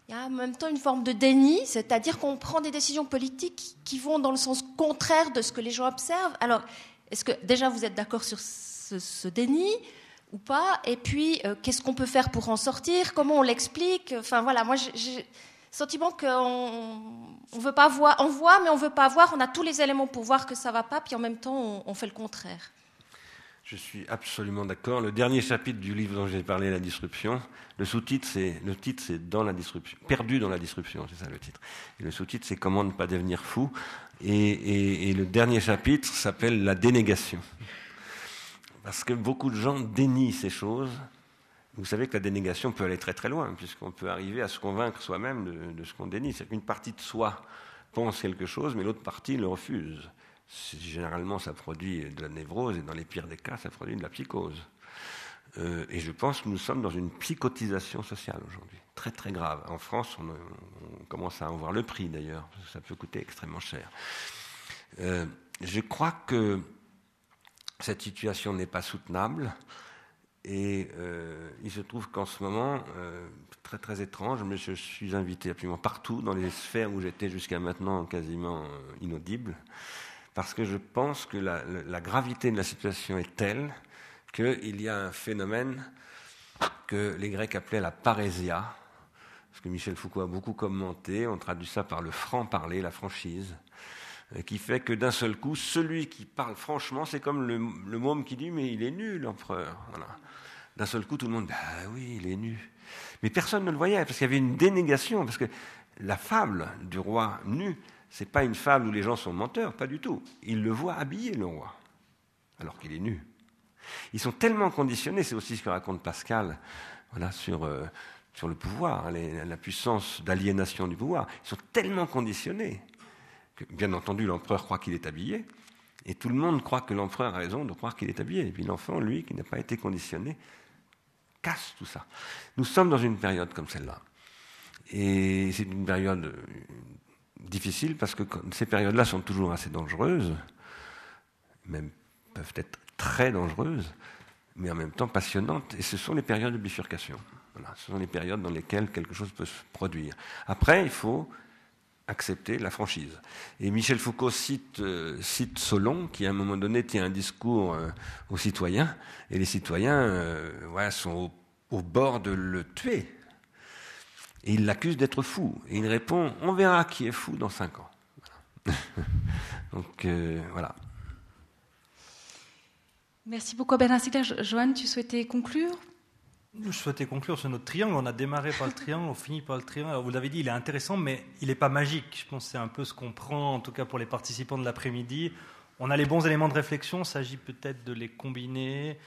il y a en même temps une forme de déni, c'est-à-dire qu'on prend des décisions politiques qui vont dans le sens contraire de ce que les gens observent. Alors, est-ce que déjà vous êtes d'accord sur ce, déni ou pas? Et puis, euh, qu'est-ce qu'on peut faire pour en sortir? Comment on l'explique? Enfin voilà, moi j'ai le sentiment qu'on on veut pas voir, on voit mais on veut pas voir. On a tous les éléments pour voir que ça va pas, puis en même temps on fait le contraire. Je suis absolument d'accord. Le dernier chapitre du livre dont j'ai parlé, La disruption, le sous-titre, c'est, le titre, c'est Dans la disruption, Perdu dans la disruption, c'est ça le titre. Et le sous-titre, c'est Comment ne pas devenir fou. Et, le dernier chapitre s'appelle La dénégation. Parce que beaucoup de gens dénient ces choses. Vous savez que la dénégation peut aller très très loin, puisqu'on peut arriver à se convaincre soi-même de, de ce qu'on dénie. C'est qu'une partie de soi pense quelque chose, mais l'autre partie le refuse. Généralement, ça produit de la névrose et dans les pires des cas, ça produit de la psychose. Euh, et je pense que nous sommes dans une psychotisation sociale aujourd'hui, très très grave. En France, on, commence à en voir le prix d'ailleurs, parce que ça peut coûter extrêmement cher. Euh, je crois que cette situation n'est pas soutenable. Et euh, il se trouve qu'en ce moment, très très étrange, mais je suis invité absolument partout, dans les sphères où j'étais jusqu'à maintenant quasiment inaudible, parce que je pense que la, gravité de la situation est telle qu'il y a un phénomène que les Grecs appelaient la parésia, ce que Michel Foucault a beaucoup commenté, on traduit ça par le franc-parler, la franchise, qui fait que d'un seul coup, celui qui parle franchement, c'est comme le, môme qui dit Mais il est nu, l'empereur. D'un seul coup, tout le monde dit Ah oui, il est nu. Mais personne ne le voyait, parce qu'il y avait une dénégation, parce que la fable du roi nu, c'est pas une fable où les gens sont menteurs, pas du tout. Ils le voient habillé, le roi, alors qu'il est nu. Ils sont tellement conditionnés, c'est aussi ce que raconte Pascal voilà, sur, euh, sur le pouvoir, hein, la puissance d'aliénation du pouvoir. Ils sont tellement conditionnés que, bien entendu, l'empereur croit qu'il est habillé, et tout le monde croit que l'empereur a raison de croire qu'il est habillé. Et puis l'enfant, lui, qui n'a pas été conditionné, casse tout ça. Nous sommes dans une période comme celle-là. Et c'est une période difficile parce que ces périodes-là sont toujours assez dangereuses, même peuvent être très dangereuses, mais en même temps passionnantes. Et ce sont les périodes de bifurcation. Voilà, ce sont les périodes dans lesquelles quelque chose peut se produire. Après, il faut accepter la franchise. Et Michel Foucault cite, euh, Solon, qui à un moment donné tient un discours euh, aux citoyens, et les citoyens euh, sont au, bord de le tuer. Et il l'accuse d'être fou. Et il répond, on verra qui est fou dans cinq ans. *laughs* Donc voilà. Merci beaucoup Bernard Sigler. Joanne, tu souhaitais conclure? Je souhaitais conclure sur notre triangle. On a démarré par le triangle, on finit par le triangle. Alors vous l'avez dit, il est intéressant, mais il n'est pas magique. Je pense que c'est un peu ce qu'on prend, en tout cas pour les participants de l'après-midi. On a les bons éléments de réflexion, il s'agit peut-être de les combiner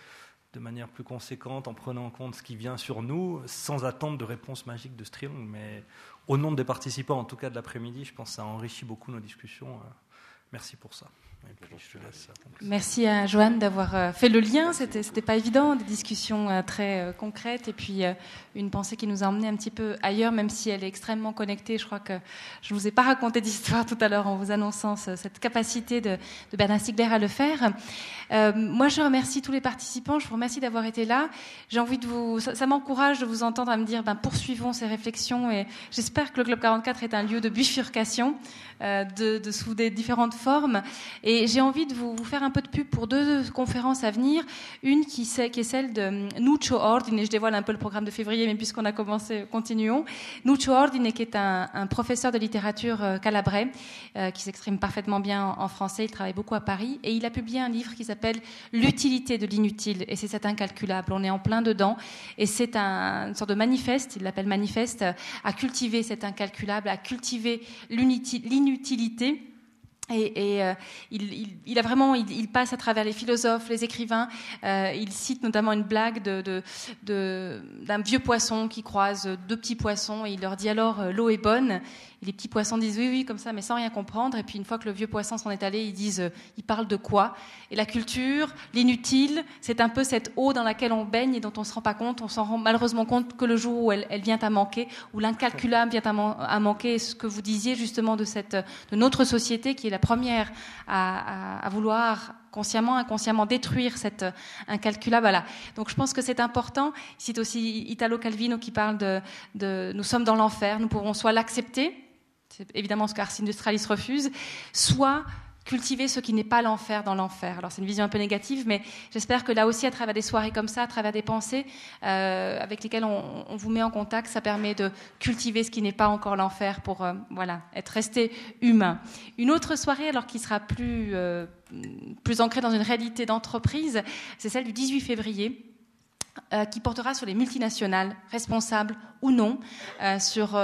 de manière plus conséquente en prenant en compte ce qui vient sur nous, sans attendre de réponse magique de ce triangle. Mais au nom des participants, en tout cas de l'après-midi, je pense que ça enrichit beaucoup nos discussions. Merci pour ça. Merci à Joanne d'avoir euh, fait le lien. C'était, c'était pas évident, des discussions euh, très euh, concrètes et puis une pensée qui nous a emmené un petit peu ailleurs, même si elle est extrêmement connectée. Je crois que je ne vous ai pas raconté d'histoire tout à l'heure en vous annonçant cette capacité de, de Bernard Stiegler à le faire. moi, je remercie tous les participants. Je vous remercie d'avoir été là. J'ai envie de vous, ça, m'encourage de vous entendre à me dire, ben, poursuivons ces réflexions et j'espère que le Club 44 est un lieu de bifurcation, de, de sous des différentes formes. Et j'ai envie de vous, faire un peu de pub pour deux conférences à venir. Une qui, est celle de Nuccio Ordine, je dévoile un peu le programme de février, mais puisqu'on a commencé, continuons. Nuccio Ordine, qui est un, professeur de littérature euh, calabrais, euh, qui s'exprime parfaitement bien en français, il travaille beaucoup à Paris, et il a publié un livre qui s'appelle L'utilité de l'inutile, et c'est cet incalculable. On est en plein dedans, et c'est un, une sorte de manifeste, il l'appelle manifeste, à cultiver cet incalculable, à cultiver l'inutilité et, et euh, il, il, il, a vraiment, il, il, passe à travers les philosophes, les écrivains. Euh, il cite notamment une blague de, de, de, d'un vieux poisson qui croise deux petits poissons et il leur dit alors euh, l'eau est bonne. Et les petits poissons disent oui, oui, comme ça, mais sans rien comprendre. Et puis une fois que le vieux poisson s'en est allé, ils disent, euh, ils parlent de quoi? Et la culture, l'inutile, c'est un peu cette eau dans laquelle on baigne et dont on se rend pas compte. On s'en rend malheureusement compte que le jour où elle, vient à manquer, où l'incalculable vient à, manquer. Ce que vous disiez justement de cette, de notre société qui est la première à, à, à vouloir consciemment, inconsciemment détruire cet euh, incalculable. Voilà. Donc je pense que c'est important. Il cite aussi Italo Calvino qui parle de, de nous sommes dans l'enfer, nous pourrons soit l'accepter, c'est évidemment ce qu'Ars Industrialis refuse, soit cultiver ce qui n'est pas l'enfer dans l'enfer. Alors c'est une vision un peu négative, mais j'espère que là aussi, à travers des soirées comme ça, à travers des pensées euh, avec lesquelles on, vous met en contact, ça permet de cultiver ce qui n'est pas encore l'enfer pour euh, voilà être resté humain. Une autre soirée, alors qui sera plus euh, plus ancrée dans une réalité d'entreprise, c'est celle du 18 février. Qui portera sur les multinationales, responsables ou non, sur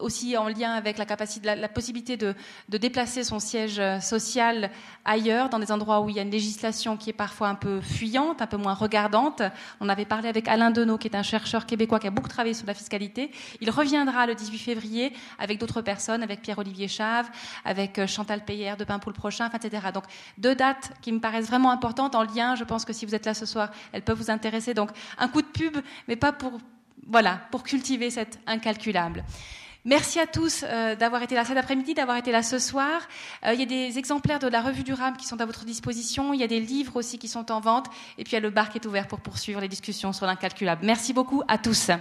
aussi en lien avec la, capacité, la, possibilité de, déplacer son siège euh, social ailleurs, dans des endroits où il y a une législation qui est parfois un peu fuyante, un peu moins regardante. On avait parlé avec Alain Denot, qui est un chercheur québécois qui a beaucoup travaillé sur la fiscalité. Il reviendra le 18 février avec d'autres personnes, avec Pierre-Olivier Chave, avec euh, Chantal Payère de Pain prochain, etc. Donc deux dates qui me paraissent vraiment importantes en lien. Je pense que si vous êtes là ce soir, elles peuvent vous intéresser. Donc un coup de pub, mais pas pour voilà, pour cultiver cet incalculable. Merci à tous euh, d'avoir été là cet après-midi, d'avoir été là ce soir. Euh, il y a des exemplaires de la revue du RAM qui sont à votre disposition. Il y a des livres aussi qui sont en vente. Et puis il y a le bar qui est ouvert pour poursuivre les discussions sur l'incalculable. Merci beaucoup à tous.